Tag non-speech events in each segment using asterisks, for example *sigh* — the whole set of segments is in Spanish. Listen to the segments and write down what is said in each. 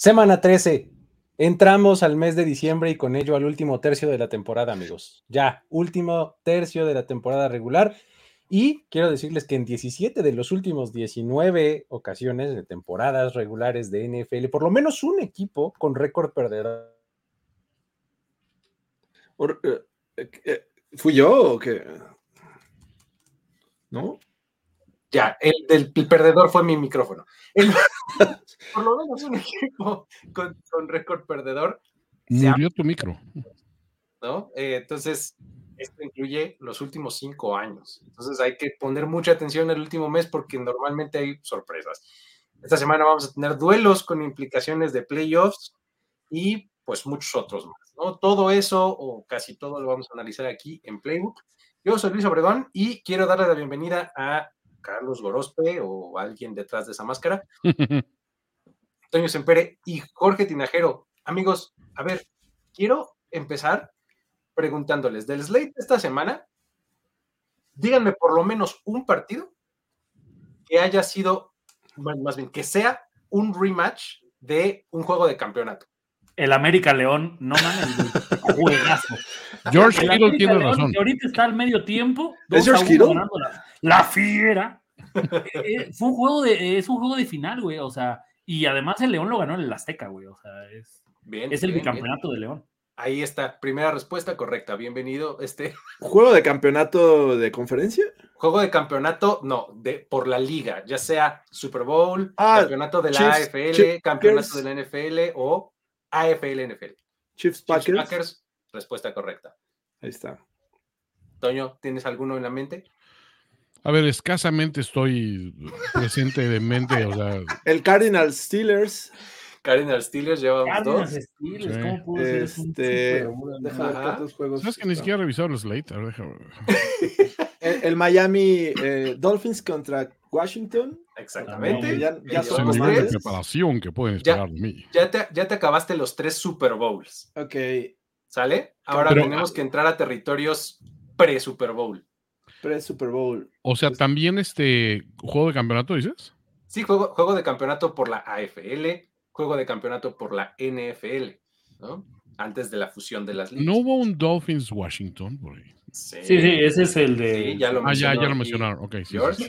Semana 13. Entramos al mes de diciembre y con ello al último tercio de la temporada, amigos. Ya, último tercio de la temporada regular. Y quiero decirles que en 17 de los últimos 19 ocasiones de temporadas regulares de NFL, por lo menos un equipo con récord perdedor. Eh, eh, ¿Fui yo o qué? ¿No? Ya, el, del perdedor fue mi micrófono. *laughs* por lo menos un equipo con, récord perdedor. Murió tu micro. ¿No? Eh, entonces, esto incluye los últimos cinco años. Entonces hay que poner mucha atención el último mes porque normalmente hay sorpresas. Esta semana vamos a tener duelos con implicaciones de playoffs y pues muchos otros más. ¿no? Todo eso o casi todo lo vamos a analizar aquí en Playbook. Yo soy Luis Obregón y quiero darle la bienvenida a Carlos Gorospe o alguien detrás de esa máscara. *laughs* Toño Sempere y Jorge Tinajero. Amigos, a ver, quiero empezar preguntándoles del slate de esta semana, díganme por lo menos un partido que haya sido, más bien, que sea un rematch de un juego de campeonato. El América León, no mames, *laughs* juegazo. George Kittle tiene razón. ahorita está al medio tiempo. ¿Es George Kittle? La, la, fiera. Eh, fue un juego de, es un juego de final, güey. O sea, y además el León lo ganó en el Azteca, güey. O sea, es, bien, es el bicampeonato de León. Ahí está, primera respuesta correcta. Bienvenido. Este. *laughs* ¿Juego de campeonato de conferencia? Juego de campeonato, no, de por la liga, ya sea Super Bowl, ah, campeonato de la AFL, campeonato de la NFL o AFL NFL. Chiefs Packers. Packers, respuesta correcta. Ahí está. Toño, ¿tienes alguno en la mente? A ver, escasamente estoy presente de mente, o sea. El Cardinal Steelers. Cardinals Steelers llevamos dos. Steelers, ¿cómo pudo este... juegos. ¿Sabes que ni siquiera he revisado los slate? *laughs* el, el, Miami eh, Dolphins contra Washington. Exactamente. ya, ya son tres. preparación que pueden esperar de mí. Ya te, ya te acabaste los tres Super Bowls. Ok. ¿Sale? Ahora tenemos que entrar a territorios pre-Super Bowl. Pre-Super Bowl. O sea, también este juego de campeonato, dices? Sí, juego, juego de campeonato por la AFL, juego de campeonato por la NFL, ¿no? Antes de la fusión de las ligas. ¿No hubo un Dolphins Washington por ahí? Sí, sí, ese es el de. ya lo ah, ya, ya lo mencionaron.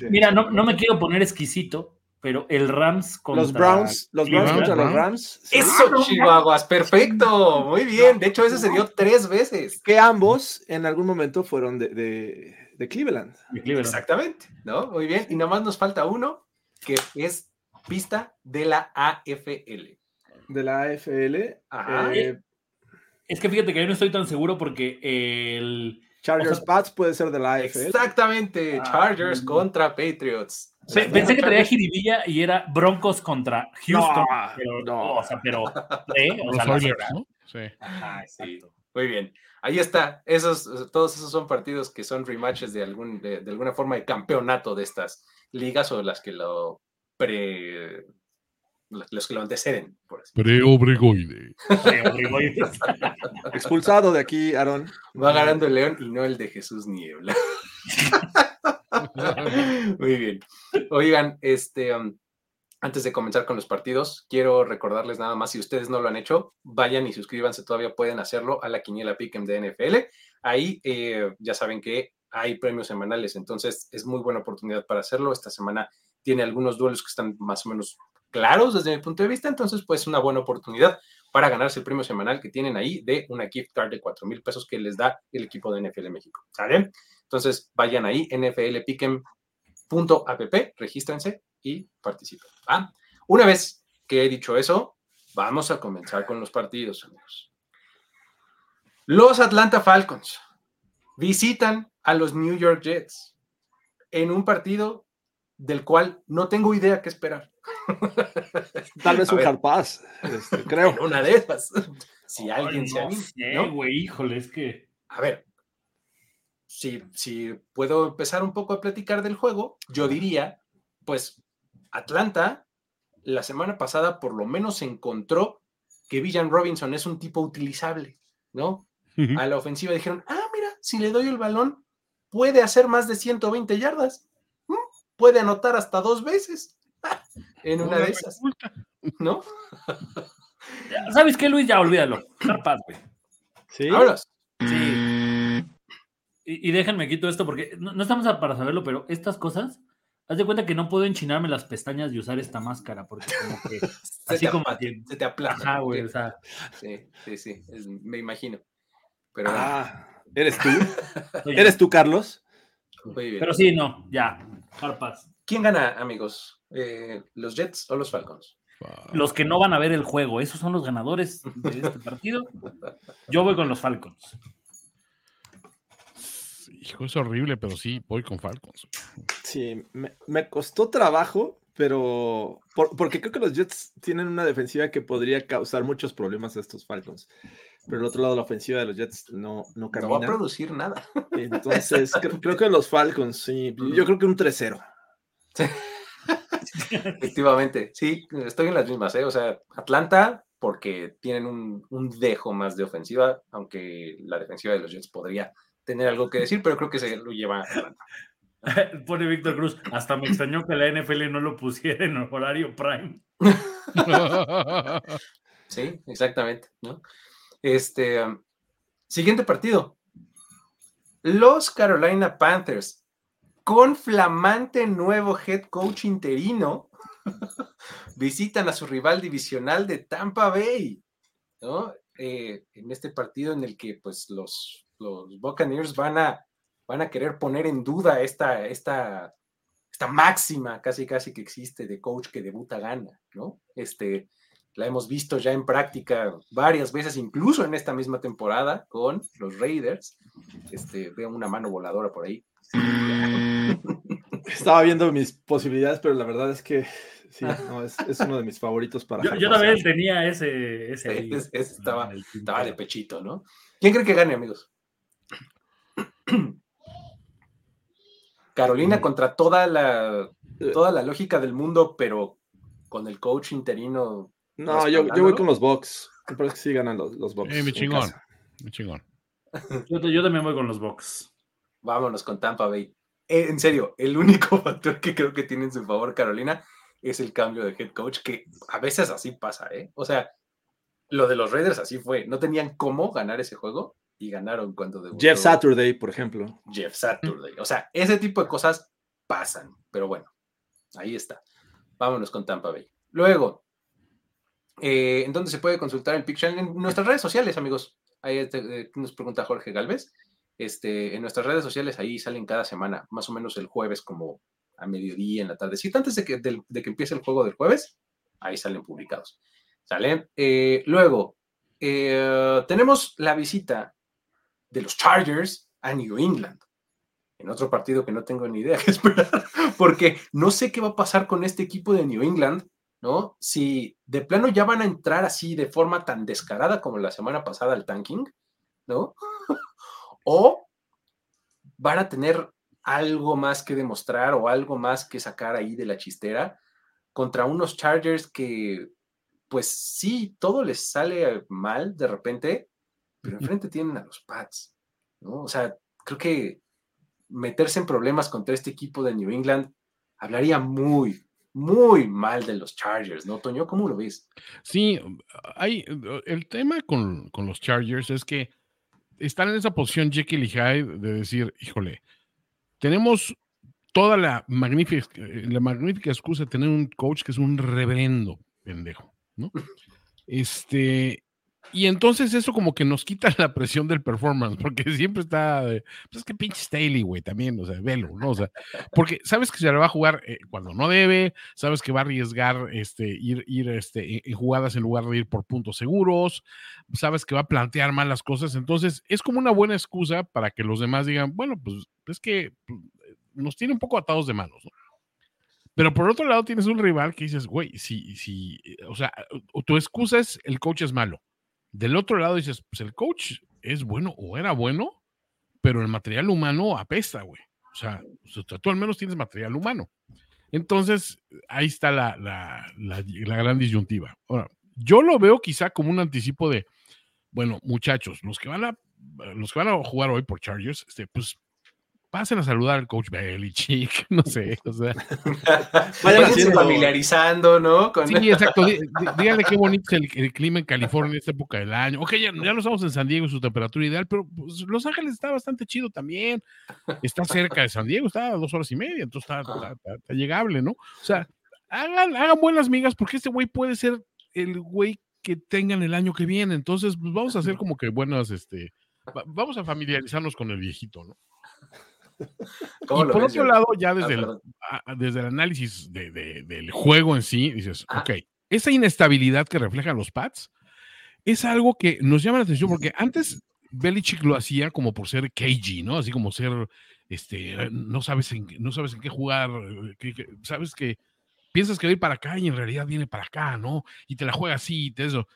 Mira, no, no, me quiero poner exquisito, pero el Rams contra. Los Browns, los Browns contra los Rams. Eso, Chihuahuas, perfecto. Muy bien. De hecho, ese se dio tres veces. Que ambos en algún momento fueron de, de, de Cleveland. Exactamente, ¿no? Muy bien. Y nada más nos falta uno, que es pista de la AFL. De la AFL. Eh, es que fíjate que yo no estoy tan seguro porque el. Chargers Pats puede ser de la AFL. Exactamente, ah, Chargers contra Patriots. pensé que traía jiribilla y era Broncos contra Houston. No, pero, no. O sea, pero. Sí. Muy bien. Ahí está. Esos, todos esos son partidos que son rematches de, algún, de alguna forma de campeonato de estas ligas o las que lo pre los que lo anteceden. Pre-Obregoide. *laughs* Expulsado de aquí, Aaron. Va ganando el León y no el de Jesús Niebla. *laughs* Muy bien. Oigan, este, um, antes de comenzar con los partidos, quiero recordarles nada más, si ustedes no lo han hecho, vayan y suscríbanse, todavía pueden hacerlo a la Quiniela Pick'em de NFL. Ahí eh, ya saben que hay premios semanales, entonces es muy buena oportunidad para hacerlo. Esta semana tiene algunos duelos que están más o menos claros desde mi punto de vista, entonces pues una buena oportunidad para ganarse el premio semanal que tienen ahí de una gift card de 4 mil pesos que les da el equipo de NFL México. Entonces vayan ahí, nflpicken.app, regístrense y participen. Una vez que he dicho eso, vamos a comenzar con los partidos, amigos. Los Atlanta Falcons visitan a los New York Jets en un partido del cual no tengo idea qué esperar. *laughs* Tal vez un hard pass, este, *laughs* creo. Una de esas. Si alguien se anima. güey, híjole, es que. A ver, si, si puedo empezar un poco a platicar del juego, yo diría, pues, Atlanta, la semana pasada por lo menos encontró que Villan Robinson es un tipo utilizable, ¿no? A la ofensiva dijeron, ah, mira, si le doy el balón, puede hacer más de 120 yardas puede anotar hasta dos veces *laughs* en una de esas. ¿No? ¿Sabes qué, Luis? Ya olvídalo. güey. Sí. Sí. Y, déjenme quito esto porque no, estamos para saberlo, pero estas cosas, haz de cuenta que no puedo enchinarme las pestañas y usar esta máscara porque como que *laughs* así como se te aplasta. güey, o sea. Sí, sí, sí, me imagino. Pero ah, ¿eres tú? *laughs* ¿Eres tú, Carlos? Pero sí, no, ya. ¿Quién gana, amigos? Eh, ¿Los Jets o los Falcons? Los que no van a ver el juego, esos son los ganadores de este partido. *laughs* Yo voy con los Falcons. Hijo, es horrible, pero sí, voy con Falcons. Sí, me, costó trabajo, pero porque creo que los Jets tienen una defensiva que podría causar muchos problemas a estos Falcons. Pero el otro lado, la ofensiva de los Jets no, no camina. No va a producir nada. Entonces, *laughs* creo, que los Falcons, sí. Yo creo que un 3-0. Efectivamente, sí, estoy en las mismas, ¿eh? O sea, Atlanta, porque tienen un, un, dejo más de ofensiva, aunque la defensiva de los Jets podría tener algo que decir, pero creo que se lo lleva. *laughs* Pone Víctor Cruz, hasta me extrañó que la NFL no lo pusiera en horario prime. *laughs* sí, exactamente, ¿no? Este, siguiente partido. Los Carolina Panthers, con flamante nuevo head coach interino, *laughs* visitan a su rival divisional de Tampa Bay, ¿no? Eh, en este partido en el que pues los, los Buccaneers van a, van a querer poner en duda esta, esta, esta máxima casi casi que existe de coach que debuta gana, ¿no? Este, la hemos visto ya en práctica varias veces, incluso en esta misma temporada con los Raiders. Este, veo una mano voladora por ahí. *laughs* Estaba viendo mis posibilidades, pero la verdad es que sí, es, uno de mis favoritos para. Yo, yo también tenía ese. ese, estaba, estaba de pechito, ¿no? ¿Quién cree que gane, amigos? *clears throat* Carolina mm. contra toda la, toda la lógica del mundo, pero con el coach interino no, yo, yo, voy con los Bucks. Me parece que sí ganan los, los Bucks. mi chingón. Mi chingón. *laughs* Yo, también voy con los Bucks. Vámonos con Tampa Bay. Eh, en serio, el único *laughs* factor que creo que tiene en su favor Carolina es el cambio de head coach, que a veces así pasa, ¿eh? O sea, lo de los Raiders así fue. No tenían cómo ganar ese juego y ganaron cuando debutó. Jeff Saturday, por ejemplo. Jeff Saturday. O sea, ese tipo de cosas pasan. Pero bueno, ahí está. Vámonos con Tampa Bay. Luego, eh, en donde se puede consultar el Picture en nuestras redes sociales, amigos. Ahí este, eh, nos pregunta Jorge Galvez. Este, en nuestras redes sociales ahí salen cada semana, más o menos el jueves como a mediodía en la tarde. Si antes de que, de, que empiece el juego del jueves, ahí salen publicados. ¿Sale? Eh, luego, tenemos la visita de los Chargers a New England. En otro partido que no tengo ni idea *laughs* qué esperar, porque no sé qué va a pasar con este equipo de New England ¿no? Si de plano ya van a entrar así de forma tan descarada como la semana pasada al tanking, ¿no? *laughs* o van a tener algo más que demostrar o algo más que sacar ahí de la chistera contra unos Chargers que, pues sí, todo les sale mal de repente, pero enfrente tienen a los Pats, ¿no? O sea, creo que meterse en problemas contra este equipo de New England hablaría muy, muy mal de los Chargers, ¿no, Toño? ¿Cómo lo ves? Sí, hay, el tema con, los Chargers es que están en esa posición Jekyll y Hyde de decir, híjole, tenemos toda la magnífica, la magnífica excusa de tener un coach que es un reverendo pendejo, ¿no? *laughs* Este, y entonces eso como que nos quita *laughs* la presión del performance, porque siempre está, pues es que pinche Staley, güey, también, o sea, velo, ¿no? O sea, porque sabes que se le va a jugar eh, cuando no debe, sabes que va a arriesgar este, ir, ir este, en jugadas en lugar de ir por puntos seguros, sabes que va a plantear mal las cosas, entonces es como una buena excusa para que los demás digan, bueno, pues es que pues, nos tiene un poco atados de manos, ¿no? Pero por otro lado tienes un rival que dices, güey, si, si, o sea, tu excusa es el coach es malo del otro lado dices, pues el coach es bueno o era bueno, pero el material humano apesta, güey. O sea, tú al menos tienes material humano. Entonces, ahí está la, la, la, gran disyuntiva. Ahora, yo lo veo quizá como un anticipo de, bueno, muchachos, los que van a, los que van a jugar hoy por Chargers, este, pues pasen a saludar al coach Belichick, *laughs* no sé, o sea. *laughs* Vayan familiarizando, ¿no? Sí, exacto. Díganle qué bonito es el, clima en California en esta época del año. Ok, ya, ya no estamos en San Diego, su temperatura ideal, pero pues, Los Ángeles está bastante chido también. Está cerca de San Diego, está a dos horas y media, entonces está, llegable, ¿no? O sea, hagan, hagan buenas migas porque este güey puede ser el güey que tengan el año que viene. Entonces, pues vamos a hacer como que buenas, este, vamos a familiarizarnos con el viejito, ¿no? *laughs* y por otro lado, ya desde, el, desde el análisis del juego en sí, dices, ok, esa inestabilidad que reflejan los pads es algo que nos llama la atención porque antes Belichick lo hacía como por ser KG, ¿no? Así como ser, este, no sabes en, no sabes en qué jugar, sabes que piensas que va a ir para acá y en realidad viene para acá, ¿no? Y te la juega así y te eso.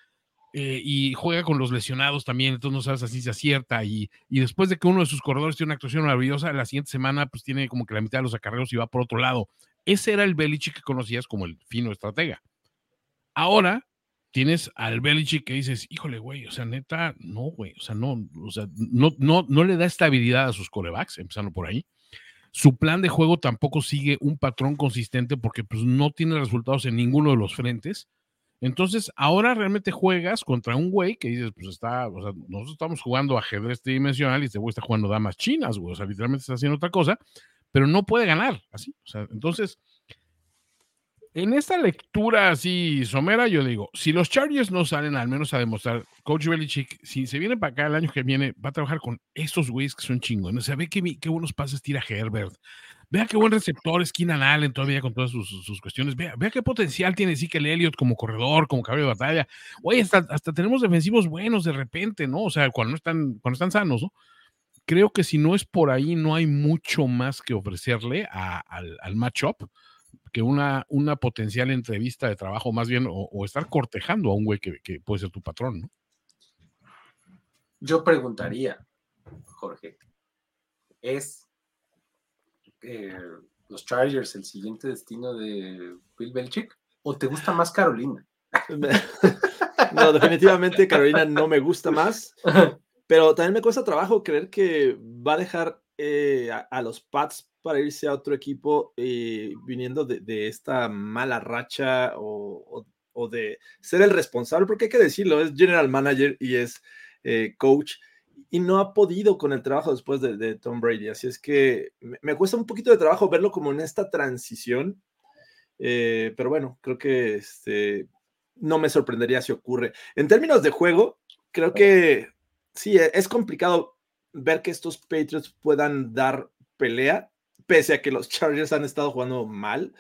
Eh, y juega con los lesionados también, entonces no sabes así se acierta. Y, y, después de que uno de sus corredores tiene una actuación maravillosa, la siguiente semana pues tiene como que la mitad de los acarreos y va por otro lado. Ese era el Belichick que conocías como el fino estratega. Ahora tienes al Belichick que dices, híjole, güey, o sea, neta, no, güey, o sea, no, o sea, no, no, no le da estabilidad a sus corebacks, empezando por ahí. Su plan de juego tampoco sigue un patrón consistente porque pues, no tiene resultados en ninguno de los frentes entonces, ahora realmente juegas contra un güey que dices, pues está, o sea, nosotros estamos jugando ajedrez tridimensional y este güey está jugando damas chinas, güey, o sea, literalmente está haciendo otra cosa, pero no puede ganar, así, o sea, entonces, en esta lectura así somera, yo digo, si los Chargers no salen al menos a demostrar, Coach Belichick, si se viene para acá el año que viene, va a trabajar con estos güeyes que son chingones, o sea, ve qué, qué buenos pases tira Herbert, Vea qué buen receptor es Keenan Allen todavía con todas sus, cuestiones. Vea, vea, qué potencial tiene Zeke Elliott como corredor, como caballo de batalla. Oye, hasta, hasta, tenemos defensivos buenos de repente, ¿no? O sea, cuando no están, cuando están sanos, ¿no? Creo que si no es por ahí, no hay mucho más que ofrecerle al, al matchup que una, una potencial entrevista de trabajo, más bien, o, estar cortejando a un güey que, que puede ser tu patrón, ¿no? Yo preguntaría, Jorge, ¿es eh, los Chargers el siguiente destino de Bill Belichick? ¿O te gusta más Carolina? *laughs* no, definitivamente Carolina no me gusta más, pero también me cuesta trabajo creer que va a dejar eh, a, los Pats para irse a otro equipo eh, viniendo de, esta mala racha o, de ser el responsable, porque hay que decirlo, es general manager y es coach y no ha podido con el trabajo después de, Tom Brady. Así es que me, cuesta un poquito de trabajo verlo como en esta transición. Eh, pero bueno, creo que este, no me sorprendería si ocurre. En términos de juego, creo que sí, e, es complicado ver que estos Patriots puedan dar pelea, pese a que los Chargers han estado jugando mal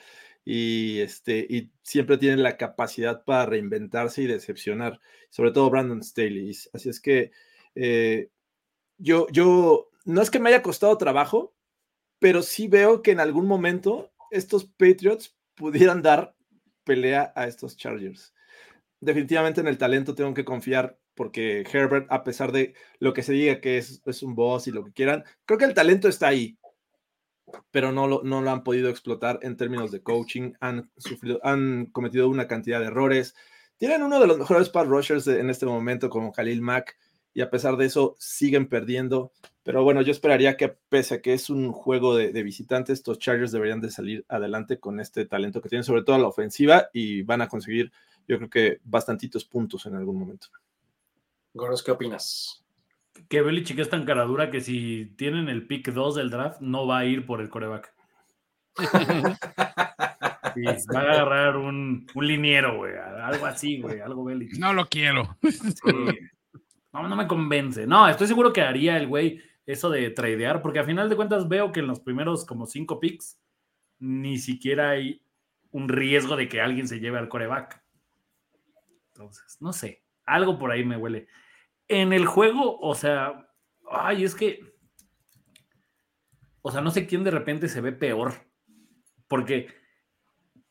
y, este, y siempre tienen la capacidad para reinventarse y decepcionar, sobre todo Brandon Staley. Así es que eh, yo, yo, no es que me haya costado trabajo, pero sí veo que en algún momento estos Patriots pudieran dar pelea a estos Chargers. Definitivamente en el talento tengo que confiar porque Herbert, a pesar de lo que se diga que es, es un boss y lo que quieran, creo que el talento está ahí, pero no lo, no lo han podido explotar en términos de coaching, han, sufrido, han cometido una cantidad de errores. Tienen uno de los mejores pass rushers en este momento como Khalil Mack, y a pesar de eso siguen perdiendo. Pero bueno, yo esperaría que pese a que es un juego de, visitantes, estos Chargers deberían de salir adelante con este talento que tienen, sobre todo a la ofensiva, y van a conseguir, yo creo que bastantitos puntos en algún momento. Goros, ¿qué opinas? Que Belichick es tan caradura que si tienen el pick 2 del draft, no va a ir por el coreback. *laughs* Sí, va a agarrar un, un liniero, güey. Algo así, güey. Algo bélico. No lo quiero. Sí. No, no me convence. No, estoy seguro que haría el güey eso de tradear, porque a final de cuentas veo que en los primeros como cinco picks ni siquiera hay un riesgo de que alguien se lleve al coreback. Entonces, no sé, algo por ahí me huele. En el juego, o sea, ay, es que, o sea, no sé quién de repente se ve peor, porque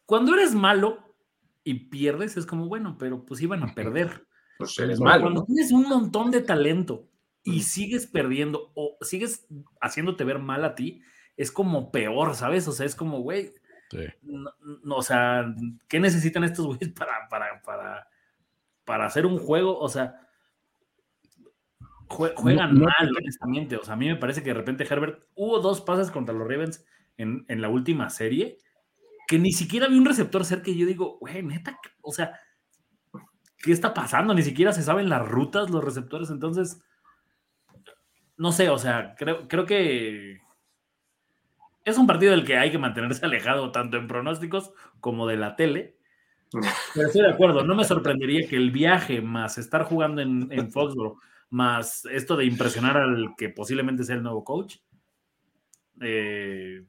cuando eres malo y pierdes es como, bueno, pero pues iban a perder. Pues eres malo. Cuando ¿no? tienes un montón de talento y sigues perdiendo o sigues haciéndote ver mal a ti, es como peor, ¿sabes? O sea, es como, güey, Sí. no, no, o sea, ¿qué necesitan estos *laughs* güeyes para, para, para, para hacer un juego? O sea, jue- juegan no mal, honestamente. O sea, a mí me parece que de repente Herbert hubo dos pases contra los Ravens en, en la última serie que ni siquiera vi un receptor cerca y yo digo, güey, neta, o sea, ¿qué está pasando? Ni siquiera se saben las rutas los receptores, entonces, no sé, o sea, creo, creo que es un partido del que hay que mantenerse *laughs* alejado tanto en pronósticos como de la tele. Pero estoy de acuerdo, no me sorprendería que el viaje más estar jugando en, en Foxborough, más esto de impresionar al que posiblemente sea el nuevo coach, eh,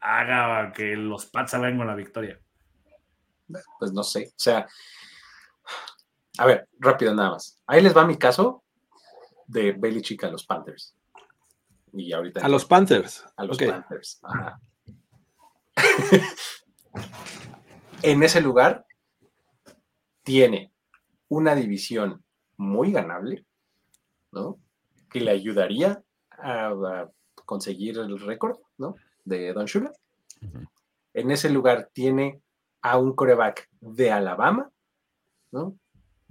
haga que los Pats salgan con la victoria. Pues no sé. O sea, a ver, rápido nada más. Ahí les va mi caso de Belichick a los Panthers. Y ahorita A los Panthers. a los. Panthers. Ajá. *laughs* en ese lugar tiene una división muy ganable, ¿no? Que le ayudaría a, a conseguir el récord, ¿no? De Don Shula. En ese lugar tiene a un coreback de Alabama, ¿no?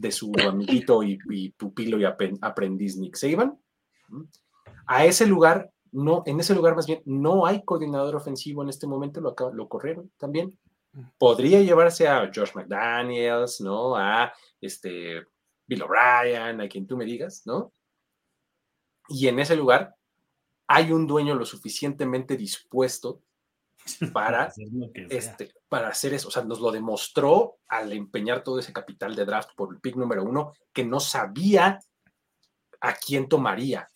De su amiguito y, y pupilo y aprendiz Nick Saban. A ese lugar, no, en ese lugar más bien, no hay coordinador ofensivo en este momento, lo, lo corrieron también. Podría llevarse a Josh McDaniels, ¿no? A este Bill O'Brien, a quien tú me digas, ¿no? Y en ese lugar hay un dueño lo suficientemente dispuesto *laughs* para Hacer este, para hacer eso. O sea, nos lo demostró al empeñar todo ese capital de draft por el pick número uno, que no sabía a quién tomaría.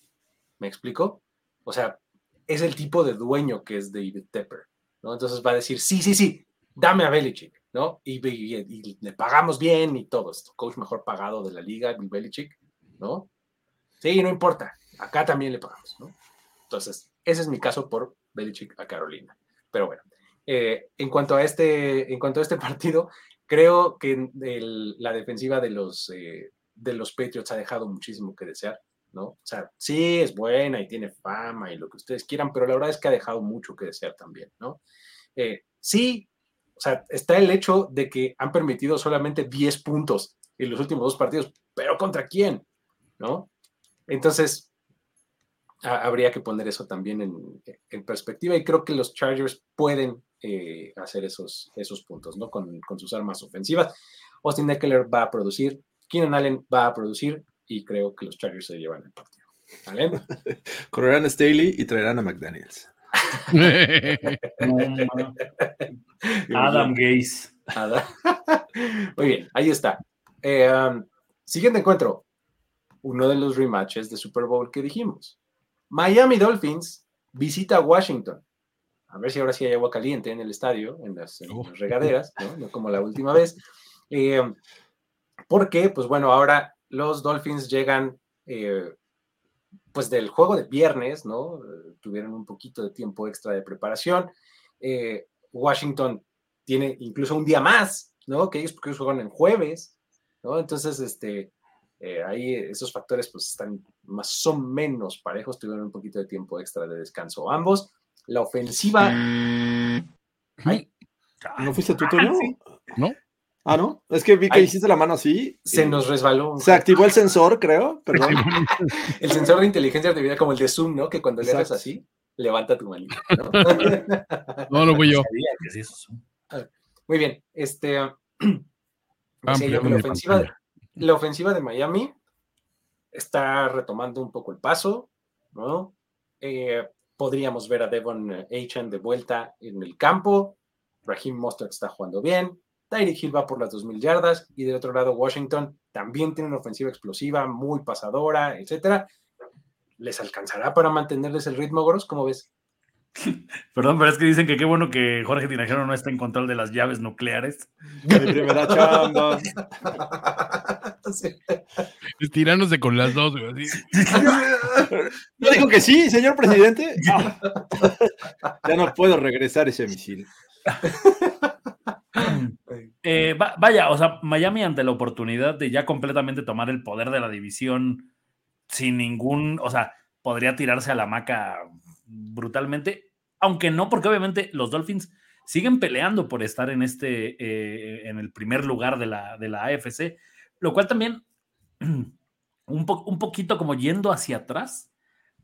¿Me explico? O sea, es el tipo de dueño que es David Tepper, ¿no? Entonces va a decir, sí, sí, sí, dame a Belichick, ¿no? Y, y- y le pagamos bien y todo esto. Coach mejor pagado de la liga, Bill Belichick, ¿no? Sí, no importa. Acá también le pagamos, ¿no? Entonces, ese es mi caso por Belichick a Carolina. Pero bueno, eh, en, cuanto a este, en cuanto a este *laughs* partido, creo que la defensiva de los, eh, de los Patriots ha dejado muchísimo que desear, ¿no? O sea, sí es buena y tiene fama y lo que ustedes quieran, pero la verdad es que ha dejado mucho que desear también, ¿no? Eh, sí, o sea, está el hecho de que han permitido solamente 10 puntos en los últimos dos partidos, pero ¿contra quién? ¿No? Entonces, habría que poner eso también en, en perspectiva y creo que los Chargers pueden eh, hacer esos, esos puntos, ¿no? Con, con sus armas ofensivas. Austin Eckler va a producir, Keenan Allen va a producir y creo que los Chargers se llevan el partido. ¿Vale? *laughs* Correrán a Staley y traerán a McDaniels. *laughs* Adam Gaze. Nada. *laughs* Muy bien, ahí está. Eh, um, siguiente encuentro. Uno de los rematches de Super Bowl que dijimos. Miami Dolphins visita a Washington. A ver si ahora sí hay agua caliente en el estadio, en las, en las regaderas, ¿no? No como la última vez. Eh, porque, pues bueno, ahora los Dolphins llegan eh, pues del juego de viernes, ¿no? Tuvieron un poquito de tiempo extra de preparación. Eh, Washington tiene incluso un día más, ¿no? Que ellos, porque ellos juegan en jueves, ¿no? Entonces, este, eh, ahí esos factores pues están más o menos parejos, tuvieron un poquito de tiempo extra de descanso ambos. La ofensiva, ay, ¿No fuiste tú, Toño? sí. ¿No? Ah, ¿no? Es que vi que Ay. hiciste la mano así. se y- nos resbaló Se activó el sensor, creo. Perdón. *laughs* el sensor de inteligencia artificial como el de Zoom, ¿no? Que cuando le haces así, levanta tu manita, ¿no? *laughs* No, no fui yo. *laughs* Muy bien, este, *clears throat* decía yo que Amplio la ofensiva, pantalla. La ofensiva de Miami está retomando un poco el paso, ¿no? Eh, podríamos ver a Devon Achan de vuelta en el campo. Raheem Mostert está jugando bien. Tyreek Hill va por las 2.000 yardas. Y del otro lado, Washington también tiene una ofensiva explosiva, muy pasadora, etcétera. ¿Les alcanzará para mantenerles el ritmo, Goros? ¿Cómo ves? *laughs* Perdón, pero es que dicen que qué bueno que Jorge Tinajero no está en control de las llaves nucleares. Mi primera chamba. *laughs* *laughs* Sí. Tirándose con las dos, güey. ¿No *laughs* dijo que sí, señor presidente? *laughs* Ya no puedo regresar ese misil. Eh, va- vaya, o sea, Miami ante la oportunidad de ya completamente tomar el poder de la división sin ningún, o sea, podría tirarse a la maca brutalmente, aunque no, porque obviamente los Dolphins siguen peleando por estar en este, eh, en el primer lugar de la, de la AFC, lo cual también *clears throat* un, po- un poquito como yendo hacia atrás,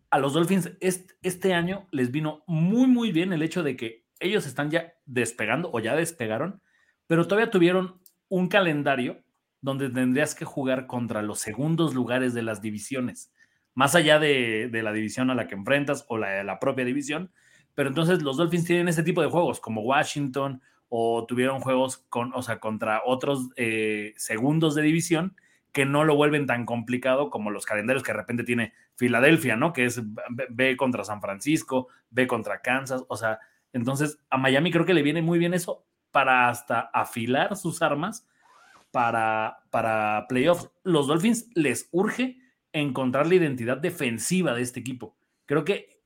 a los Dolphins este, este año les vino muy, muy bien el hecho de que ellos están ya despegando o ya despegaron, pero todavía tuvieron un calendario donde tendrías que jugar contra los segundos lugares de las divisiones, más allá de, de la división a la que enfrentas o la, la propia división. Pero entonces los Dolphins tienen ese tipo de juegos, como Washington, o tuvieron juegos con, o sea, contra otros eh, segundos de división que no lo vuelven tan complicado como los calendarios que de repente tiene Filadelfia, ¿no? Que es B, contra San Francisco, B contra Kansas, o sea, entonces a Miami creo que le viene muy bien eso para hasta afilar sus armas para, para playoffs. Los Dolphins les urge encontrar la identidad defensiva de este equipo. Creo que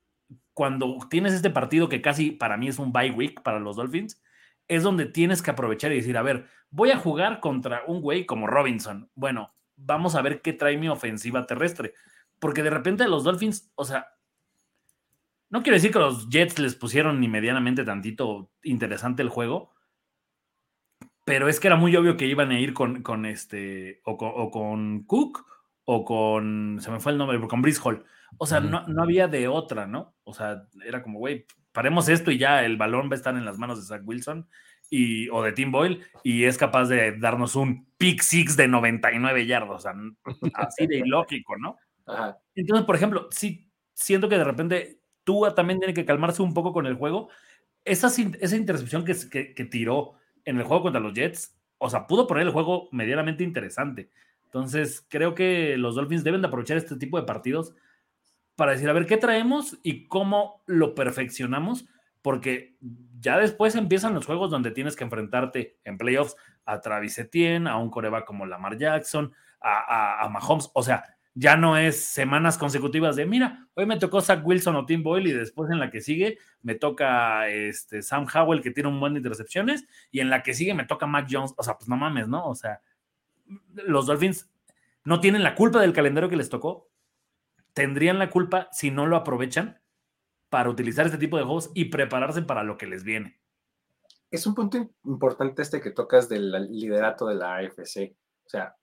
cuando tienes este partido que casi para mí es un bye week para los Dolphins, es donde tienes que aprovechar y decir, a ver, voy a jugar contra un güey como Robinson. Bueno, vamos a ver qué trae mi ofensiva terrestre. Porque de repente los Dolphins, o sea, no quiero decir que los Jets les pusieron ni medianamente tantito interesante el juego, pero es que era muy obvio que iban a ir con, con este, o con, o con Cook, o con, se me fue el nombre, con Brice Hall. O sea, no, no había de otra, ¿no? O sea, era como, güey, paremos esto y ya el balón va a estar en las manos de Zach Wilson y, o de Tim Boyle y es capaz de darnos un pick six de 99 yardas. O sea, *laughs* así de ilógico, ¿no? Ajá. Entonces, por ejemplo, sí siento que de repente Tua también tiene que calmarse un poco con el juego. Esa, esa intercepción que, que, que tiró en el juego contra los Jets, o sea, pudo poner el juego medianamente interesante. Entonces, creo que los Dolphins deben de aprovechar este tipo de partidos para decir, a ver, ¿qué traemos y cómo lo perfeccionamos? Porque ya después empiezan los juegos donde tienes que enfrentarte en playoffs a Travis Etienne, a un coreback como Lamar Jackson, a, a, a Mahomes. O sea, ya no es semanas consecutivas de, mira, hoy me tocó Zach Wilson o Tim Boyle y después en la que sigue me toca este, Sam Howell que tiene un buen de intercepciones y en la que sigue me toca Mac Jones. O sea, pues no mames, ¿no? O sea, los Dolphins no tienen la culpa del calendario que les tocó. Tendrían la culpa si no lo aprovechan para utilizar este tipo de juegos y prepararse para lo que les viene. Es un punto im- importante este que tocas del liderato de la AFC. O sea,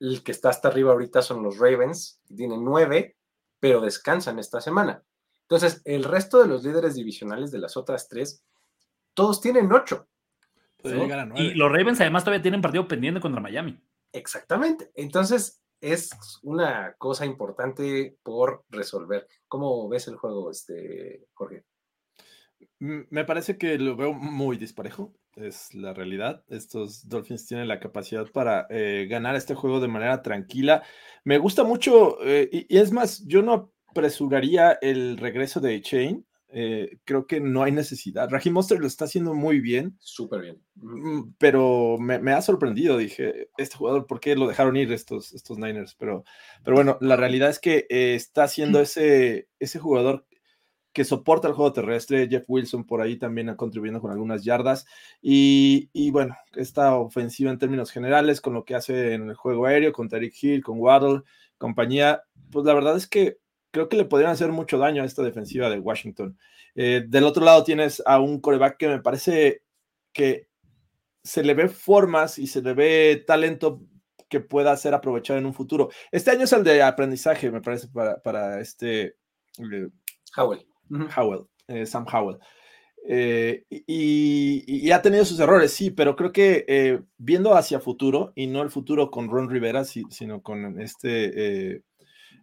el que está hasta arriba ahorita son los Ravens, que tienen nueve, pero descansan esta semana. Entonces, el resto de los líderes divisionales de las otras tres, todos tienen ocho. Y los Ravens además todavía tienen partido pendiente contra Miami. Exactamente. Entonces, es una cosa importante por resolver. ¿Cómo ves el juego, este, Jorge? Mm, Me parece que lo veo muy disparejo, es la realidad. Estos Dolphins tienen la capacidad para eh, ganar este juego de manera tranquila. Me gusta mucho, eh, y, y es más, yo no apresuraría el regreso de Chain. Eh, creo que no hay necesidad. Raheem Monster lo está haciendo muy bien, Súper bien. Mm, pero me, me ha sorprendido. Dije, este jugador, ¿por qué lo dejaron ir estos, estos Niners? Pero, pero bueno, la realidad es que eh, está siendo ese, ese jugador que soporta el juego terrestre. Jeff Wilson por ahí también ha contribuyendo con algunas yardas. Y, y bueno, esta ofensiva en términos generales, con lo que hace en el juego aéreo, con Tariq Hill, con Waddle, compañía, pues la verdad es que creo que le podrían hacer mucho daño a esta defensiva de Washington. Eh, del otro lado tienes a un coreback que me parece que se le ve formas y se le ve talento que pueda ser aprovechado en un futuro. Este año es el de aprendizaje, me parece, para, para este eh, Howell. Howell, eh, Sam Howell. Eh, y, y- y ha tenido sus errores, sí, pero creo que eh, viendo hacia futuro, y no el futuro con Ron Rivera, si- sino con este,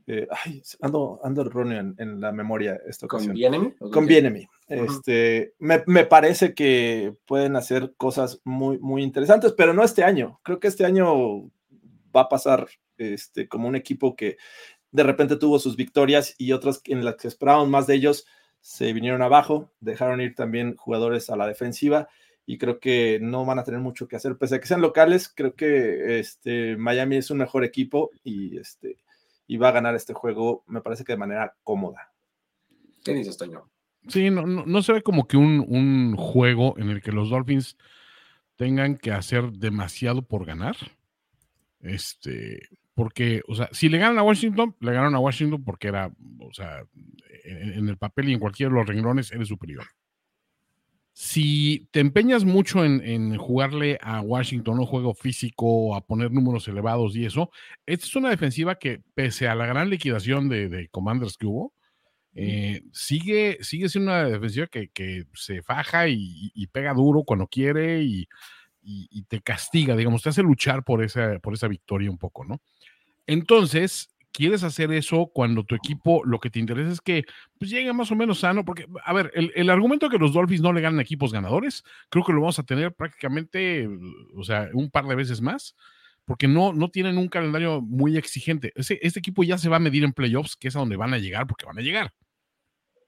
eh, ay, ando, ando erróneo en, la memoria esta ocasión. ¿Con Bienemy? Con Bienemy. Este, me, me, parece que pueden hacer cosas muy, muy interesantes, pero no este año. Creo que este año va a pasar este, como un equipo que de repente tuvo sus victorias y otras en las que esperábamos más de ellos se vinieron abajo, dejaron ir también jugadores a la defensiva y creo que no van a tener mucho que hacer, pese a que sean locales, creo que este, Miami es un mejor equipo y, este, y va a ganar este juego, me parece que de manera cómoda. ¿Qué dices, Toño? Sí, no, no, se ve como que un, un, juego en el que los Dolphins tengan que hacer demasiado por ganar. Este, porque, o sea, si le ganan a Washington, le ganaron a Washington porque era, o sea, en, el papel y en cualquiera de los renglones eres superior. Si te empeñas mucho en, jugarle a Washington un juego físico, a poner números elevados y eso, esta es una defensiva que, pese a la gran liquidación de, Commanders que hubo, eh, sigue, sigue siendo una defensiva que, se faja y, pega duro cuando quiere y, y, te castiga, digamos, te hace luchar por esa, por esa victoria un poco, ¿no? Entonces, quieres hacer eso cuando tu equipo lo que te interesa es que pues, llegue más o menos sano, porque, a ver, el, argumento de que los Dolphins no le ganan equipos ganadores, creo que lo vamos a tener prácticamente, o sea, un par de veces más, porque no, no tienen un calendario muy exigente. este equipo ya se va a medir en playoffs, que es a donde van a llegar, porque van a llegar.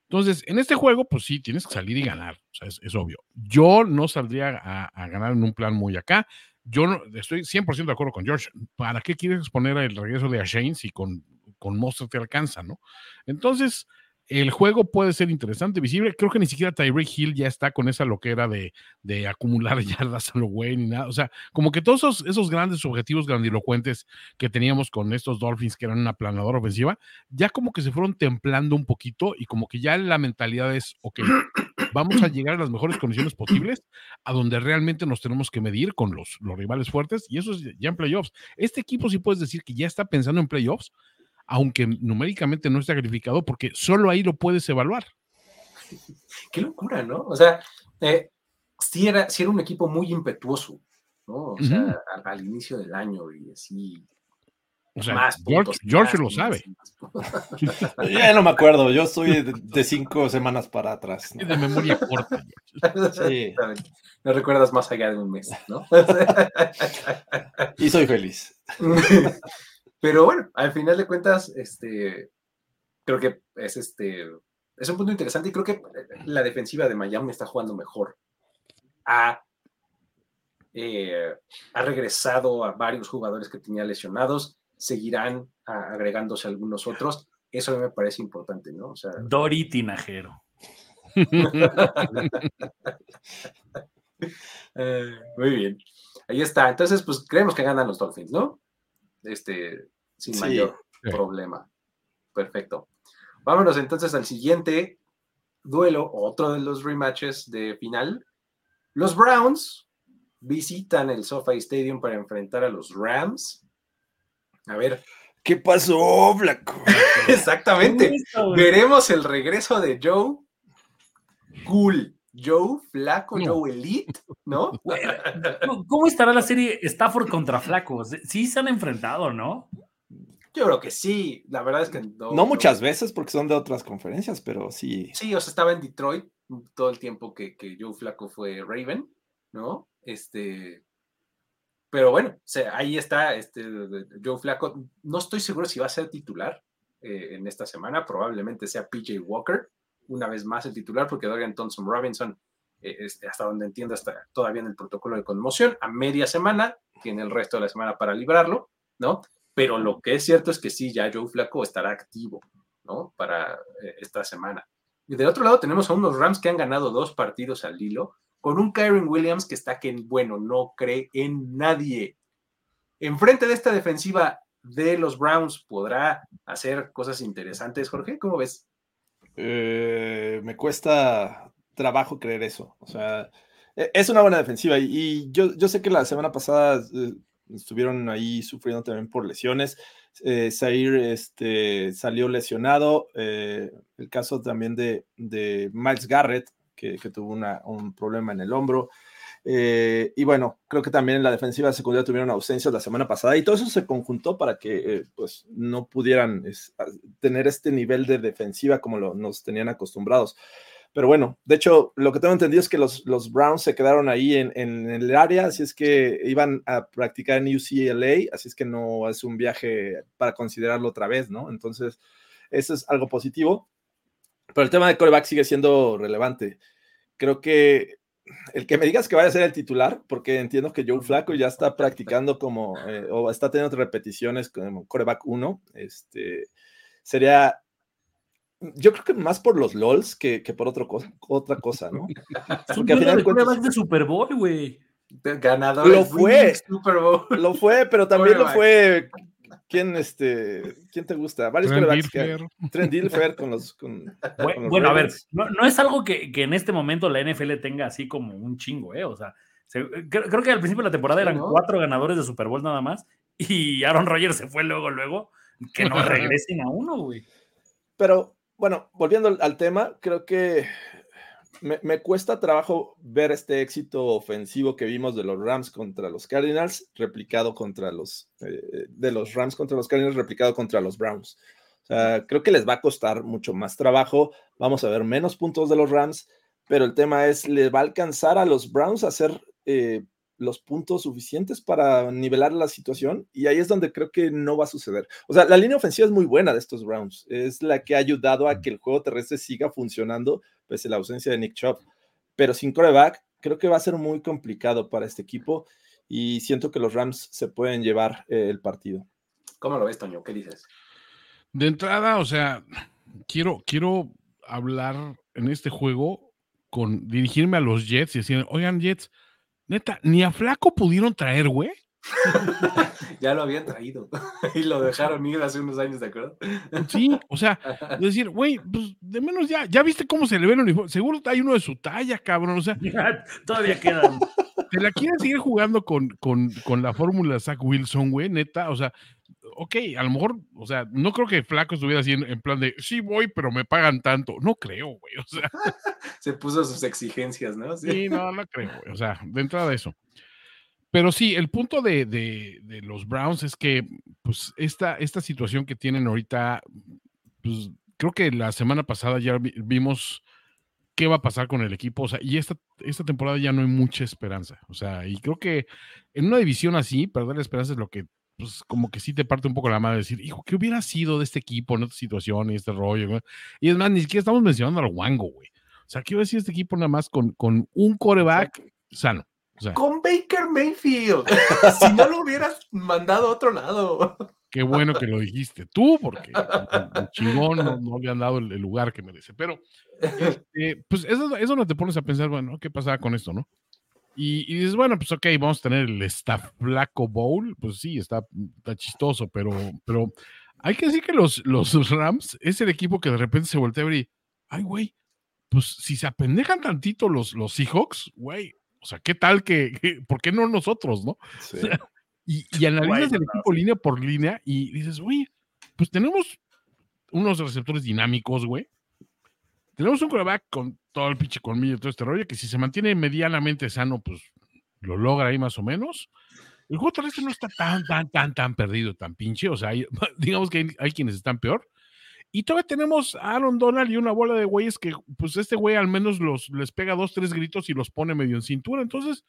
Entonces, en este juego, pues sí, tienes que salir y ganar, o sea, es, obvio. Yo no saldría a, a ganar en un plan muy acá yo no, estoy 100% de acuerdo con George. ¿Para qué quieres exponer el regreso de Ashane si con, con Monster te alcanza, no? Entonces, el juego puede ser interesante, visible. Creo que ni siquiera Tyreek Hill ya está con esa loquera de, de acumular *laughs* yardas a lo güey ni nada. O sea, como que todos esos, esos, grandes objetivos grandilocuentes que teníamos con estos Dolphins, que eran una planadora ofensiva, ya como que se fueron templando un poquito y como que ya la mentalidad es, ok, vamos a llegar a las mejores condiciones posibles, a donde realmente nos tenemos que medir con los, los rivales fuertes, y eso es ya en playoffs. Este equipo sí puedes decir que ya está pensando en playoffs, aunque numéricamente no está calificado, porque solo ahí lo puedes evaluar. *laughs* Qué locura, ¿no? O sea, eh, sí, era, era un equipo muy impetuoso, ¿no? O sea, al, inicio del año y así o sea, George, lo sabe. *laughs* ya no me acuerdo, yo soy de, cinco semanas para atrás. De memoria corta. Sí. *laughs* No recuerdas más allá de un mes, ¿no? y soy feliz. Pero bueno, al final de cuentas, este, creo que es este, es un punto interesante y creo que la defensiva de Miami está jugando mejor. Ha, eh, ha regresado a varios jugadores que tenía lesionados seguirán agregándose algunos otros. Eso me parece importante, ¿no? O sea, Dori Tinajero. *laughs* Eh, muy bien. Ahí está. Entonces, pues creemos que ganan los Dolphins, ¿no? Este, sin mayor problema. Perfecto. Vámonos entonces al siguiente duelo, otro de los rematches de final. Los Browns visitan el SoFi Stadium para enfrentar a los Rams. A ver. ¿Qué pasó, Blanco? *laughs* Exactamente. Veremos el regreso de Joe. Cool. Joe, flaco, Joe Elite, ¿no? *laughs* ¿Cómo estará la serie Stafford contra Flacos? Sí se han enfrentado, ¿no? Yo creo que sí. La verdad es que no. No muchas veces porque son de otras conferencias, pero sí. Sí, o sea, estaba en Detroit todo el tiempo que, que Joe Flaco fue Raven, ¿no? Este, pero bueno, ahí está este, Joe Flaco. No estoy seguro si va a ser titular eh, en esta semana. Probablemente sea PJ Walker, una vez más el titular, porque Dorian Thompson Robinson, eh, este, hasta donde entiendo, está todavía en el protocolo de conmoción. A media semana, tiene el resto de la semana para librarlo, ¿no? Pero lo que es cierto es que sí, ya Joe Flaco estará activo, ¿no? Para eh, esta semana. Y del otro lado tenemos a unos Rams que han ganado dos partidos al hilo con un Kyron Williams que está que, bueno, no cree en nadie. Enfrente de esta defensiva de los Browns, ¿podrá hacer cosas interesantes, Jorge? ¿Cómo ves? Eh, me cuesta trabajo creer eso. O sea, e, es una buena defensiva y, yo, yo, sé que la semana pasada eh, estuvieron ahí sufriendo también por lesiones. Eh, Zaire este, salió lesionado. el caso también de, de Miles Garrett, que, tuvo un problema en el hombro. Eh, y bueno, creo que también en la defensiva de secundaria tuvieron ausencias la semana pasada y todo eso se conjuntó para que eh, pues no pudieran tener este nivel de defensiva como lo, nos tenían acostumbrados. Pero bueno, de hecho, lo que tengo entendido es que los, los Browns se quedaron ahí en, en, el área, así es que iban a practicar en UCLA, así es que no es un viaje para considerarlo otra vez, ¿no? Entonces, eso es algo positivo. Pero el tema de coreback sigue siendo relevante. Creo que el que me digas que vaya a ser el titular, porque entiendo que Joe Flaco ya está practicando como, eh, o está teniendo repeticiones como coreback 1, este, sería, yo creo que más por los LOLs que, por otro cosa, otra cosa, ¿no? *laughs* Porque al final de cuentas... de Super Bowl, güey. Ganador. Lo fue. Super Bowl. Lo fue, pero también lo fue ¿Quién, este, ¿Quién te gusta? Varios Trent Dilfer con los. Con, *laughs* bueno, a ver, no, es algo que, que, en este momento la NFL tenga así como un chingo, ¿eh? O sea, creo, que al principio de la temporada eran cuatro ganadores de Super Bowl nada más y Aaron Rodgers se fue luego, luego. Que no *laughs* regresen a uno, güey. Pero bueno, volviendo al tema, creo que me, cuesta trabajo ver este éxito ofensivo que vimos de los Rams contra los Cardinals, replicado contra los, eh, de los Rams contra los Cardinals, replicado contra los Browns. Creo que les va a costar mucho más trabajo. Vamos a ver menos puntos de los Rams, pero el tema es, ¿le va a alcanzar a los Browns a hacer eh, los puntos suficientes para nivelar la situación? Y ahí es donde creo que no va a suceder. O sea, la línea ofensiva es muy buena de estos Browns. Es la que ha ayudado a que el juego terrestre siga funcionando pese a la ausencia de Nick Chubb. Pero sin coreback, creo que va a ser muy complicado para este equipo y siento que los Rams se pueden llevar eh, el partido. ¿Cómo lo ves, Toño? ¿Qué dices? De entrada, o sea, quiero, quiero hablar en este juego con dirigirme a los Jets y decir, oigan, Jets, neta, ni a Flaco pudieron traer, güey. *laughs* ya lo habían traído *laughs* y lo dejaron ir hace unos años, ¿de acuerdo? *laughs* Sí, o sea, decir, güey, pues de menos ya, ya viste cómo se le ve el uniforme. Seguro hay uno de su talla, cabrón. O sea, todavía quedan. ¿Te la quieren seguir jugando con, con, con la fórmula Zach Wilson, güey? Neta, o sea, ok, a lo mejor, o sea, no creo que Flaco estuviera así en, plan de, sí voy, pero me pagan tanto. No creo, güey, o sea. Se puso sus exigencias, ¿no? Sí, no, no creo, güey. O sea, de entrada eso. Pero sí, el punto de, de, los Browns es que, pues, esta, esta situación que tienen ahorita, pues, creo que la semana pasada ya vimos qué va a pasar con el equipo, o sea, y esta, esta temporada ya no hay mucha esperanza, o sea, y creo que en una división así, perder la esperanza es lo que, pues, como que sí te parte un poco la madre, decir, hijo, ¿qué hubiera sido de este equipo en esta situación y este rollo? Y es más, ni siquiera estamos mencionando al Wango, güey. O sea, ¿qué hubiera sido este equipo nada más con, con un coreback sano? Con Baker Mayfield. *laughs* si no lo hubieras mandado a otro lado. Qué bueno que lo dijiste tú, porque el chingón no, le han dado el, lugar que merece. Pero, este, pues eso, eso no te pones a pensar, bueno, ¿qué pasaba con esto, no? Y, dices, bueno, pues ok, vamos a tener el Staff Black Bowl. Pues sí, está, está chistoso, pero, pero hay que decir que los, los Rams es el equipo que de repente se voltea a ver y, ay, güey, pues si se apendejan tantito los, los Seahawks, güey, o sea, ¿qué tal que, por qué no nosotros, no? *laughs* y, y, analizas el equipo línea por línea y dices, oye, pues tenemos unos receptores dinámicos, güey. Tenemos un quarterback con todo el pinche colmillo y todo este rollo, que si se mantiene medianamente sano, pues lo logra ahí más o menos. El juego terrestre no está tan, tan, tan, tan perdido, tan pinche. O sea, *laughs* digamos que hay, hay, quienes están peor. Y todavía tenemos a Aaron Donald y una bola de güeyes que, pues este güey al menos los, les pega dos, tres gritos y los pone medio en cintura. Entonces,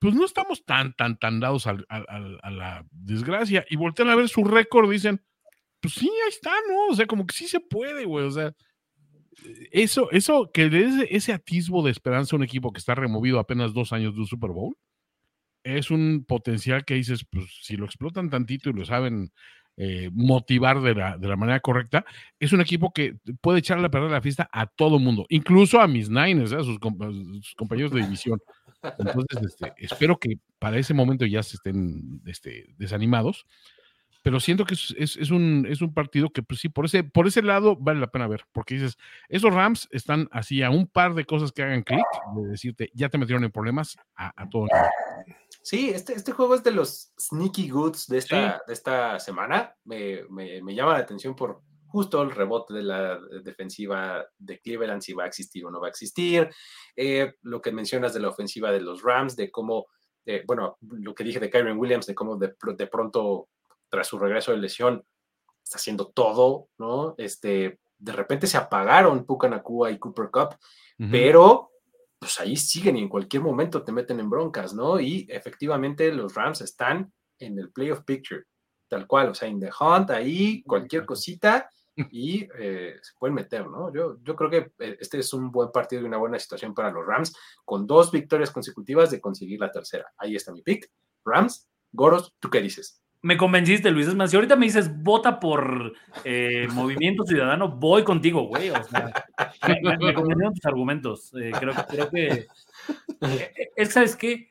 pues no estamos tan, tan, tan dados a, la desgracia. Y voltean a ver su récord, dicen, pues sí, ahí está, ¿no? O sea, como que sí se puede, güey. O sea, eso, eso, que le dé ese atisbo de esperanza a un equipo que está removido apenas dos años de un Super Bowl, es un potencial que dices, pues si lo explotan tantito y lo saben eh, motivar de la, de la, manera correcta, es un equipo que puede echarle a perder la fiesta a todo mundo, incluso a mis Niners, a sus, compañeros de división. Entonces, este, espero que para ese momento ya se estén este, desanimados, pero siento que es, es, un, es un partido que, pues sí, por ese, por ese lado vale la pena ver, porque dices, esos Rams están así a un par de cosas que hagan clic, de decirte, ya te metieron en problemas a, a todo Sí, este, este juego es de los sneaky goods de esta, de esta semana. Me, llama la atención por, justo el rebote de la defensiva de Cleveland, si va a existir o no va a existir, eh, lo que mencionas de la ofensiva de los Rams, de cómo, eh, bueno, lo que dije de Kyron Williams, de cómo de, de, pronto, tras su regreso de lesión, está haciendo todo, ¿no? Este, de repente se apagaron Puka Nakua y Cooper Cup, uh -huh. pero pues ahí siguen y en cualquier momento te meten en broncas, ¿no? Y efectivamente los Rams están en el playoff picture, tal cual, o sea, en the hunt, ahí cualquier cosita *laughs* y eh, se pueden meter, ¿no? Yo, yo creo que eh, este es un buen partido y una buena situación para los Rams, con dos victorias consecutivas de conseguir la tercera. Ahí está mi pick. Rams, Goros, ¿tú qué dices? Me convenciste, Luis. Es más, si ahorita me dices vota por eh, *laughs* Movimiento Ciudadano, voy contigo, güey. O sea, me, me, convencieron tus argumentos. Eh, creo, creo que. Es que, ¿sabes qué?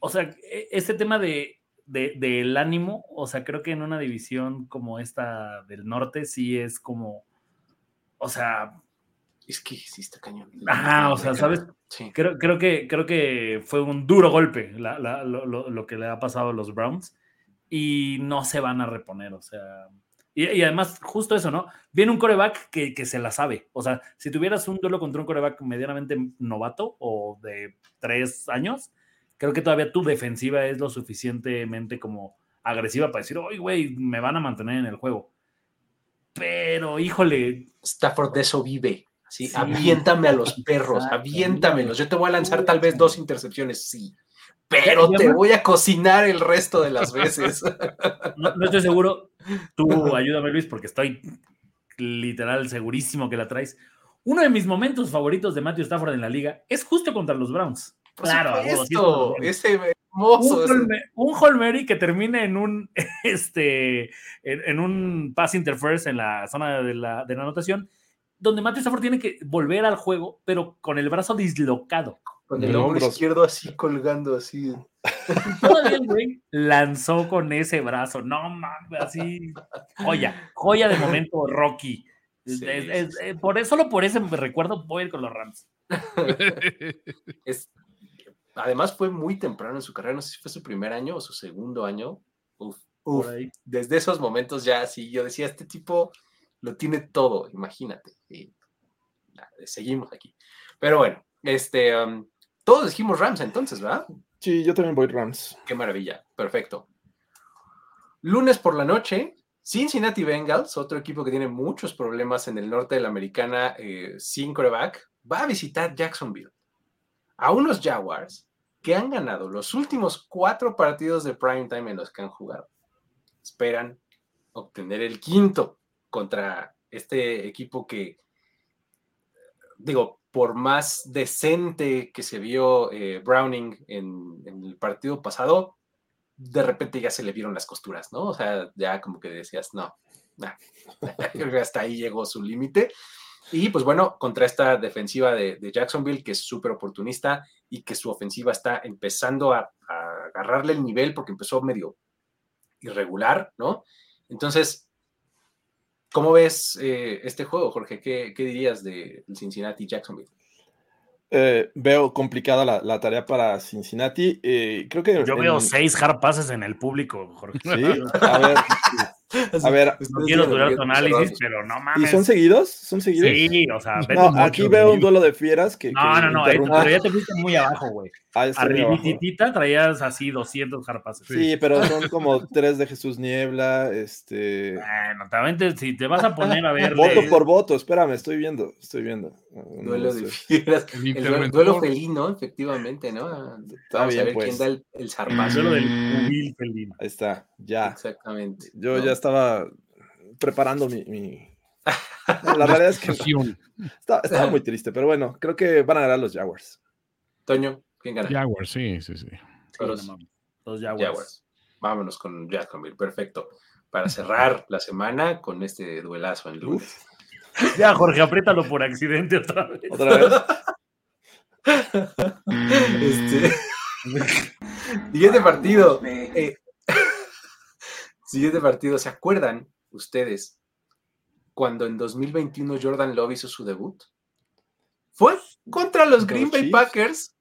O sea, este tema de, de, del ánimo, o sea, creo que en una división como esta del norte, sí es como. O sea. Es que sí está cañón. Ajá, o sea, ¿sabes? Sí. Creo, creo, que, creo que fue un duro golpe la, la, lo, lo, lo que le ha pasado a los Browns y no se van a reponer, o sea. Y, y, además, justo eso, ¿no? Viene un coreback que, que, se la sabe. O sea, si tuvieras un duelo contra un coreback medianamente novato o de tres años, creo que todavía tu defensiva es lo suficientemente como agresiva para decir, oye, güey, me van a mantener en el juego. Pero, híjole. Stafford de eso vive. ¿sí? sí. Aviéntame a los *laughs* perros, aviéntamelos. Yo te voy a lanzar tal vez dos intercepciones, sí pero te voy a cocinar el resto de las veces. *laughs* No, no, estoy seguro. Tú *laughs* ayúdame, Luis, porque estoy literal segurísimo que la traes. Uno de mis momentos favoritos de Matthew Stafford en la liga es justo contra los Browns. Por claro, esto, ese hermoso. Un, un Holmeri que termine en un *laughs* este en, en, un pass interference en la zona de la, de la anotación, donde Matthew Stafford tiene que volver al juego, pero con el brazo dislocado con el hombro izquierdo así colgando así. *laughs* Todavía el güey lanzó con ese brazo. No mames, así. Joya, joya de momento, Rocky. Sí, es, es, sí. por eso, solo por ese me recuerdo voy a ir con los Rams. *laughs* es, además fue muy temprano en su carrera, no sé si fue su primer año o su segundo año. Uf, uf. Desde esos momentos ya sí, yo decía, este tipo lo tiene todo, imagínate. Y, seguimos aquí. Pero bueno, este, um, todos dijimos Rams entonces, ¿verdad? Sí, yo también voy Rams. Qué maravilla, perfecto. Lunes por la noche, Cincinnati Bengals, otro equipo que tiene muchos problemas en el norte de la americana eh, sin coreback, va a visitar Jacksonville. A unos Jaguars que han ganado los últimos cuatro partidos de prime time en los que han jugado. Esperan obtener el quinto contra este equipo que, digo, por más decente que se vio eh, Browning en, el partido pasado, de repente ya se le vieron las costuras, ¿no? O sea, ya como que decías, no, nah, *laughs* hasta ahí llegó su límite. Y pues bueno, contra esta defensiva de, de Jacksonville, que es súper oportunista y que su ofensiva está empezando a, a, agarrarle el nivel porque empezó medio irregular, ¿no? Entonces, ¿Cómo ves eh, este juego, Jorge? ¿Qué, qué dirías de Cincinnati Jacksonville? Eh, veo complicada la, la, tarea para Cincinnati. Eh, creo que yo en... veo seis hard passes en el público, Jorge. Sí, a ver. *laughs* *laughs* A ver, no quiero durar tu análisis, pero no mames. ¿Y son seguidos? ¿Son seguidos? Sí, o sea, no, aquí veo un duelo de fieras que. No, que no, no, interrumpe... pero ya te fuiste muy abajo, güey. *laughs* Ah, Arribititita traías así 200 jarpases. Sí, sí, pero son *laughs* como tres de Jesús Niebla. Este. Bueno, también si te vas a poner a ver. voto por voto, espérame, estoy viendo, estoy viendo. No, *laughs* duelo de fieras. El, el duelo felino, efectivamente, ¿no? Vamos Está bien, a ver pues. quién da el, el zarpazo. El duelo del cubil felino. Ahí está, ya. Exactamente. Yo ¿no? ya estaba preparando mi. mi... No, *laughs* la realidad es que estaba, estaba, muy triste, pero bueno, creo que van a ganar los Jaguars. Toño, ¿quién gana? Jaguars, sí, sí, sí. Los, sí, los Jaguars. Jaguars. Vámonos con Jacksonville, perfecto. Para cerrar la semana con este duelazo en lunes. *laughs* Ya, Jorge, apriétalo por accidente otra vez. ¿Otra vez? este... *laughs* Siguiente partido. Eh... *laughs* Siguiente partido. ¿Se acuerdan ustedes cuando en 2021 Jordan Love hizo su debut? Fue contra los Green Bay Chiefs? Packers.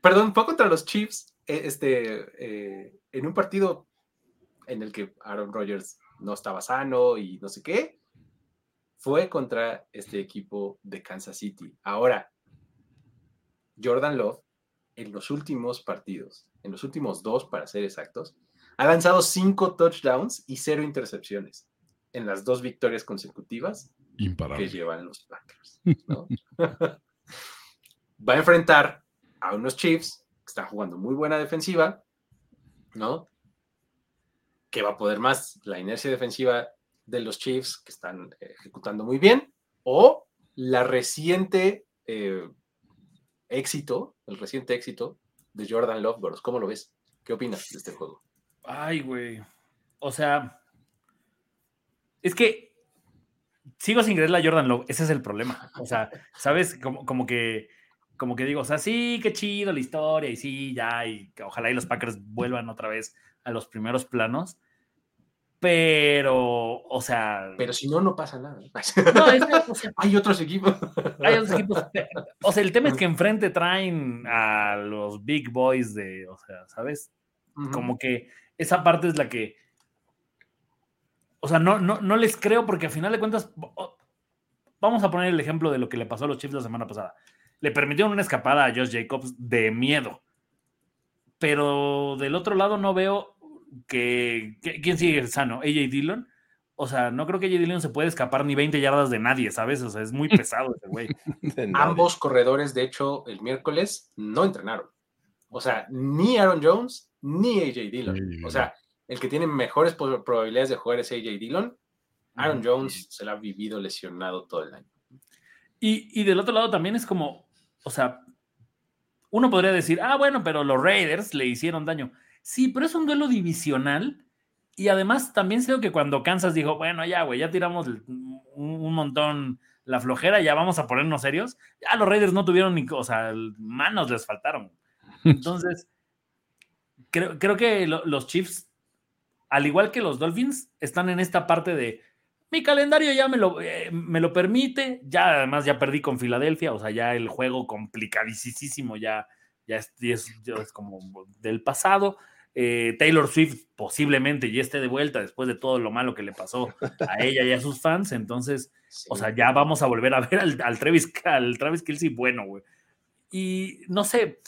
Perdón, fue contra los Chiefs. Este, eh, en un partido en el que Aaron Rodgers no estaba sano y no sé qué. Fue contra este equipo de Kansas City. Ahora, Jordan Love, en los últimos partidos, en los últimos dos para ser exactos, ha lanzado cinco touchdowns y cero intercepciones en las dos victorias consecutivas que llevan los Packers. *laughs* Va a enfrentar a unos Chiefs que están jugando muy buena defensiva, ¿no? Que va a poder más la inercia defensiva de los Chiefs que están ejecutando muy bien, o la reciente eh, éxito, el reciente éxito de Jordan Love, ¿Cómo lo ves? ¿Qué opinas de este juego? Ay, güey. O sea, es que sigo sin creer la Jordan Love. Ese es el problema. O sea, ¿sabes? Como, como que como que digo, o sea, sí, qué chido la historia, y sí, ya, y ojalá y los Packers vuelvan otra vez a los primeros planos. Pero, o sea. Pero si no, no pasa nada. *laughs* No, hay otros equipos. Hay otros equipos. *laughs* O sea, el tema es que enfrente traen a los big boys de, o sea, ¿sabes? Como que esa parte es la que. O sea, no, no, no les creo porque al final de cuentas. Vamos a poner el ejemplo de lo que le pasó a los Chiefs la semana pasada. Le permitieron una escapada a Josh Jacobs de miedo. Pero del otro lado no veo que, ¿quién sigue sano? AJ Dillon. O sea, no creo que AJ Dillon se pueda escapar ni 20 yardas de nadie, ¿sabes? O sea, es muy *laughs* pesado ese güey. Ambos corredores, de hecho, el miércoles no entrenaron. O sea, ni Aaron Jones ni AJ Dillon. O sea, el que tiene mejores probabilidades de jugar es AJ Dillon. Aaron Jones se la ha vivido lesionado todo el año. Y, y, del otro lado también es como, o sea, uno podría decir, ah, bueno, pero los Raiders le hicieron daño. Sí, pero es un duelo divisional. Y además también creo que cuando Kansas dijo, bueno, ya, güey, ya tiramos un, montón la flojera, ya vamos a ponernos serios. Ya los Raiders no tuvieron ni, o sea, manos les faltaron. *laughs* Entonces, creo, creo que los Chiefs, al igual que los Dolphins, están en esta parte de, mi calendario ya me lo, eh, me lo permite, ya además ya perdí con Filadelfia, o sea, ya el juego complicadísimo ya, ya, es, ya es como del pasado. Eh, Taylor Swift posiblemente ya esté de vuelta después de todo lo malo que le pasó a ella y a sus fans. Entonces, o sea, ya vamos a volver a ver al, Travis, al Travis Kelsey bueno, güey. Y no sé,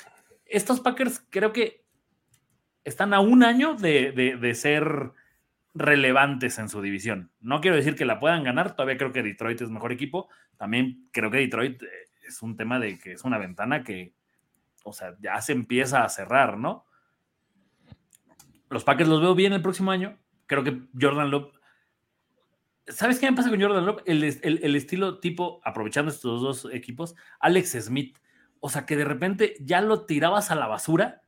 estos Packers creo que están a un año de, ser relevantes en su división. No quiero decir que la puedan ganar, todavía creo que Detroit es mejor equipo. También creo que Detroit eh, es un tema de que es una ventana que, o sea, ya se empieza a cerrar, ¿no? Los Packers los veo bien el próximo año. Creo que Jordan Love. ¿Sabes qué me pasa con Jordan Love? El, estilo tipo, aprovechando estos dos equipos, Alex Smith. O sea, que de repente ya lo tirabas a la basura,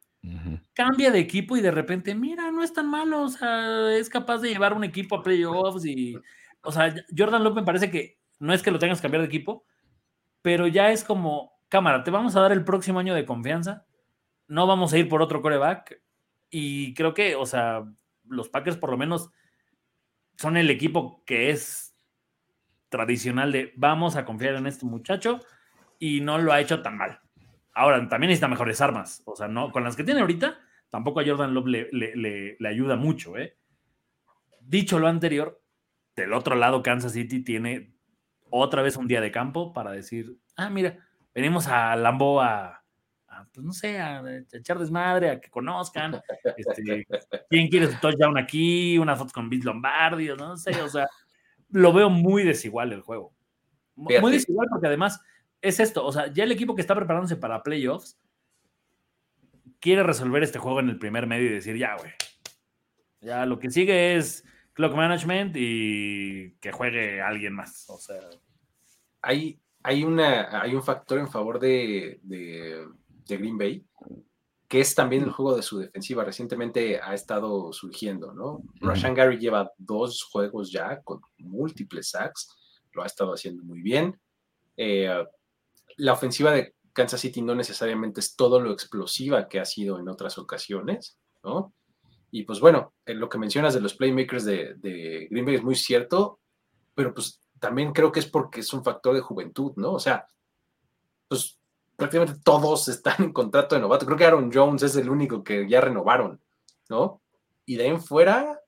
cambia de equipo y de repente, mira, no es tan malo. O sea, es capaz de llevar un equipo a playoffs y. O sea, Jordan Love me parece que no es que lo tengas que cambiar de equipo, pero ya es como, cámara, te vamos a dar el próximo año de confianza. No vamos a ir por otro coreback y creo que, o sea, los Packers por lo menos son el equipo que es tradicional de vamos a confiar en este muchacho y no lo ha hecho tan mal. Ahora, también necesita mejores armas. O sea, no, con las que tiene ahorita, tampoco a Jordan Love le, le ayuda mucho. ¿eh? Dicho lo anterior, del otro lado, Kansas City tiene otra vez un día de campo para decir, ah, mira, venimos a Lambo a, pues no sé, a, echar desmadre, a que conozcan. Este, ¿Quién quiere su touchdown aquí? Una foto con Bill Lombardi, no sé, o sea, lo veo muy desigual el juego. Muy desigual porque además es esto, o sea, ya el equipo que está preparándose para playoffs quiere resolver este juego en el primer medio y decir, ya, güey, ya lo que sigue es clock management y que juegue alguien más, o sea. Hay, hay, una, hay un factor en favor de de Green Bay, que es también el juego de su defensiva. Recientemente ha estado surgiendo, ¿no? Rashan Gary lleva dos juegos ya con múltiples sacks, lo ha estado haciendo muy bien. Eh, la ofensiva de Kansas City no necesariamente es todo lo explosiva que ha sido en otras ocasiones, ¿no? Y pues bueno, lo que mencionas de los playmakers de, de Green Bay es muy cierto, pero pues también creo que es porque es un factor de juventud, ¿no? O sea, pues prácticamente todos están en contrato de novato. Creo que Aaron Jones es el único que ya renovaron, ¿no? Y de ahí en fuera,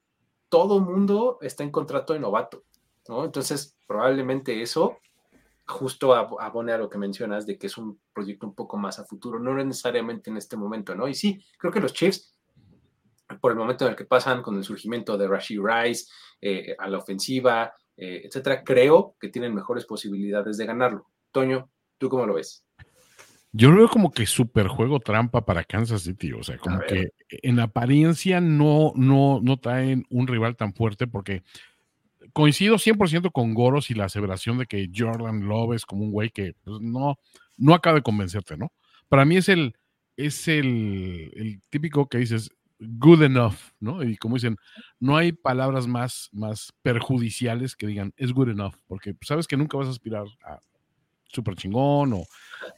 todo mundo está en contrato de novato. ¿no? Entonces, probablemente eso justo abone a lo que mencionas de que es un proyecto un poco más a futuro, no necesariamente en este momento, ¿no? Y sí, creo que los Chiefs, por el momento en el que pasan con el surgimiento de Rashid Rice eh, a la ofensiva, eh, etcétera, creo que tienen mejores posibilidades de ganarlo. Toño, ¿tú cómo lo ves? Yo lo veo como que super juego trampa para Kansas City, o sea, como que en apariencia no, no, no traen un rival tan fuerte porque coincido 100% con Goros y la aseveración de que Jordan Love es como un güey que pues, no, no acaba de convencerte, ¿no? Para mí es el, es el, el, típico que dices good enough, ¿no? Y como dicen, no hay palabras más, más perjudiciales que digan es good enough, porque sabes que nunca vas a aspirar a súper chingón o,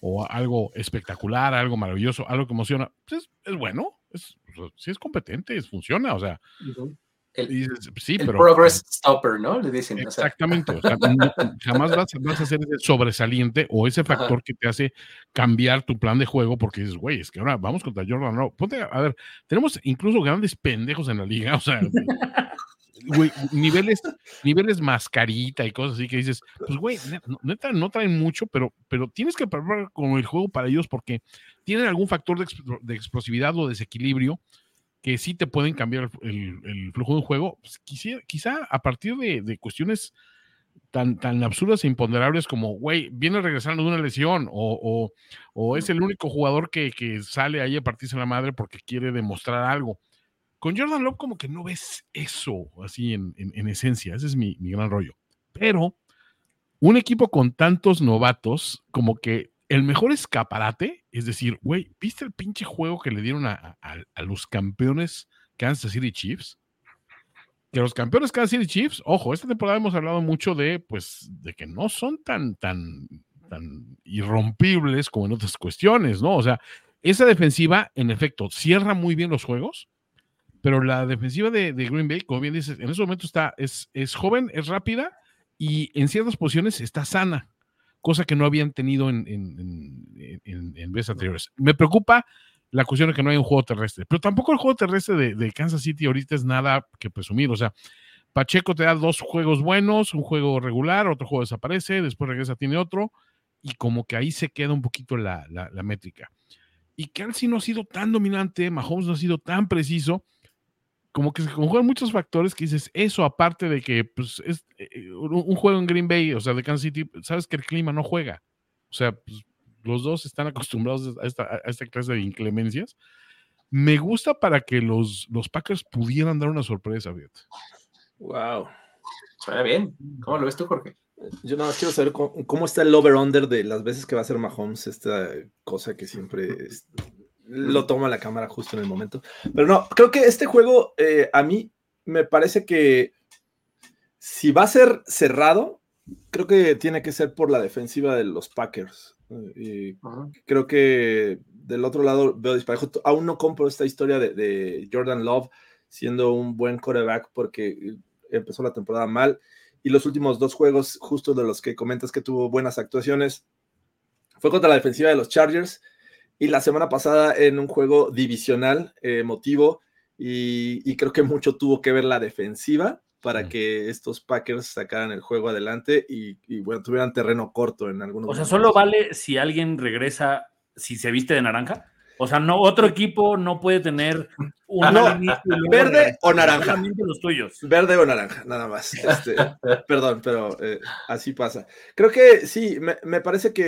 o, algo espectacular, algo maravilloso, algo que emociona. Pues es, bueno, es, sí es competente, es, funciona, o sea, el, sí, pero, progress stopper, ¿no? Le dicen. Exactamente. jamás vas, vas, a ser ese sobresaliente o ese factor que te hace cambiar tu plan de juego porque dices, güey, es que ahora vamos contra Jordan. No, ponte, a ver, tenemos incluso grandes pendejos en la liga, o sea, güey, niveles, niveles mascarita y cosas así que dices, pues, güey, neta, no traen mucho, pero, pero tienes que preparar con el juego para ellos porque tienen algún factor de, de explosividad o desequilibrio que sí te pueden cambiar el, flujo de un juego, pues, quizá, a partir de, cuestiones tan, tan absurdas e imponderables como, güey, viene regresando de una lesión o, es el único jugador que, sale ahí a partirse la madre porque quiere demostrar algo. Con Jordan Love como que no ves eso así en, esencia, ese es mi, mi gran rollo. Pero un equipo con tantos novatos como que el mejor escaparate, es decir, güey, ¿viste el pinche juego que le dieron a, los campeones Kansas City Chiefs? Que los campeones Kansas City Chiefs, ojo, esta temporada hemos hablado mucho de, pues, de que no son tan, tan, tan irrompibles como en otras cuestiones, ¿no? O sea, esa defensiva, en efecto, cierra muy bien los juegos, pero la defensiva de, Green Bay, como bien dices, en ese momento está, es, es joven, es rápida y en ciertas posiciones está sana cosa que no habían tenido en, en, veces anteriores. Me preocupa la cuestión de que no hay un juego terrestre, pero tampoco el juego terrestre de, Kansas City ahorita es nada que presumir, o sea, Pacheco te da dos juegos buenos, un juego regular, otro juego desaparece, después regresa, tiene otro, y como que ahí se queda un poquito la, la métrica. Y Kelsey no ha sido tan dominante, Mahomes no ha sido tan preciso, como que se conjugan muchos factores que dices, eso aparte de que pues, es eh, un, juego en Green Bay, o sea, de Kansas City, sabes que el clima no juega. O sea, pues, los dos están acostumbrados a esta, a esta, clase de inclemencias. Me gusta para que los, los Packers pudieran dar una sorpresa, fíjate. Wow. Suena bien. ¿Cómo lo ves tú, Jorge? Yo nada más quiero saber cómo, está el over-under de las veces que va a ser Mahomes, esta cosa que siempre es, lo toma la cámara justo en el momento. Pero no, creo que este juego eh, a mí me parece que si va a ser cerrado, creo que tiene que ser por la defensiva de los Packers. Y creo que del otro lado veo disparejo. Aún no compro esta historia de, Jordan Love siendo un buen quarterback porque empezó la temporada mal. Y los últimos dos juegos, justo de los que comentas que tuvo buenas actuaciones, fue contra la defensiva de los Chargers y la semana pasada en un juego divisional eh, emotivo y, creo que mucho tuvo que ver la defensiva para que estos Packers sacaran el juego adelante y, bueno, tuvieran terreno corto en algunos O sea, solo vale si alguien regresa, si se viste de naranja. O sea, no, otro equipo no puede tener un verde o naranja. Los tuyos. Verde o naranja, nada más. *laughs* Este, perdón, pero eh, así pasa. Creo que sí, me, parece que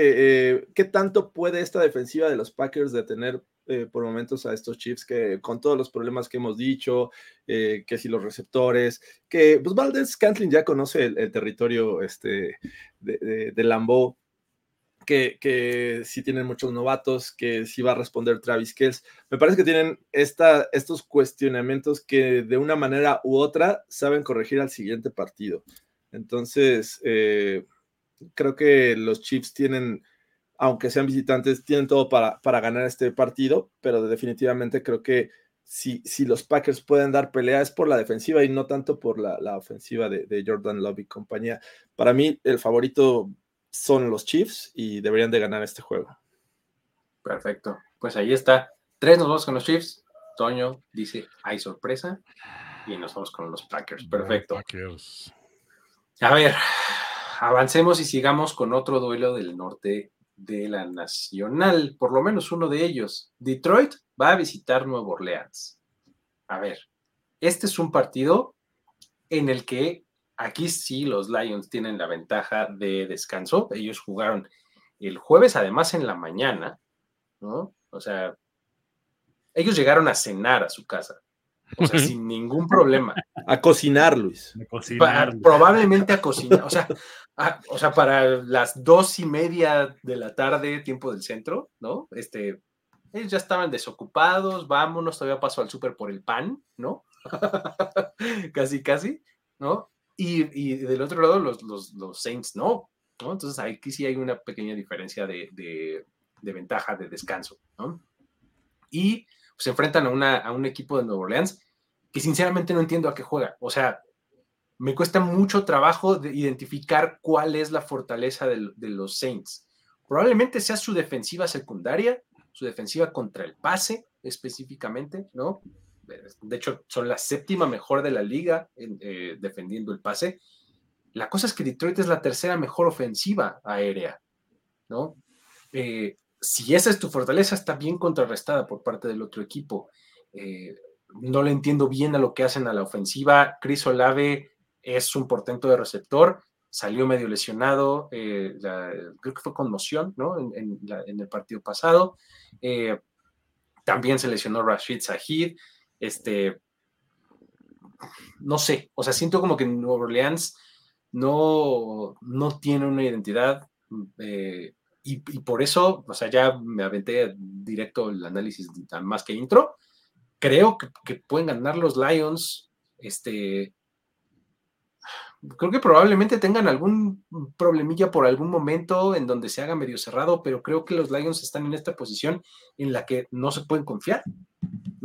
eh, qué tanto puede esta defensiva de los Packers detener eh, por momentos a estos Chiefs que con todos los problemas que hemos dicho, que si los receptores, que pues Valdez Cantlin ya conoce el, territorio este, de, de, de Lambeau que, que sí tienen muchos novatos, que sí va a responder Travis Kells. Me parece que tienen estos cuestionamientos que de una manera u otra saben corregir al siguiente partido. Entonces, eh, creo que los Chiefs tienen, aunque sean visitantes, tienen todo para, para ganar este partido, pero definitivamente creo que si, si, los Packers pueden dar pelea es por la defensiva y no tanto por la, la ofensiva de, de, Jordan Love y compañía. Para mí, el favorito son los Chiefs y deberían de ganar este juego. Perfecto. Pues ahí está. Tres nos vamos con los Chiefs. Toño dice, hay sorpresa. Y nos vamos con los Packers. Perfecto. A ver, avancemos y sigamos con otro duelo del norte de la Nacional, por lo menos uno de ellos. Detroit va a visitar Nuevo Orleans. A ver, este es un partido en el que aquí sí los Lions tienen la ventaja de descanso. Ellos jugaron el jueves, además en la mañana, ¿no? O sea, ellos llegaron a cenar a su casa. O sea, sin ningún problema. *laughs* A cocinar, Luis. De cocinar. Probablemente a cocinar. O sea, a- o sea, para las dos y media de la tarde, tiempo del centro, ¿no? Este, ellos ya estaban desocupados, vámonos, todavía paso al súper por el pan, ¿no? *laughs* casi, casi, ¿no? Y, y del otro lado, los, los, los Saints no, ¿no? Entonces aquí sí hay una pequeña diferencia de, de- de ventaja de descanso, ¿no? Y se enfrentan a, una, a un equipo de Nueva Orleans que sinceramente no entiendo a qué juega. O sea, me cuesta mucho trabajo de identificar cuál es la fortaleza del- de, los Saints. Probablemente sea su defensiva secundaria, su defensiva contra el pase específicamente, ¿no? De hecho, son la séptima mejor de la liga en, eh, defendiendo el pase. La cosa es que Detroit es la tercera mejor ofensiva aérea, ¿no? Eh, si esa es tu fortaleza, está bien contrarrestada por parte del otro equipo. Eh, no le entiendo bien a lo que hacen a la ofensiva. Chris Olave es un portento de receptor, salió medio lesionado, creo que fue conmoción, ¿no? En, en el partido pasado. También se lesionó Rashid Sahid. Este, no sé, o sea, siento como que Nueva Orleans no, no tiene una identidad. eh, y, por eso, o sea, ya me aventé directo el análisis más que intro. Creo que, que pueden ganar los Lions. Este, creo que probablemente tengan algún problemilla por algún momento en donde se haga medio cerrado, pero creo que los Lions están en esta posición en la que no se pueden confiar,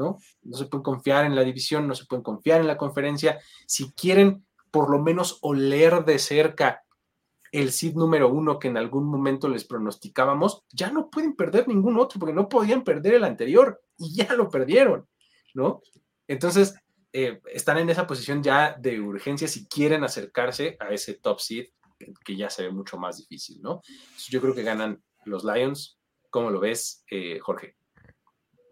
¿no? No se pueden confiar en la división, no se pueden confiar en la conferencia. Si quieren por lo menos oler de cerca el seed número uno que en algún momento les pronosticábamos, ya no pueden perder ningún otro, porque no podían perder el anterior y ya lo perdieron, ¿no? Entonces, eh, están en esa posición ya de urgencia si quieren acercarse a ese top seed, que, ya se ve mucho más difícil, ¿no? Yo creo que ganan los Lions. ¿Cómo lo ves, eh, Jorge?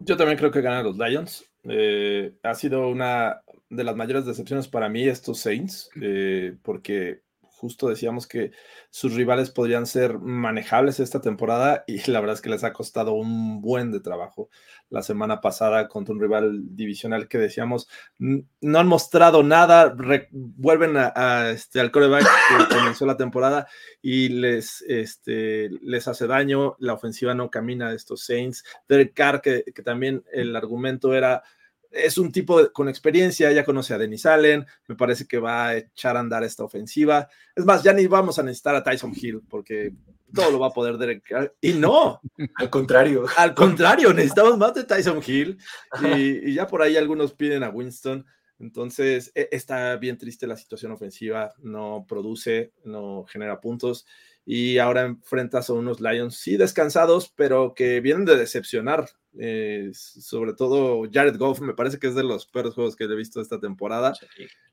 Yo también creo que ganan los Lions. Eh, ha sido una de las mayores decepciones para mí estos Saints, eh, porque justo decíamos que sus rivales podrían ser manejables esta temporada *laughs* y la verdad es que les ha costado un buen de trabajo. La semana pasada contra un rival divisional que decíamos no han mostrado nada, vuelven a, a, este, al coreback que *coughs* comenzó la temporada y les, este, les hace daño, la ofensiva no camina de estos Saints. Derek Carr, que, que también el argumento era es un tipo de, con experiencia, ya conoce a Denis Allen, me parece que va a echar a andar esta ofensiva. Es más, ya ni vamos a necesitar a Tyson Hill porque todo lo va a poder Derek Carr. Y no, al contrario. Al contrario, necesitamos más de Tyson Hill y, y ya por ahí algunos piden a Winston. Entonces, está bien triste la situación ofensiva, no produce, no genera puntos y ahora enfrentas a unos Lions, sí descansados, pero que vienen de decepcionar. Eh, sobre todo Jared Goff, me parece que es de los peores juegos que he visto esta temporada.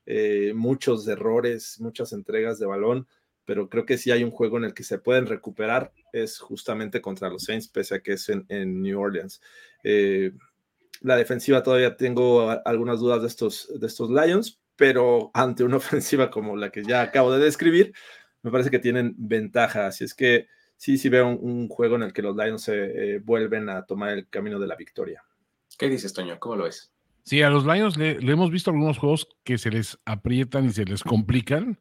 Eh, muchos errores, muchas entregas de balón, pero creo que sí hay un juego en el que se pueden recuperar, es justamente contra los Saints, pese a que es en, en New Orleans. Eh, la defensiva todavía tengo algunas dudas de estos, de estos Lions, pero ante una *laughs* ofensiva como la que ya acabo de describir, me parece que tienen ventaja. Así es que sí, sí veo un, un juego en el que los Lions se eh, vuelven a tomar el camino de la victoria. ¿Qué dices, Toño? ¿Cómo lo ves? Sí, a los Lions le, le hemos visto algunos juegos que se les aprietan y se les complican,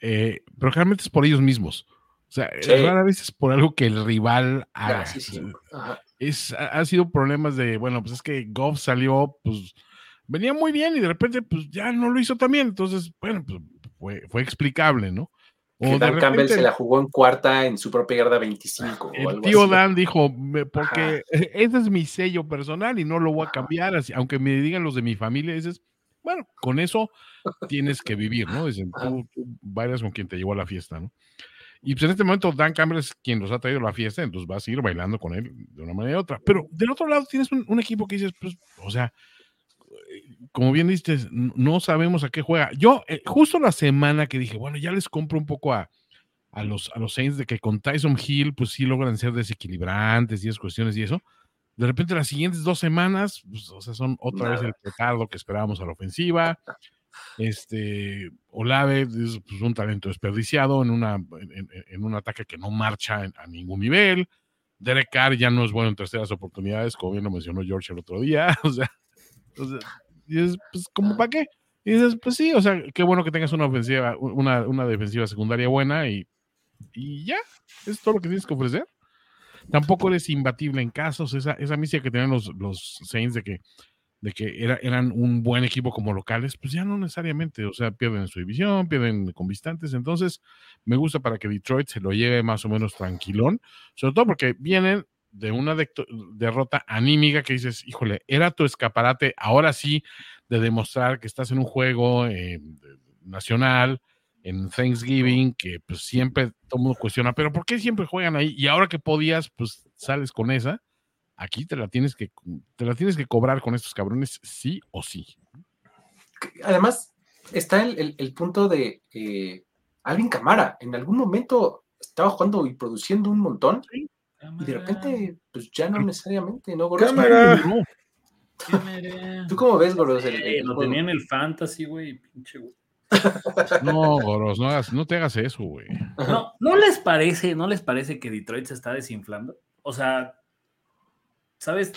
eh, pero realmente es por ellos mismos. O sea, sí. rara vez es por algo que el rival haga. Ah, sí, sí. Es, ha, ha, sido problemas de, bueno, pues es que Goff salió, pues venía muy bien y de repente, pues ya no lo hizo también. Entonces, bueno, pues fue, fue explicable, ¿no? Que Dan Campbell se la jugó en cuarta en su propia yarda 25. El o algo tío así. Dan dijo, porque Ajá. ese es mi sello personal y no lo voy a cambiar, así, aunque me digan los de mi familia, dices, bueno, con eso tienes que vivir, ¿no? Dicen, *laughs* tú, tú bailas con quien te llevó a la fiesta, ¿no? Y pues en este momento Dan Campbell es quien los ha traído a la fiesta, entonces vas a ir bailando con él de una manera u otra. Pero del otro lado tienes un, un equipo que dices, pues, o sea, como bien dices, no sabemos a qué juega. Yo, eh, justo la semana que dije, bueno, ya les compro un poco a, a, los, a los Saints de que con Tyson Hill, pues sí logran ser desequilibrantes y esas cuestiones y eso. De repente, las siguientes dos semanas, pues, o sea, son otra vez el petardo que esperábamos a la ofensiva. Este, Olave es pues, un talento desperdiciado en, una, en, un ataque que no marcha a ningún nivel. Derek Carr ya no es bueno en terceras oportunidades, como bien lo mencionó George el otro día. *laughs* O sea, o sea y es, pues, ¿como para qué? Y dices, pues sí, o sea, qué bueno que tengas una ofensiva, una, una defensiva secundaria buena y, y ya, es todo lo que tienes que ofrecer. Tampoco eres imbatible en casos, esa, esa misia que tenían los, los Saints de que de que era, eran un buen equipo como locales, pues ya no necesariamente, o sea, pierden su división, pierden con Vistantes, entonces me gusta para que Detroit se lo lleve más o menos tranquilón, sobre todo porque vienen de una derrota anímica que dices, híjole, era tu escaparate, ahora sí, de demostrar que estás en un juego eh, nacional, en Thanksgiving, que pues siempre todo el mundo cuestiona, pero ¿por qué siempre juegan ahí? Y ahora que podías, pues sales con esa aquí te la tienes que, te la tienes que cobrar con estos cabrones, sí o sí. Además, está el, punto de eh, Alvin Camara. En algún momento estaba jugando y produciendo un montón. Y de repente, pues ya no necesariamente, ¿no, Goros? Cámara. *laughs* ¿Tú cómo ves, Goros? lo tenía en el fantasy, güey, pinche güey. *laughs* No, Goros, no, no te hagas eso, güey. No, ¿no les parece, no les parece que Detroit se está desinflando? O sea, ¿sabes?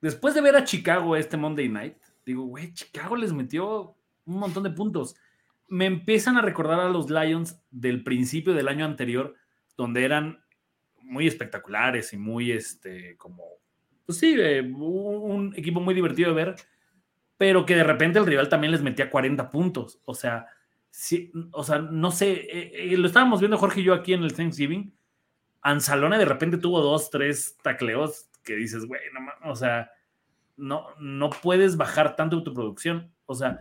Después de ver a Chicago este Monday Night, digo, güey, Chicago les metió un montón de puntos. Me empiezan a recordar a los Lions del principio del año anterior, donde eran muy espectaculares y muy, este, como, pues sí, eh, un equipo muy divertido de ver, pero que de repente el rival también les metía 40 puntos. O sea, sí, o sea, no sé, eh, eh, lo estábamos viendo Jorge y yo aquí en el Thanksgiving. Anzalone de repente tuvo dos, tres tacleos que dices, güey, no, o sea, no, no puedes bajar tanto tu producción. O sea,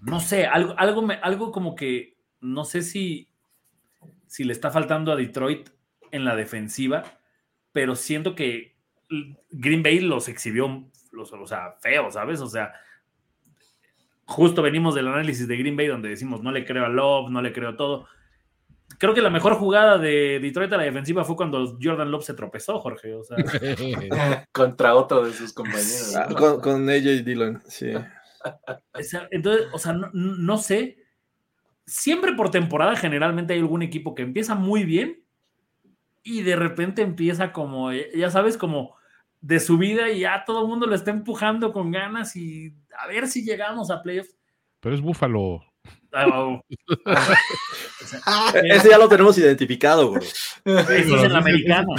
no sé, algo, algo, algo como que no sé si, si le está faltando a Detroit en la defensiva, pero siento que Green Bay los exhibió, los, o sea, feo, ¿sabes? O sea, justo venimos del análisis de Green Bay donde decimos, no le creo a Love, no le creo a todo creo que la mejor jugada de Detroit a la defensiva fue cuando Jordan Love se tropezó, Jorge. O sea. *laughs* Contra otro de sus compañeros. Con, con y Dylan, sí. *laughs* Entonces, o sea, no, sé. Siempre por temporada generalmente hay algún equipo que empieza muy bien y de repente empieza como, ya sabes, como de subida y ya todo el mundo lo está empujando con ganas y a ver si llegamos a playoffs. Pero es Búfalo. Ah, *laughs* ese ya lo tenemos identificado, güey. Ese es el americano.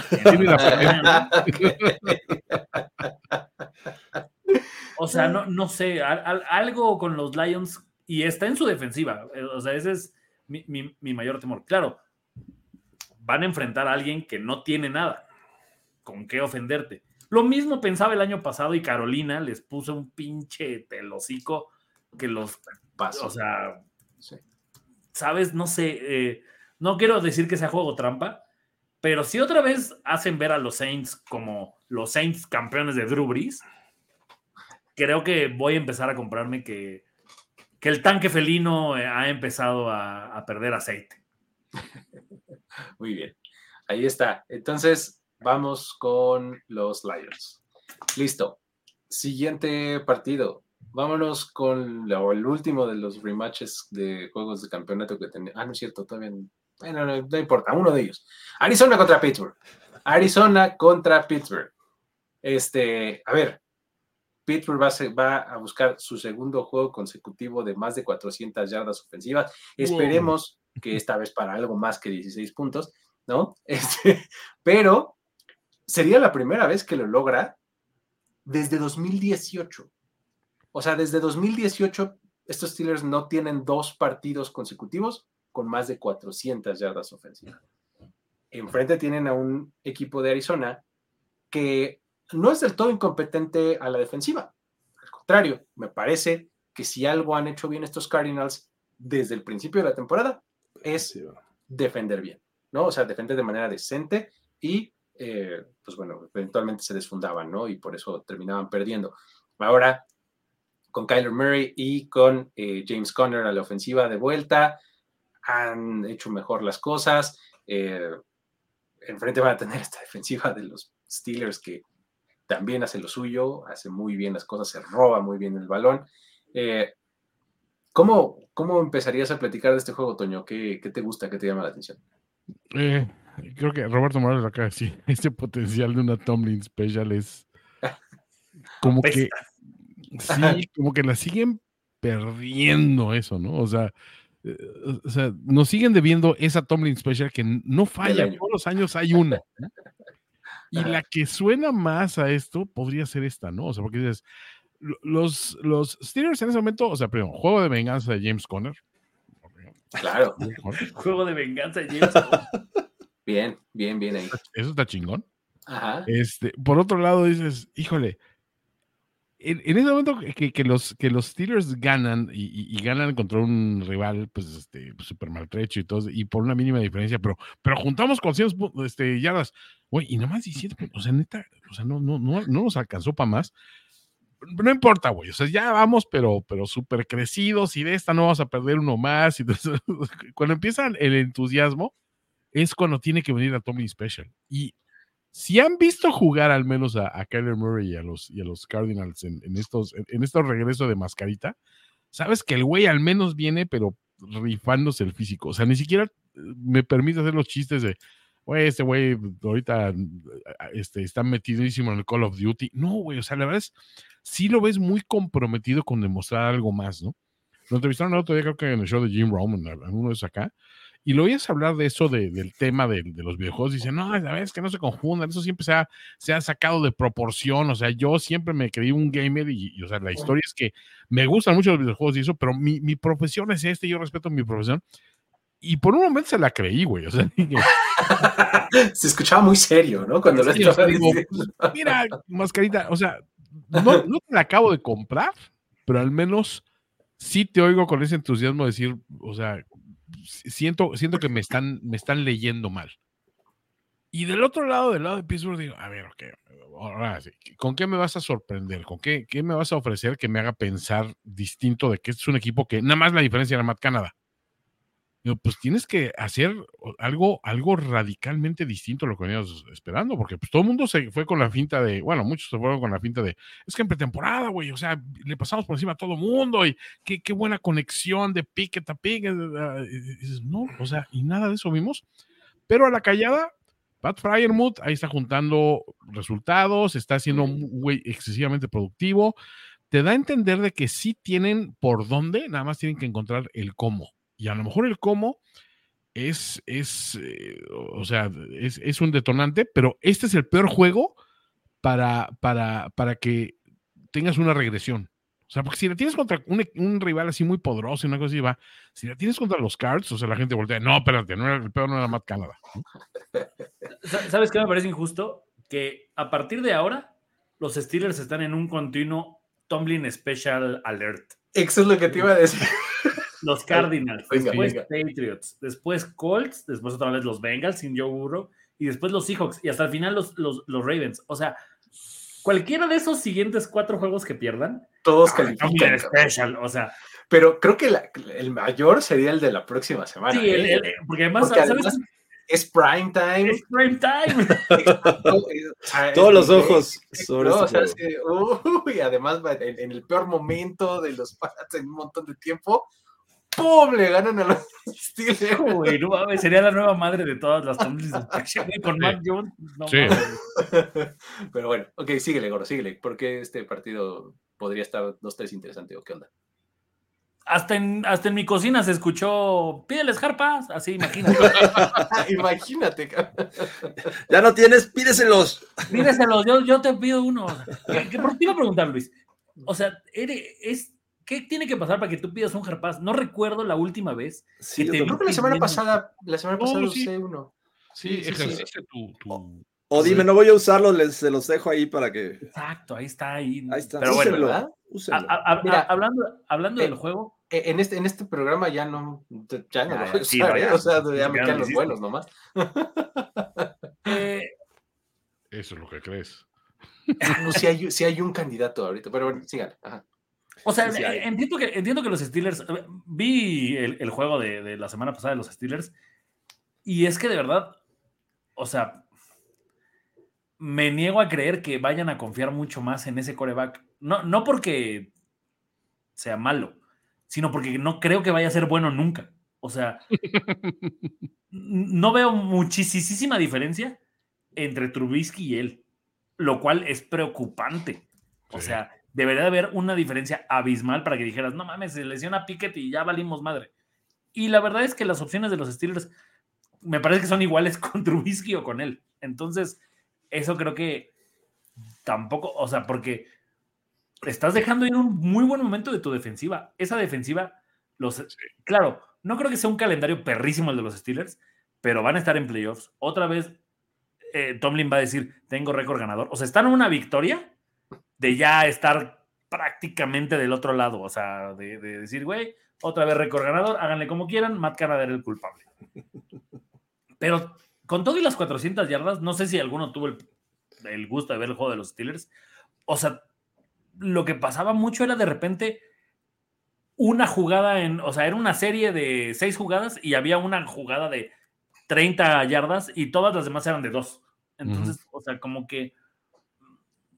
o sea, no, no sé, algo con los Lions y está en su defensiva. Eh, o sea, ese es mi, mi, mayor temor. Claro, van a enfrentar a alguien que no tiene nada con qué ofenderte. Lo mismo pensaba el año pasado y Carolina les puso un pinche telocico que los o sea, sabes, no sé, eh, no quiero decir que sea juego trampa, pero si otra vez hacen ver a los Saints como los Saints campeones de Drew Brees, creo que voy a empezar a comprarme que, que el tanque felino eh, ha empezado a, a perder aceite. *laughs* *laughs* Muy bien, ahí está. Entonces, vamos con los Lions. Listo. Siguiente partido. Vámonos con el último de los rematches de juegos de campeonato que tenía. Ah, no es cierto, todavía no. Bueno, no, importa, uno de ellos. Arizona contra Pittsburgh. Arizona contra Pittsburgh. Este, a ver, Pittsburgh va a, va a, buscar su segundo juego consecutivo de más de 400 yardas ofensivas. Esperemos que esta vez para algo más que 16 puntos, ¿no? *laughs* Este, pero sería la primera vez que lo logra desde 2018. O sea, desde 2018 estos Steelers no tienen dos partidos consecutivos con más de 400 yardas ofensivas. Enfrente tienen a un equipo de Arizona que no es del todo incompetente a la defensiva. Al contrario, me parece que si algo han hecho bien estos Cardinals desde el principio de la temporada es defender bien, ¿no? O sea, defender de manera decente y, eh, pues bueno, eventualmente se desfundaban, ¿no? Y por eso terminaban perdiendo. Ahora, con Kyler Murray y con eh, James Conner a la ofensiva de vuelta. Han hecho mejor las cosas. Eh, enfrente van a tener esta *laughs* defensiva de los Steelers que también hace lo suyo, hace muy bien las cosas, se roba muy bien el balón. Eh, ¿cómo, ¿Cómo empezarías a platicar de este juego, Toño? ¿Qué, qué te gusta, qué te llama la atención? Eh, creo que Roberto Morales acá sí, *laughs* este potencial de una Tomlin Special es *laughs* como que sí, como que la siguen perdiendo eso, ¿no? O sea, eh, o sea, nos siguen debiendo esa Tomlin Special que no falla, todos los años hay una. *laughs* Y la que suena más a esto podría ser esta, ¿no? O sea, porque dices, los, los Steelers en ese momento, o sea, primero, juego de venganza de James Conner. Claro. *laughs* juego de venganza de James Conner. *laughs* Bien, bien, bien ahí. Eso está chingón. Ajá. Este, por otro lado, dices, híjole, en, ese momento que, que, los, que los Steelers ganan y, y, ganan contra un rival, pues, este, súper maltrecho y todo, y por una mínima diferencia, pero, pero juntamos con 100 este, yardas, güey, y nada más 17 o sea, neta, o sea, no, no, no, no nos alcanzó para más. No importa, güey, o sea, ya vamos, pero, pero súper crecidos y de esta no vamos a perder uno más. Entonces, *laughs* cuando empiezan el entusiasmo, es cuando tiene que venir a Tommy Special. Y si han visto jugar al menos a, Kyler Murray y a los, y a los Cardinals en, en estos, en, en, estos regresos de mascarita, sabes que el güey al menos viene, pero rifándose el físico. O sea, ni siquiera eh, me permite hacer los chistes de, güey, este güey ahorita este, está metidísimo en el Call of Duty. No, güey, o sea, la verdad es, sí lo ves muy comprometido con demostrar algo más, ¿no? Lo entrevistaron el otro día, creo que en el show de Jim Roman, alguno de esos acá, y lo oías hablar de eso, de, del tema de, de, los videojuegos, y dice, no, la verdad es que no se confundan, eso siempre se ha, se ha sacado de proporción, o sea, yo siempre me creí un gamer y, y, o sea, la historia es que me gustan mucho los videojuegos y eso, pero mi, mi profesión es este, yo respeto mi profesión, y por un momento se la creí, güey, o sea, *laughs* dije, se escuchaba muy serio, ¿no? Cuando sí, lo sea, digo, mira, mascarita, o sea, no, no te la acabo de comprar, pero al menos sí te oigo con ese entusiasmo decir, o sea, siento, siento que me están, me están leyendo mal. Y del otro lado, del lado de Pittsburgh, digo, a ver, ok, ahora sí, ¿con qué me vas a sorprender? ¿Con qué, qué me vas a ofrecer que me haga pensar distinto de que este es un equipo que nada más la diferencia era Matt Canadá? Digo, pues tienes que hacer algo, algo radicalmente distinto a lo que veníamos esperando, porque pues todo el mundo se fue con la finta de, bueno, muchos se fueron con la finta de, es que en pretemporada, güey, o sea, le pasamos por encima a todo el mundo y qué, qué, buena conexión de picket a picket. No, o sea, y nada de eso vimos. Pero a la callada, Pat Fryermuth ahí está juntando resultados, está siendo un güey excesivamente productivo. Te da a entender de que sí tienen por dónde, nada más tienen que encontrar el cómo. Y a lo mejor el cómo es, es eh, o sea, es, es, un detonante, pero este es el peor juego para, para, para que tengas una regresión. O sea, porque si la tienes contra un, un, rival así muy poderoso y una cosa así va, si la tienes contra los Cards, o sea, la gente voltea, no, espérate, no era, el peor no era Matt Canada. ¿Sabes qué me parece injusto? Que a partir de ahora, los Steelers están en un continuo Tomlin Special Alert. Eso es lo que te iba a decir. *laughs* Los Cardinals, venga, después venga. Patriots, después Colts, después otra vez los Bengals sin Joe Burrow, y después los Seahawks, y hasta el final los, los, los Ravens. O sea, cualquiera de esos siguientes cuatro juegos que pierdan, todos califican. Special, o sea. Pero creo que la, el mayor sería el de la próxima semana. Sí, ¿eh? el, el, porque además, porque ¿sabes? además es prime time. Es prime time. *laughs* Todos los ojos sobre no, este o sea, uy, además en, en, el peor momento de los *laughs* Pats en un montón de tiempo, ¡pum! Le ganan a los *laughs* Steelers. Uy, no mames, sería la nueva madre de todas las Tomlins con Mac Jones. No, Sí. *laughs* Pero bueno, ok, síguele, Goro, síguele. Porque este partido podría estar dos, tres interesante o qué onda. Hasta en, hasta en mi cocina se escuchó, pídeles jarpas, así, imagínate. *laughs* imagínate. Ya no tienes, pídeselos. Pídeselos, yo, yo te pido uno. ¿Qué, qué, por qué iba a preguntar, Luis? O sea, eres, es, ¿qué tiene que pasar para que tú pidas un jarpaz? No recuerdo la última vez. Sí, que te creo que la semana pasada, la semana pasada Oh, sí. usé uno. Sí, ejerciste tu, tu- O dime, no voy a usarlos, les, se los dejo ahí para que. Exacto, ahí está. Ahí, Ahí está. Pero bueno, úsenlo, ¿verdad? úsenlo. a- a- a- Mira, hablando, hablando eh, del juego, Eh, En este, en este programa ya no, ya no Ya, lo voy a sí, usar, no, ¿eh? ya. o sea, ya Ya me quedan los buenos nomás. eh, Eso es lo que crees. No, si hay, sí hay un candidato ahorita, pero bueno, síganle. Ajá. O sea, Sí, eh, entiendo, que, entiendo que los Steelers. eh, Vi el, el juego de, de la semana pasada de los Steelers. Y es que de verdad. O sea. Me niego a creer que vayan a confiar mucho más en ese coreback. No, no porque sea malo, sino porque no creo que vaya a ser bueno nunca. O sea, *laughs* no veo muchísima diferencia entre Trubisky y él, lo cual es preocupante. O Sí. sea, debería de haber una diferencia abismal para que dijeras, no mames, se lesiona Pickett y ya valimos madre. Y la verdad es que las opciones de los Steelers me parece que son iguales *laughs* con Trubisky o con él. Entonces, eso creo que tampoco, o sea, porque estás dejando ir un muy buen momento de tu defensiva. Esa defensiva, los, claro, no creo que sea un calendario perrísimo el de los Steelers, pero van a estar en playoffs. Otra vez, eh, Tomlin va a decir, tengo récord ganador. O sea, están en una victoria de ya estar prácticamente del otro lado. O sea, de, de decir, güey, otra vez récord ganador, háganle como quieran, Matt Canada era el culpable. *laughs* Pero con todo y las 400 yardas, no sé si alguno tuvo el, el gusto de ver el juego de los Steelers. O sea, lo que pasaba mucho era de repente una jugada en, o sea, era una serie de seis jugadas y había una jugada de 30 yardas y todas las demás eran de dos. Entonces, o sea, como que,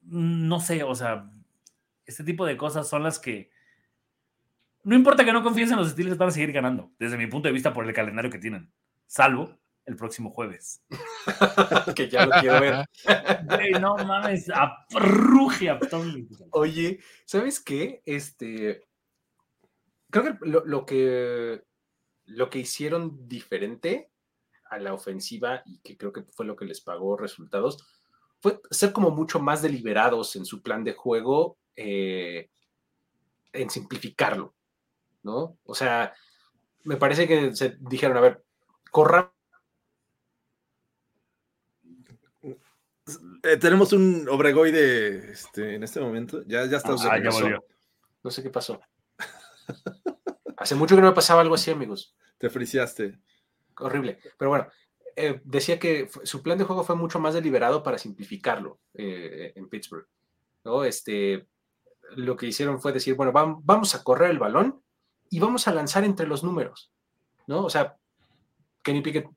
no sé, o sea, este tipo de cosas son las que, no importa que no confíes en los Steelers, van a seguir ganando, desde mi punto de vista por el calendario que tienen, salvo el próximo jueves. *laughs* que ya lo quiero ver. Güey, no mames, Tomlin. Oye, ¿sabes qué? Este, creo que lo, lo que lo que hicieron diferente a la ofensiva y que creo que fue lo que les pagó resultados fue ser como mucho más deliberados en su plan de juego, eh, en simplificarlo, ¿no? O sea, me parece que se dijeron, a ver, corra Eh, tenemos un obregoide este, en este momento. Ya, ya está. Ah, ya volvió. no sé qué pasó. Hace mucho que no me pasaba algo así, amigos. Te friciaste. horrible. Pero bueno, eh, decía que su plan de juego fue mucho más deliberado para simplificarlo eh, en Pittsburgh. ¿no? Este, lo que hicieron fue decir, bueno, vam- vamos a correr el balón y vamos a lanzar entre los números. ¿no? O sea, Kenny Pickett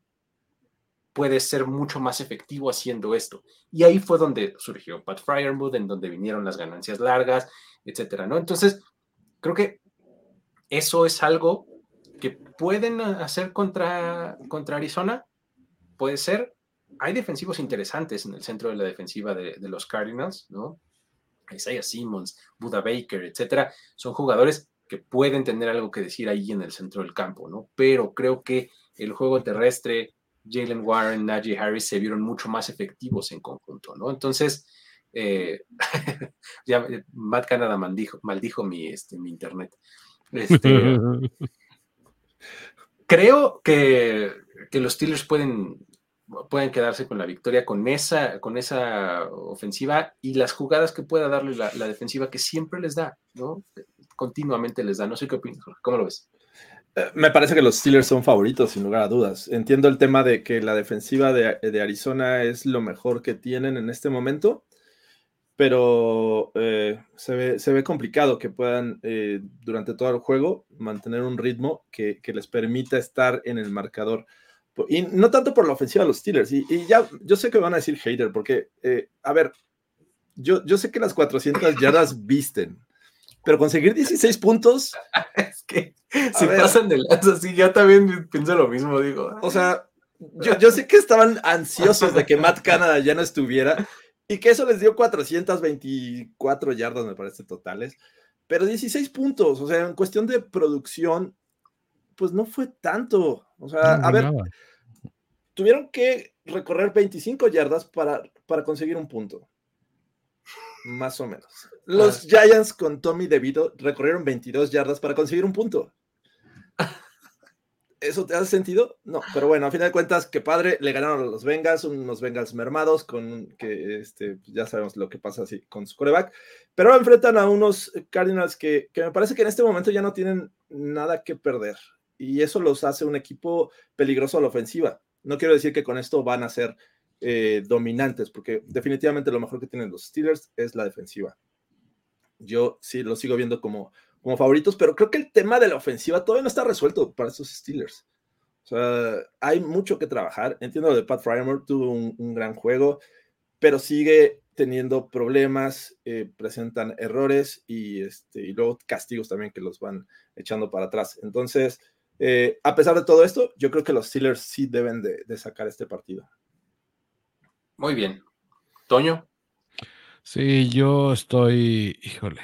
puede ser mucho más efectivo haciendo esto. Y ahí fue donde surgió Pat Fryermuth, en donde vinieron las ganancias largas, etcétera, ¿no? Entonces, creo que eso es algo que pueden hacer contra, contra Arizona. Puede ser. Hay defensivos interesantes en el centro de la defensiva de, los Cardinals, ¿no? Isaiah Simmons, Buda Baker, etcétera. Son jugadores que pueden tener algo que decir ahí en el centro del campo, ¿no? Pero creo que el juego terrestre, Jalen Warren, Najee Harris se vieron mucho más efectivos en conjunto, ¿no? Entonces, eh, *laughs* ya eh, Matt Canada maldijo, maldijo mi, este, mi internet. Este, *laughs* creo que, que los Steelers pueden, pueden quedarse con la victoria con esa, con esa ofensiva y las jugadas que pueda darle la, defensiva que siempre les da, ¿no? Continuamente les da. No sé qué opinas. ¿cómo lo ves? Eh, Me parece que los Steelers son favoritos, sin lugar a dudas. Entiendo el tema de que la defensiva de, de Arizona es lo mejor que tienen en este momento, pero eh, se, ve, se, ve, complicado que puedan eh, durante todo el juego mantener un ritmo que, que, les permita estar en el marcador. Y no tanto por la ofensiva de los Steelers. Y, y ya, yo sé que van a decir hater, porque, eh, a ver, yo, yo sé que las 400 *laughs* yardas visten, pero conseguir 16 puntos. *laughs* es que si ver, pasan de lanza, así, ya también pienso lo mismo, digo. O sea, yo, yo, sé que estaban ansiosos de que Matt Canada ya no estuviera y que eso les dio 424 yardas, me parece, totales, pero 16 puntos. O sea, en cuestión de producción, pues no fue tanto. O sea, no, a ver, nada. tuvieron que recorrer 25 yardas para, para conseguir un punto. Más o menos. Los ah. Giants con Tommy DeVito recorrieron 22 yardas para conseguir un punto. ¿Eso te hace sentido? No, pero bueno, a final de cuentas, qué padre, le ganaron a los Bengals, unos Bengals mermados, con que este, ya sabemos lo que pasa así con su coreback, pero enfrentan a unos Cardinals que, que me parece que en este momento ya no tienen nada que perder, y eso los hace un equipo peligroso a la ofensiva. No quiero decir que con esto van a ser eh, dominantes, porque definitivamente lo mejor que tienen los Steelers es la defensiva. yo sí lo sigo viendo como, como favoritos, pero creo que el tema de la ofensiva todavía no está resuelto para esos Steelers. O sea, hay mucho que trabajar. Entiendo lo de Pat Fryermore, tuvo un, un gran juego, pero sigue teniendo problemas, eh, presentan errores y, este, y luego castigos también que los van echando para atrás. Entonces, eh, a pesar de todo esto, yo creo que los Steelers sí deben de, de sacar este partido. Muy bien. Toño. Sí, yo estoy, híjole.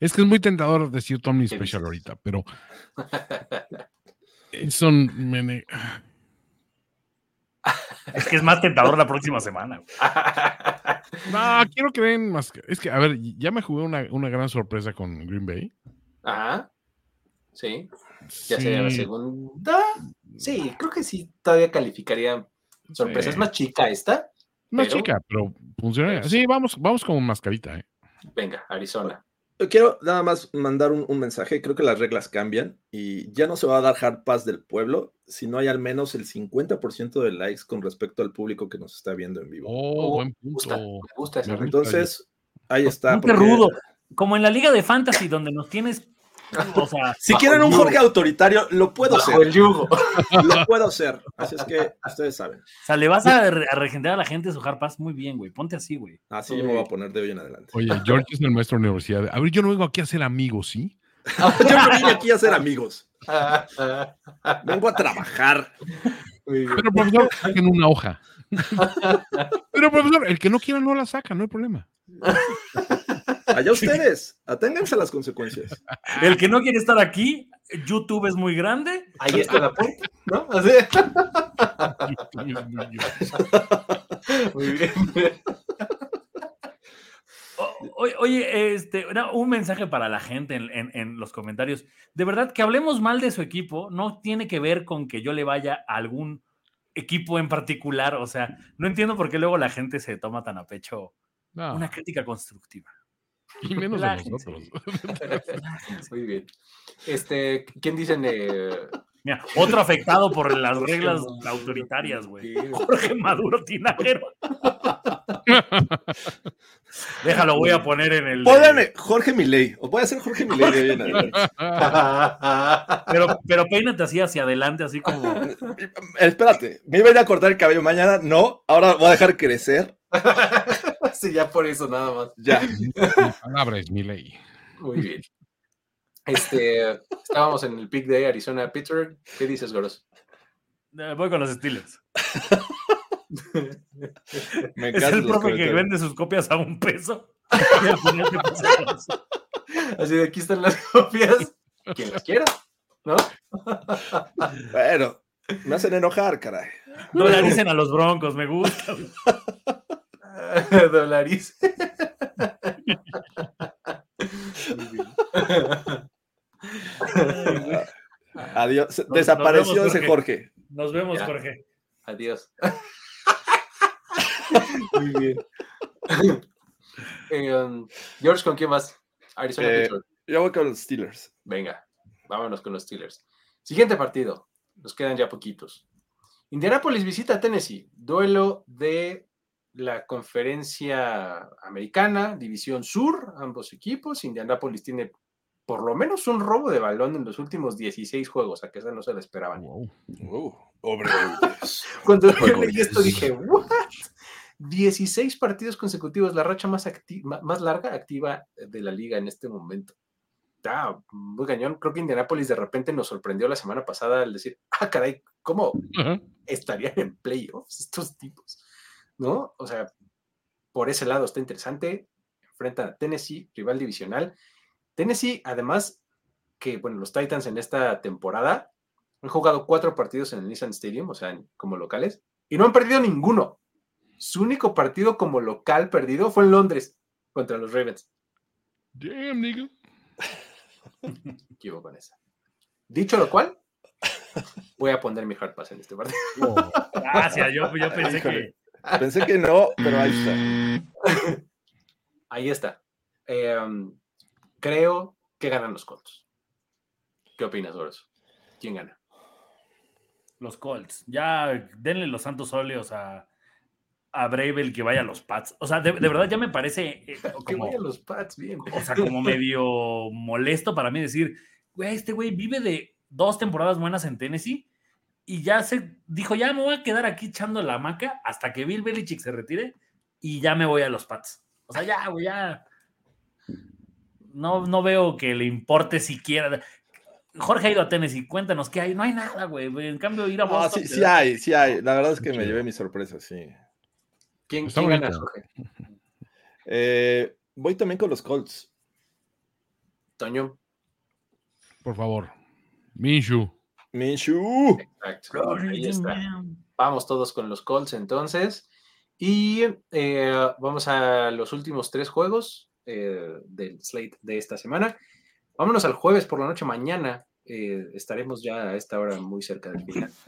Es que es muy tentador decir Tommy ¿Qué Special dices? ahorita, pero *laughs* son me ne- Es que es más tentador la próxima semana. *laughs* No, quiero que den más. Es que, a ver, ya me jugué una, una gran sorpresa con Green Bay. Ajá. Sí. Ya sería la segunda. Sí, creo que sí, todavía calificaría sorpresa. Es más chica esta. Más pero- chica, pero funciona. pero Sí, vamos, vamos con mascarita, ¿eh? Venga, Arizona. Quiero nada más mandar un, un mensaje. Creo que las reglas cambian y ya no se va a dar hard pass del pueblo si no hay al menos el 50% de likes con respecto al público que nos está viendo en vivo. Oh, Oh, buen Me gusta, me gusta esa Me regla. gusta. Entonces, ahí está. Porque- rudo. Como en la liga de fantasy donde nos tienes. O sea, *laughs* Si quieren un. Jorge autoritario, lo puedo Bajo ser. el yugo. *laughs* Lo puedo ser. Así es que ustedes saben. o sea, le vas a, re- a regenerar a la gente su hard pass muy bien, güey. Ponte así, güey. Así yo me voy a poner de hoy en adelante. Oye, *laughs* George es el maestro de la universidad. A ver, yo no vengo aquí a ser amigos, ¿sí? Yo no vine aquí a ser amigos. Vengo a trabajar. Pero, profesor, saquen una hoja. Pero, profesor, el que no quiera no la saca, no hay problema. Allá ustedes. Aténganse a las consecuencias. El que no quiere estar aquí, YouTube es muy grande. Ahí está la puerta, ¿no? Así. Muy bien. O- Oye, este, un mensaje para la gente en, en- en los comentarios. De verdad, que hablemos mal de su equipo no tiene que ver con que yo le vaya a algún equipo en particular. O sea, no entiendo por qué luego la gente se toma tan a pecho No, una crítica constructiva. Y *laughs* menos de nosotros. *laughs* Muy bien. Este, ¿quién dicen? Eh, *laughs* Mira, otro afectado por las reglas autoritarias, güey. Jorge Maduro Tinajero. Déjalo, voy a poner en el. Pónganme Jorge Milei. O voy a ser Jorge Milei de hoy en adelante. Pero, pero peínate así hacia adelante, así como. Espérate, me iba a ir a cortar el cabello mañana. No, ahora voy a dejar crecer. *laughs* sí, ya por eso nada más. Ya. Mi palabra es mi ley. Muy bien. Este, estábamos en el pick de Arizona Pittsburgh. ¿Qué dices, Goros? Eh, Voy con los Steelers. *laughs* Me Es el profe que vende sus copias a un peso. *laughs* Y al final te pasa eso. Así de aquí están las copias. Quien las quiera, ¿no? Bueno, me hacen enojar, caray. Dolaricen a los broncos, me gusta. *laughs* güey. *laughs* Adiós. nos Desapareció vemos, ese Jorge. Nos vemos, Ya. Jorge. Adiós. *laughs* Muy bien. Eh, um, George, ¿con quién más? Arizona Eh. Yo voy con los Steelers. Venga, vámonos con los Steelers. Siguiente partido. Nos quedan ya poquitos. Indianapolis visita a Tennessee. Duelo de la conferencia americana, División Sur, ambos equipos. Indianapolis tiene por lo menos un robo de balón en los últimos 16 juegos, a que esa no se la esperaban. Wow. Obrevides. *laughs* Cuando yo leí esto dije, ¿what? 16 partidos consecutivos, la racha más, más larga activa de la liga en este momento. Está muy cañón. Creo que Indianapolis de repente nos sorprendió la semana pasada al decir, ah, caray, ¿cómo estarían en playoffs estos tipos? ¿No? O sea, por ese lado está interesante. Enfrentan a Tennessee, rival divisional. Tennessee, además, que bueno, los Titans en esta temporada han jugado cuatro partidos en el Nissan Stadium, o sea, como locales, y no han perdido ninguno. Su único partido como local perdido fue en Londres contra los Ravens. Damn, nigga. Me equivoco con esa. Dicho lo cual, voy a poner mi hard pass en este partido. *laughs* Oh, Gracias, yo, yo pensé Híjole. que. Pensé que no, pero ahí está. Ahí está. Em, creo que ganan los Colts. ¿Qué opinas sobre eso? ¿Quién gana? Los Colts. Ya denle los santos óleos a, a Bravel que vaya a los Pats. O sea, de, de verdad ya me parece eh, *laughs* Que como, vayan los Pats bien. o sea, como medio *laughs* molesto para mí decir, güey, este güey vive de dos temporadas buenas en Tennessee y ya se dijo, ya me voy a quedar aquí echando la hamaca hasta que Bill Belichick se retire y ya me voy a los Pats. O sea, ya, güey, ya. No, no veo que le importe siquiera. Jorge ha ido a Tennessee, cuéntanos qué hay. No hay nada, güey. En cambio, ir a Boston. sí, sí da- hay, sí hay. La verdad es que me llevé mi sorpresa, sí. ¿Quién, Está quién gana. Jorge? Eh, voy también con los Colts. Toño. Por favor. Minshu. Minshew. Exacto. Ahí está. Vamos todos con los Colts entonces. Y eh, vamos a los últimos tres juegos eh, del slate de esta semana. Vámonos al jueves por la noche mañana. eh, estaremos ya a esta hora muy cerca del final. *laughs*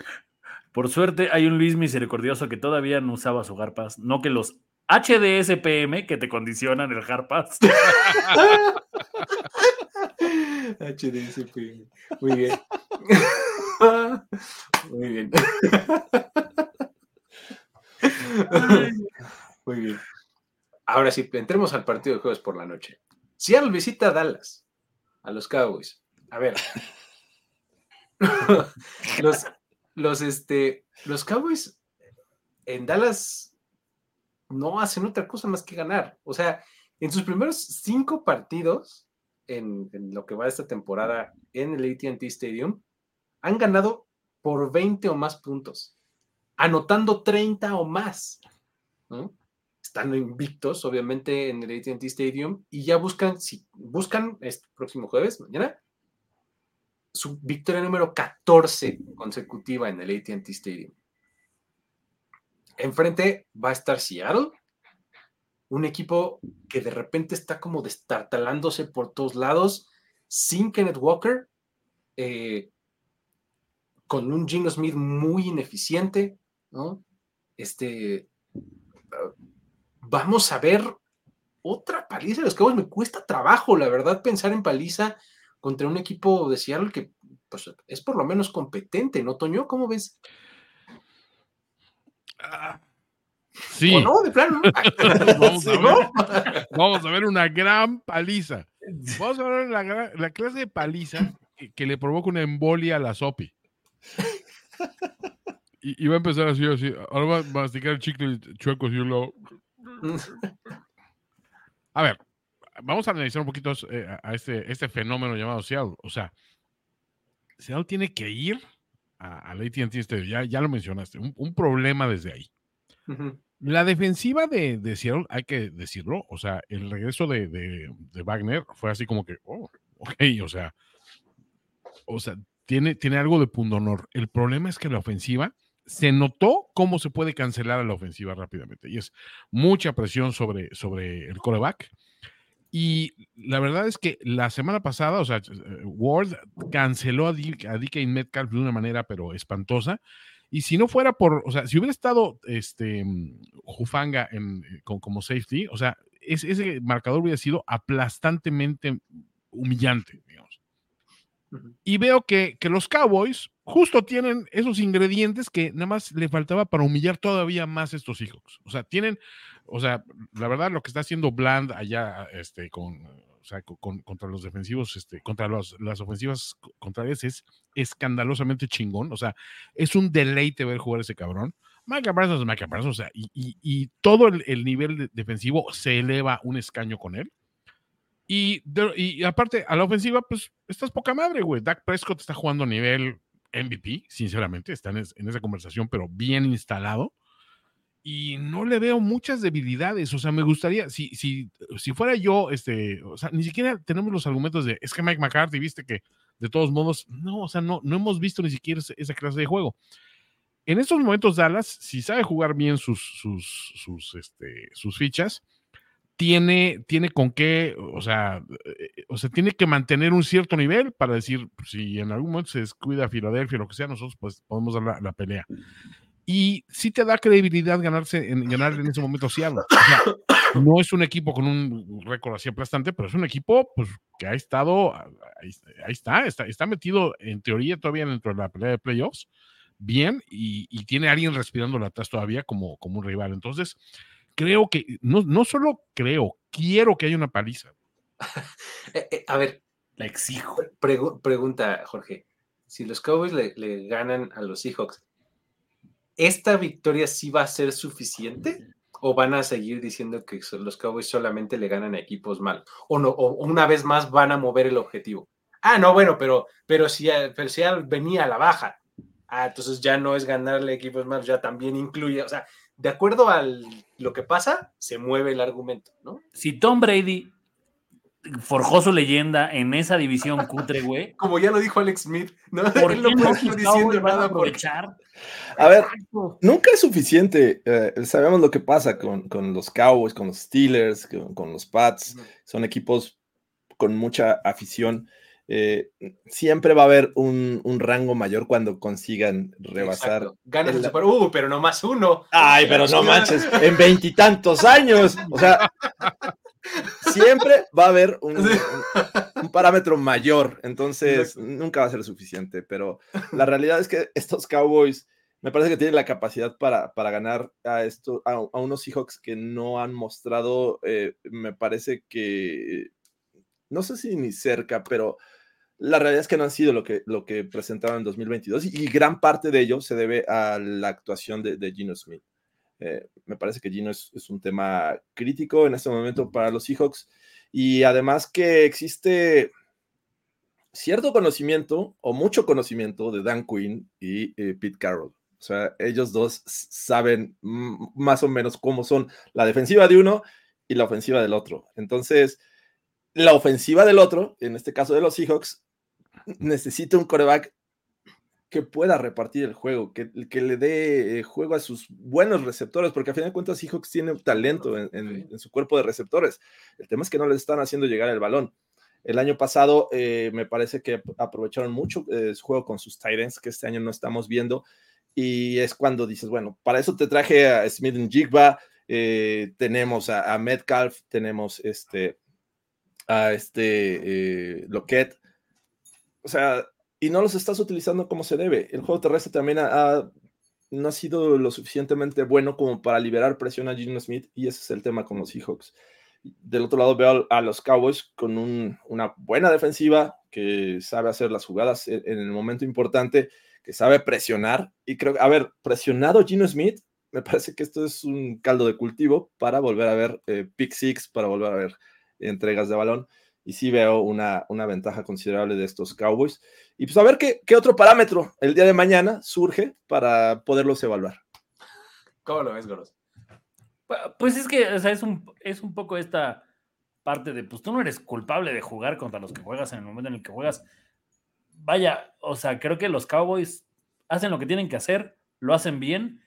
Por suerte, hay un Luis misericordioso que todavía no usaba su Harpass, no que los HDSPM que te condicionan el Harpass. *laughs* *laughs* HDSP. Muy bien. *laughs* Muy bien. Muy bien. Ahora sí, entremos al partido de jueves por la noche. Seattle visita a Dallas, a los Cowboys. A ver. *laughs* los, los, este, los Cowboys en Dallas no hacen otra cosa más que ganar. O sea, en sus primeros cinco partidos, en, en lo que va esta temporada en el ATT Stadium, han ganado por 20 o más puntos, anotando 30 o más. ¿no? Están invictos, obviamente, en el ATT Stadium y ya buscan, si buscan este próximo jueves, mañana, su victoria número 14 consecutiva en el ATT Stadium. Enfrente va a estar Seattle, un equipo que de repente está como destartalándose por todos lados, sin Kenneth Walker, eh, con un Gino Smith muy ineficiente, ¿no? Este, uh, vamos a ver otra paliza de los Cowboys. Me cuesta trabajo, la verdad, pensar en paliza contra un equipo de Seattle que pues, es por lo menos competente, ¿no, Toño? ¿Cómo ves? Sí. ¿O no? De plano. *laughs* Vamos a *laughs* ¿Sí, ver. no? Vamos a ver una gran paliza. Vamos a ver la, la clase de paliza que, que le provoca una embolia a la Sopi. Y, y va a empezar así, así. Ahora va a masticar el chicle chueco así lo. *laughs* A ver, vamos a analizar un poquito eh, a- este, este fenómeno llamado Seattle. O sea, Seattle tiene que ir a- al AT&T Stadium. Ya, ya lo mencionaste. Un, un problema desde ahí. La defensiva de, de Seattle, hay que decirlo, o sea, el regreso de, de- de Wagner fue así como que, oh, ok, o sea, o sea, tiene, tiene algo de pundonor. El problema es que la ofensiva se notó cómo se puede cancelar a la ofensiva rápidamente y es mucha presión sobre, sobre el coreback. Y la verdad es que la semana pasada, o sea, eh, Ward canceló a, D- a DK Metcalf de una manera pero espantosa. Y si no fuera por, o sea, si hubiera estado este Jufanga en, eh, con- como safety, o sea, es- ese marcador hubiera sido aplastantemente humillante, Y veo que, que los Cowboys justo tienen esos ingredientes que nada más le faltaba para humillar todavía más a estos Seahawks. O sea, tienen, o sea, la verdad lo que está haciendo Bland allá, este, con, o sea, con- con- contra los defensivos, este, contra los- las ofensivas co- contrarias es escandalosamente chingón. O sea, es un deleite ver jugar ese cabrón. Es Micah Parsons, o sea, y, y- todo el, el nivel de- defensivo se eleva un escaño con él. Y, de- y aparte, a la ofensiva, pues estás poca madre, güey. Dak Prescott está jugando a nivel MVP, sinceramente, está en, es- en esa conversación, pero bien instalado. Y no le veo muchas debilidades. O sea, me gustaría, si, si, si fuera yo, este, o sea, ni siquiera tenemos los argumentos de, es que Mike McCarthy, viste que de todos modos, no, o sea, no, no hemos visto ni siquiera esa clase de juego. En estos momentos, Dallas, si sabe jugar bien sus, sus, sus, este, sus fichas, tiene, tiene con qué, o sea, eh, o sea, tiene que mantener un cierto nivel para decir, si en algún momento se descuida Filadelfia, lo que sea, nosotros pues podemos dar la, la pelea. Y sí te da credibilidad ganarse en, ganar en ese momento Seattle. O sea, no es un equipo con un récord así aplastante, pero es un equipo pues, que ha estado, ahí, ahí está, está, está metido en teoría todavía dentro de la pelea de playoffs, bien y, y tiene a alguien respirando atrás todavía como, como un rival. Entonces, creo que, no, no solo creo, quiero que haya una paliza. *laughs* Eh, eh, a ver, La exijo. pregu- pregunta, Jorge. Si los Cowboys le, le ganan a los Seahawks, ¿esta victoria sí va a ser suficiente? ¿O van a seguir diciendo que los Cowboys solamente le ganan a equipos malos? ¿O, no, o una vez más van a mover el objetivo? Ah, no, bueno, pero, pero, si, pero si venía a la baja. Ah, entonces ya no es ganarle equipos malos, ya también incluye, o sea, de acuerdo a lo que pasa, se mueve el argumento, ¿no? Si Tom Brady forjó su leyenda en esa división *laughs* cutre, güey, Como ya lo dijo Alex Smith, ¿no? ¿por *laughs* Él no qué no diciendo a nada porque aprovechar? A ver, Exacto. nunca es suficiente. eh, sabemos lo que pasa con, con los Cowboys, con los Steelers, con, con los Pats. Son equipos con mucha afición. Eh, siempre va a haber un, un rango mayor cuando consigan rebasar. Exacto. Ganas el Super Uh, pero no más uno. Ay, pero no manches, en veintitantos años. O sea, siempre va a haber un, un- un parámetro mayor. Entonces, nunca va a ser suficiente. Pero la realidad es que estos Cowboys me parece que tienen la capacidad para, para ganar a, esto, a, a unos Seahawks que no han mostrado, eh, me parece que, no sé si ni cerca, pero la realidad es que no han sido lo que, lo que presentaron en 2022 y, y gran parte de ello se debe a la actuación de, de Gino Smith. Eh, me parece que Gino es, es un tema crítico en este momento para los Seahawks y además que existe cierto conocimiento o mucho conocimiento de Dan Quinn y eh, Pete Carroll. O sea, ellos dos saben más o menos cómo son la defensiva de uno y la ofensiva del otro. Entonces, la ofensiva del otro, en este caso de los Seahawks, necesita un coreback que pueda repartir el juego, que, que le dé eh, juego a sus buenos receptores, porque a fin de cuentas Seahawks tiene talento en, en- en su cuerpo de receptores. El tema es que no les están haciendo llegar el balón. El año pasado eh, me parece que aprovecharon mucho eh, su juego con sus Titans, que este año no estamos viendo, y es cuando dices, bueno, para eso te traje a Smith en Jigba, eh, tenemos a, a Metcalf, tenemos este, a este eh, Lockett, o sea, y no los estás utilizando como se debe. El juego terrestre también ha, no ha sido lo suficientemente bueno como para liberar presión a Gino Smith, y ese es el tema con los Seahawks. Del otro lado veo a los Cowboys con un- una buena defensiva que sabe hacer las jugadas en, el momento importante, que sabe presionar. Y creo, a ver, presionado Gino Smith, me parece que esto es un caldo de cultivo para volver a ver eh, pick six, para volver a ver entregas de balón. Y sí veo una, una ventaja considerable de estos Cowboys. Y pues a ver qué, qué otro parámetro el día de mañana surge para poderlos evaluar. ¿Cómo lo ves, Goros? Pu- Pues es que o sea, es, un, es un poco esta parte de, pues tú no eres culpable de jugar contra los que juegas en el momento en el que juegas. Vaya, o sea, creo que los Cowboys hacen lo que tienen que hacer, lo hacen bien,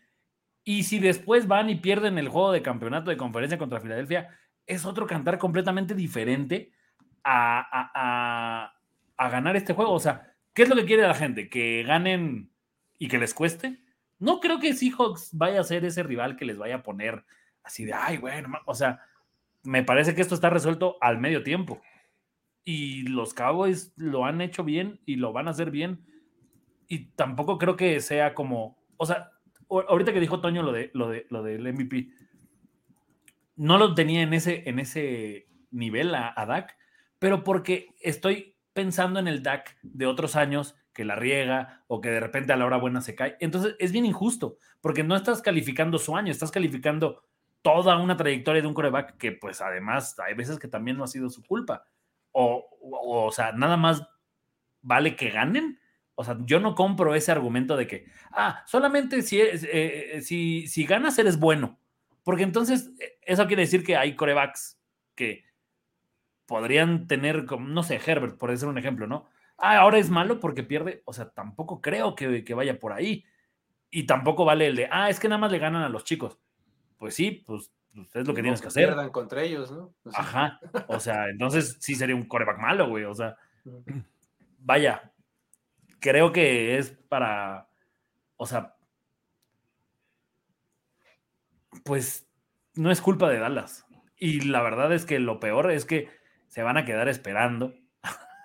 y si después van y pierden el juego de campeonato de conferencia contra Filadelfia, es otro cantar completamente diferente a, a- a- ganar este juego. O sea, ¿qué es lo que quiere la gente? ¿Que ganen y que les cueste? No creo que Seahawks vaya a ser ese rival que les vaya a poner así de, ay, bueno, ma-". o sea, me parece que esto está resuelto al medio tiempo. Y los Cowboys lo han hecho bien y lo van a hacer bien. Y tampoco creo que sea como, o sea, ahorita que dijo Toño lo, de, lo, de, lo del MVP, no lo tenía en ese, en ese nivel a, a Dak, pero porque estoy pensando en el Dak de otros años que la riega o que de repente a la hora buena se cae. Entonces es bien injusto, porque no estás calificando su año, estás calificando toda una trayectoria de un coreback que pues además hay veces que también no ha sido su culpa. O, o, sea, nada más vale que ganen. O sea, yo no compro ese argumento de que, ah, solamente si, eh, si, si ganas eres bueno. Porque entonces eh, eso quiere decir que hay corebacks que podrían tener, como, no sé, Herbert, por decir un ejemplo, ¿no? Ah, ahora es malo porque pierde. O sea, tampoco creo que, que vaya por ahí. Y tampoco vale el de, ah, es que nada más le ganan a los chicos. Pues sí, pues, pues es lo que tienes que hacer. Pierdan contra ellos, ¿no? Pues sí. Ajá. O sea, entonces sí sería un coreback malo, güey. O sea, *clears throat* vaya. Creo que es para. O sea. Pues no es culpa de Dallas. Y la verdad es que lo peor es que se van a quedar esperando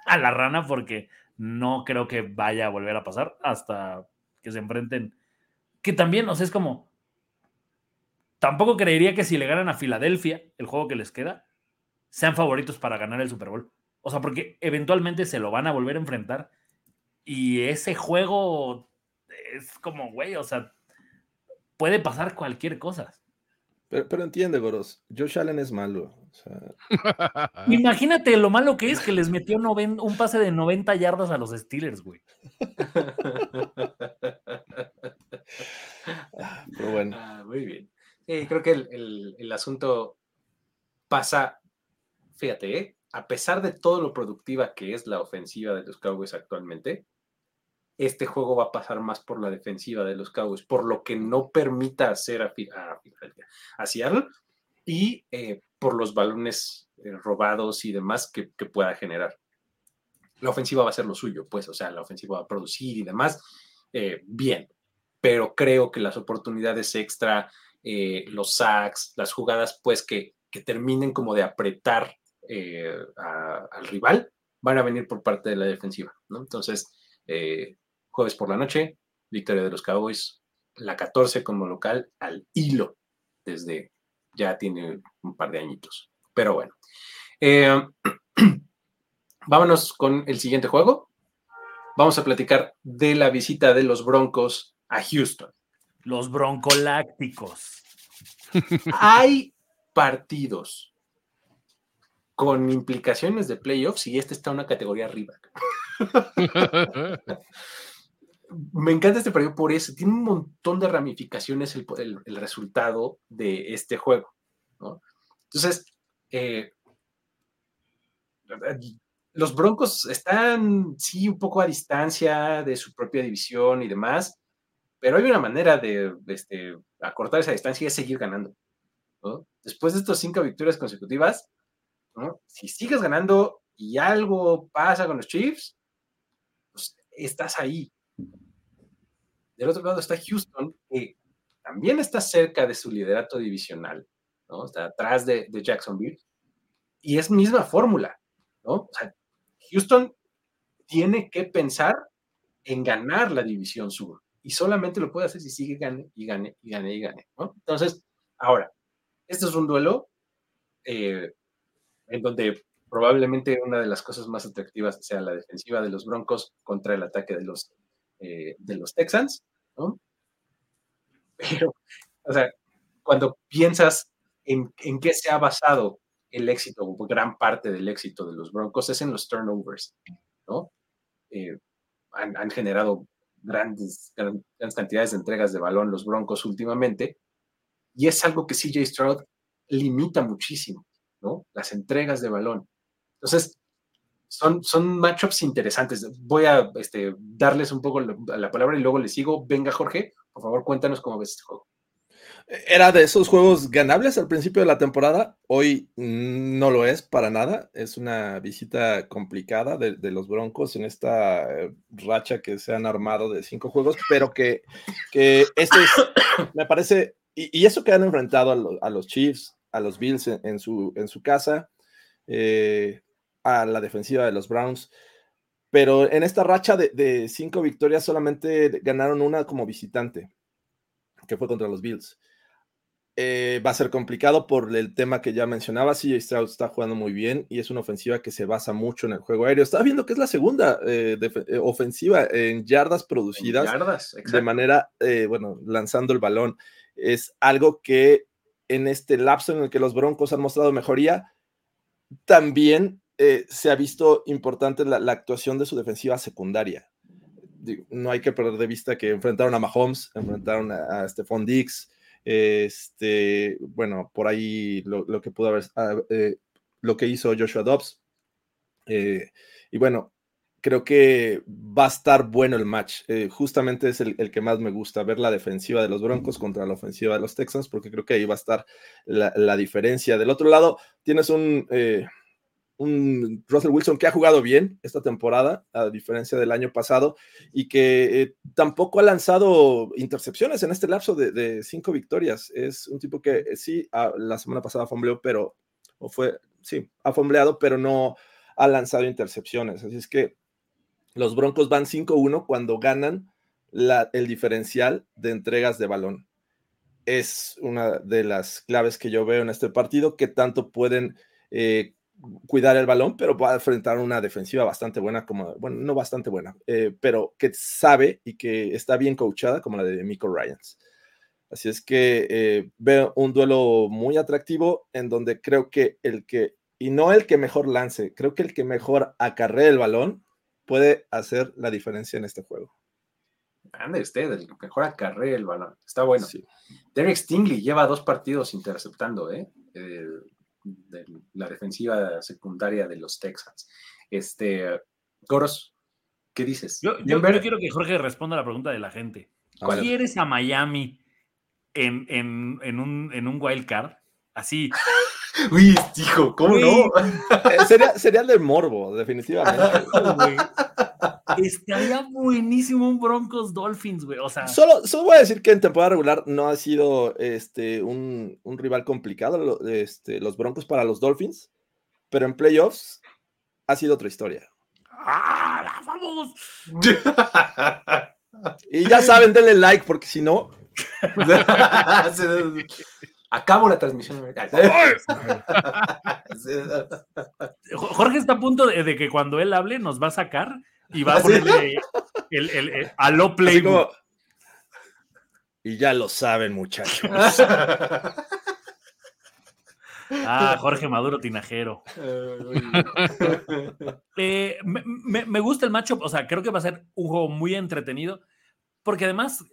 a la rana porque no creo que vaya a volver a pasar hasta que se enfrenten. Que también, o sea, es como. Tampoco creería que si le ganan a Filadelfia, el juego que les queda, sean favoritos para ganar el Super Bowl. O sea, porque eventualmente se lo van a volver a enfrentar. Y ese juego es como, güey, o sea, puede pasar cualquier cosa. Pero, entiende, Goros, Josh Allen es malo. *laughs* Imagínate lo malo que es que les metió un pase de 90 yardas a los Steelers, güey. Pero bueno. Ah, muy bien. creo que el, asunto pasa, fíjate, ¿eh? a pesar de todo lo productiva que es la ofensiva de los Cowboys actualmente, este juego va a pasar más por la defensiva de los Cowboys, por lo que no permita hacer a, a, Seattle y eh, por los balones eh, robados y demás que, pueda generar. La ofensiva va a ser lo suyo, pues, o sea, la ofensiva va a producir y demás, eh, bien, pero creo que las oportunidades extra, los sacks, las jugadas, pues, que, que terminen como de apretar al rival, van a venir por parte de la defensiva, ¿no? Entonces, jueves por la noche, victoria de los Cowboys, la 14 como local al hilo, desde ya tiene un par de añitos. Pero bueno, eh, *clears throat* vámonos con el siguiente juego. Vamos a platicar de la visita de los Broncos a Houston. Los broncolácticos. *laughs* Hay partidos con implicaciones de playoffs y este está en una categoría arriba. *laughs* me encanta este partido por eso. Tiene un montón de ramificaciones el, resultado de este juego. Entonces, eh, los Broncos están, sí, un poco a distancia de su propia división y demás, pero hay una manera de este, acortar esa distancia y es seguir ganando. Después de estas cinco victorias consecutivas, si sigues ganando y algo pasa con los Chiefs, pues estás ahí. Del otro lado está Houston, que también está cerca de su liderato divisional, ¿no? Está atrás de, Jacksonville. Y es misma fórmula, ¿no? O sea, Houston tiene que pensar en ganar la división sur. Y solamente lo puede hacer si sigue gane y gane y gane y gane, ¿no? Entonces, ahora, este es un duelo eh, en donde probablemente una de las cosas más atractivas sea la defensiva de los Broncos contra el ataque de los eh, de los Texans, ¿no? Pero, o sea, cuando piensas en, en qué se ha basado el éxito, o gran parte del éxito de los Broncos, es en los turnovers, ¿no? Eh, han, generado grandes, grandes cantidades de entregas de balón los Broncos últimamente, y es algo que CJ Stroud limita muchísimo, ¿no? Las entregas de balón. Entonces, son, son matchups interesantes. Voy a este, darles un poco la, palabra y luego les sigo. Venga, Jorge, por favor, cuéntanos cómo ves este juego. Era de esos juegos ganables al principio de la temporada. Hoy no lo es para nada. Es una visita complicada de, los Broncos en esta eh, racha que se han armado de cinco juegos, pero que, que este es, *coughs* me parece, y, eso que han enfrentado a, los Chiefs, a los Bills en, su, en su casa. Eh, a la defensiva de los Browns. Pero en esta racha de, cinco victorias solamente ganaron una como visitante, que fue contra los Bills. Eh, va a ser complicado por el tema que ya mencionaba. CJ Stroud está jugando muy bien y es una ofensiva que se basa mucho en el juego aéreo. Estaba viendo que es la segunda eh, eh, ofensiva en yardas producidas de manera, bueno, lanzando el balón. Es algo que en este lapso en el que los Broncos han mostrado mejoría, también eh, se ha visto importante la, actuación de su defensiva secundaria. no hay que perder de vista que enfrentaron a Mahomes, enfrentaron a, Stephon Diggs, este, bueno, por ahí lo, que pudo haber, ah, eh, lo que hizo Joshua Dobbs. Eh, y bueno, creo que va a estar bueno el match. justamente es el, que más me gusta, ver la defensiva de los Broncos contra la ofensiva de los Texans, porque creo que ahí va a estar la, la diferencia. Del otro lado, tienes un, un Russell Wilson que ha jugado bien esta temporada, a diferencia del año pasado, y que eh, tampoco ha lanzado intercepciones en este lapso de, cinco victorias. Es un tipo que eh, sí, la semana pasada fombleó, pero, o fue, sí, ha pero no ha lanzado intercepciones. Así es que los Broncos van 5-1 cuando ganan la, el diferencial de entregas de balón. Es una de las claves que yo veo en este partido, que tanto pueden eh, cuidar el balón, pero va a enfrentar una defensiva bastante buena, como, bueno, no bastante buena, eh, pero que sabe y que está bien coachada como la de Miko Ryans. Así es que eh, veo un duelo muy atractivo en donde creo que el que, y no el que mejor lance, creo que el que mejor acarree el balón puede hacer la diferencia en este juego. Ande usted, el que mejor acarree el balón. Está bueno. Derek Stingley lleva dos partidos interceptando, ¿eh? eh de la defensiva secundaria de los Texans. Este, Goros, ¿qué dices? Yo, quiero que Jorge responda a la pregunta de la gente. ¿Quieres a Miami en, un, en un wild card? Así. *laughs* Uy, hijo, ¿cómo no? Eh, sería, sería de morbo, definitivamente. *laughs* Estaría buenísimo un Broncos Dolphins, güey. O sea. Solo, solo voy a decir que en temporada regular no ha sido este, un, un rival complicado este, los Broncos para los Dolphins, pero en playoffs ha sido otra historia. ¡Ah, vamos! y ya saben, denle like, porque si no. *laughs* Acabo la transmisión. Jorge está a punto de, que cuando él hable nos va a sacar y va a ponerle el, el, el, aló playbook. Y ya lo saben, muchachos. *laughs* Ah, Jorge Maduro Tinajero. *laughs* Eh, me, me, gusta el matchup, o sea, creo que va a ser un juego muy entretenido, porque además,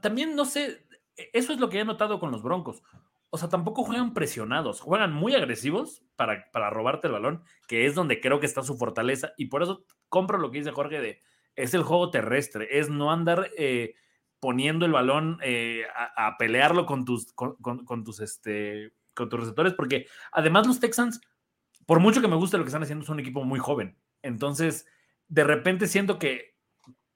también no sé, e, eso es lo que he notado con los Broncos. O sea, tampoco juegan presionados, juegan muy agresivos para, para robarte el balón, que es donde creo que está su fortaleza. Y por eso compro lo que dice Jorge de, es el juego terrestre, es no andar eh, poniendo el balón eh, a, pelearlo con tus, con, tus, este, con tus receptores, porque además los Texans, por mucho que me guste lo que están haciendo, son un equipo muy joven. Entonces, de repente siento que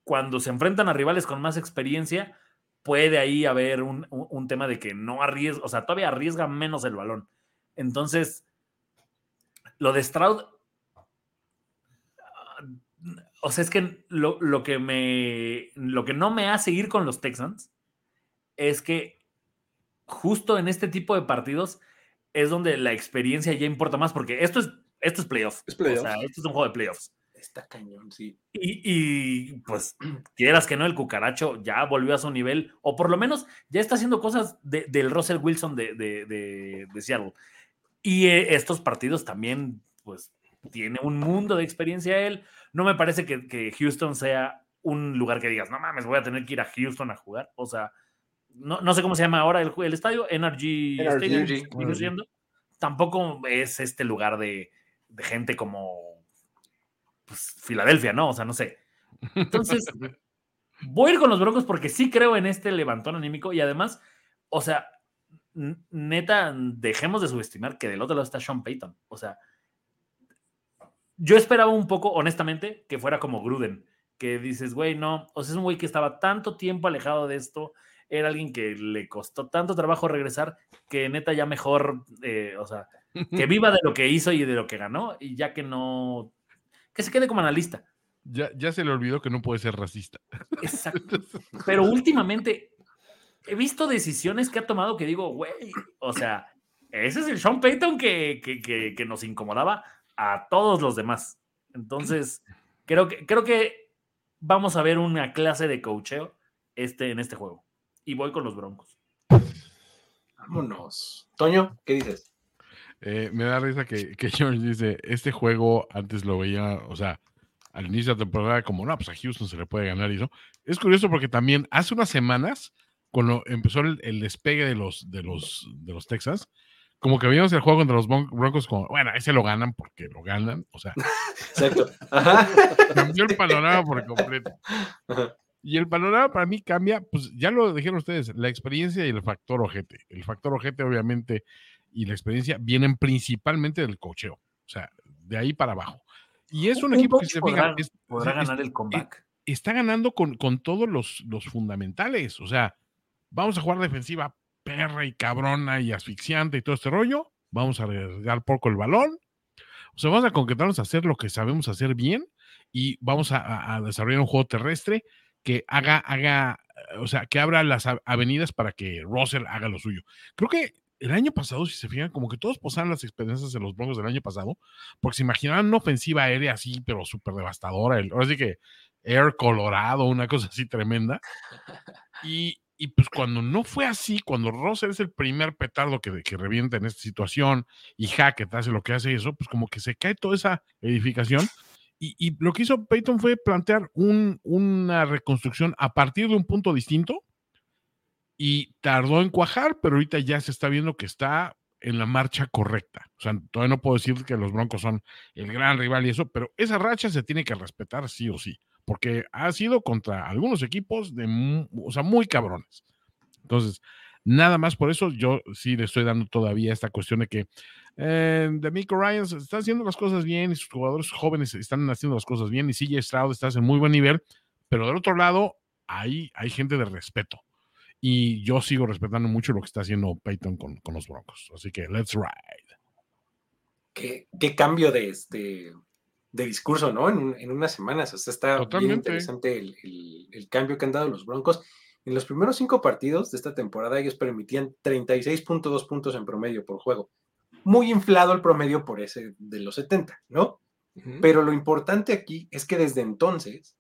cuando se enfrentan a rivales con más experiencia, puede ahí haber un, tema de que no arriesga, o sea, todavía arriesga menos el balón. Entonces, lo de Stroud, o sea, es que lo, que me, lo que no me hace ir con los Texans es que justo en este tipo de partidos es donde la experiencia ya importa más, porque esto es, esto es playoff. Es playoff. O sea, esto es un juego de playoffs. Está cañón, sí. Y, pues, *clears throat* quieras que no, el cucaracho ya volvió a su nivel, o por lo menos ya está haciendo cosas del Russell Wilson de, de, Seattle. Y eh, estos partidos también, pues, tiene un mundo de experiencia él. No me parece que, Houston sea un lugar que digas, no mames, voy a tener que ir a Houston a jugar. O sea, no, sé cómo se llama ahora el, el estadio, Energy, Stadium, Tampoco es este lugar de gente como pues, Filadelfia, ¿no? O sea, no sé. Entonces, *laughs* voy a ir con los Broncos porque sí creo en este levantón anímico y además, o sea, neta, dejemos de subestimar que del otro lado está Sean Payton. O sea, yo esperaba un poco, honestamente, que fuera como Gruden, que dices, güey, no, o sea, es un güey que estaba tanto tiempo alejado de esto, era alguien que le costó tanto trabajo regresar, que neta ya mejor, eh, o sea, que *laughs* viva de lo que hizo y de lo que ganó, y ya que no que se quede como analista. Ya, ya se le olvidó que no puede ser racista. Exacto. *laughs* Pero últimamente he visto decisiones que ha tomado que digo, güey, o sea, ese es el Sean Payton que, que, nos incomodaba a todos los demás. Entonces, creo que, creo que vamos a ver una clase de coacheo este, en este juego. Y voy con los Broncos. Vámonos. Toño, ¿qué dices? Eh, me da risa que, que *laughs* George dice, este juego antes lo veía, o sea, al inicio de la temporada como, no, pues a Houston se le puede ganar y eso. Es curioso porque también hace unas semanas, cuando empezó el, despegue de los, de, los, de los Texas, como que vimos el juego contra los Broncos como, bueno, ese lo ganan porque lo ganan, o sea. *laughs* Exacto. *laughs* Cambió el panorama por completo. Y el panorama para mí cambia, pues ya lo dijeron ustedes, la experiencia y el factor ojete. El factor ojete, obviamente, y la experiencia vienen principalmente del cocheo, o sea, de ahí para abajo. Y es un, equipo que se fija, podrá ganar el comeback. Está ganando con, con todos los, los, fundamentales, o sea, vamos a jugar defensiva perra y cabrona y asfixiante y todo este rollo, vamos a arriesgar poco el balón, o sea, vamos a concretarnos a hacer lo que sabemos hacer bien y vamos a, a desarrollar un juego terrestre que haga, haga, o sea, que abra las avenidas para que Russell haga lo suyo. Creo que el año pasado, si se fijan, como que todos posaron las experiencias de los Broncos del año pasado, porque se imaginaban una ofensiva aérea así, pero súper devastadora. ahora sí que Air Colorado, una cosa así tremenda. Y, y, pues cuando no fue así, cuando Russell es el primer petardo que, que revienta en esta situación y Hackett hace lo que hace eso, pues como que se cae toda esa edificación. Y, lo que hizo Peyton fue plantear un, una reconstrucción a partir de un punto distinto y tardó en cuajar, pero ahorita ya se está viendo que está en la marcha correcta. O sea, todavía no puedo decir que los Broncos son el gran rival y eso, pero esa racha se tiene que respetar sí o sí, porque ha sido contra algunos equipos de, o sea, muy cabrones. Entonces, nada más por eso yo sí le estoy dando todavía esta cuestión de que eh, Demico Ryan está haciendo las cosas bien y sus jugadores jóvenes están haciendo las cosas bien y CJ Stroud está en muy buen nivel, pero del otro lado hay, hay gente de respeto y yo sigo respetando mucho lo que está haciendo Peyton con, con los Broncos. Así que let's ride. Qué, qué cambio de, este, de discurso, ¿no? En, en unas semanas. O sea, está bien interesante el, el, el, cambio que han dado los Broncos. En los primeros cinco partidos de esta temporada, ellos permitían 36.2 puntos en promedio por juego. Muy inflado el promedio por ese de los 70, ¿no? Uh -huh. Pero lo importante aquí es que desde entonces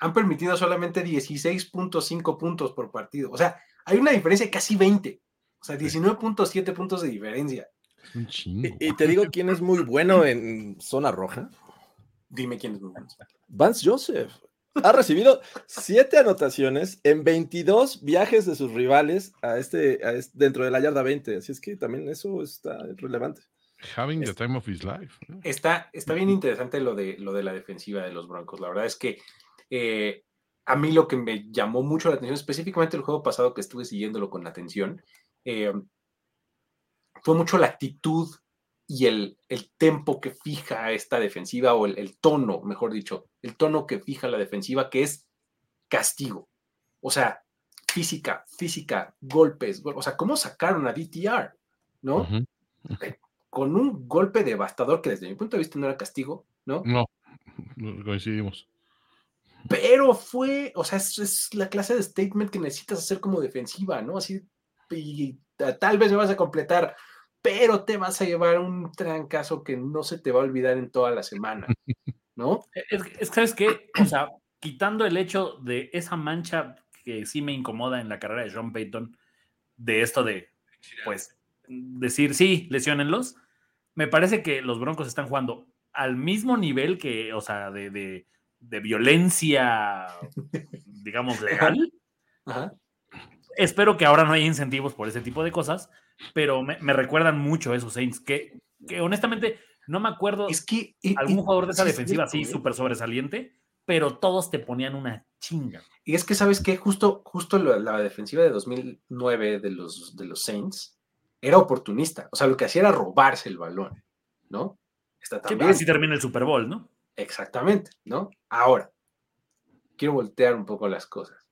han permitido solamente 16.5 puntos por partido. O sea, hay una diferencia de casi 20. O sea, 19.7 puntos de diferencia. Un chingo. Y, y, te digo quién es muy bueno en zona roja. Dime quién es muy bueno. Vance Joseph. Ha recibido siete anotaciones en 22 viajes de sus rivales a este, a este, dentro de la yarda 20. Así es que también eso está relevante. Having the time of his life. Está, está bien interesante lo de, lo de la defensiva de los Broncos. La verdad es que eh, a mí lo que me llamó mucho la atención, específicamente el juego pasado que estuve siguiéndolo con atención, eh, fue mucho la actitud y el, el tempo que fija esta defensiva, o el, el, tono, mejor dicho, el tono que fija la defensiva, que es castigo. O sea, física, física, golpes, gol o sea, ¿cómo sacaron a DTR? ¿No? Uh -huh. Con un golpe devastador que desde mi punto de vista no era castigo, ¿no? No, coincidimos pero fue, o sea, es, es, la clase de statement que necesitas hacer como defensiva, ¿no? Así, y, tal vez me vas a completar, pero te vas a llevar un trancazo que no se te va a olvidar en toda la semana, *laughs* ¿no? Es, es ¿sabes qué? O sea, quitando el hecho de esa mancha que sí me incomoda en la carrera de Sean Payton, de esto de, pues, decir, sí, lesionenlos, me parece que los Broncos están jugando al mismo nivel que, o sea, de, de de violencia, digamos, legal. Ajá. Espero que ahora no haya incentivos por ese tipo de cosas, pero me, me recuerdan mucho esos Saints, que, que, honestamente no me acuerdo es que algún y, jugador de esa sí, defensiva así súper sobresaliente, pero todos te ponían una chinga. Y es que, ¿sabes qué? Justo, justo la, la defensiva de 2009 de los, de los Saints era oportunista. O sea, lo que hacía era robarse el balón, ¿no? Está también. Así termina el Super Bowl, ¿no? Exactamente, ¿no? Ahora, quiero voltear un poco las cosas.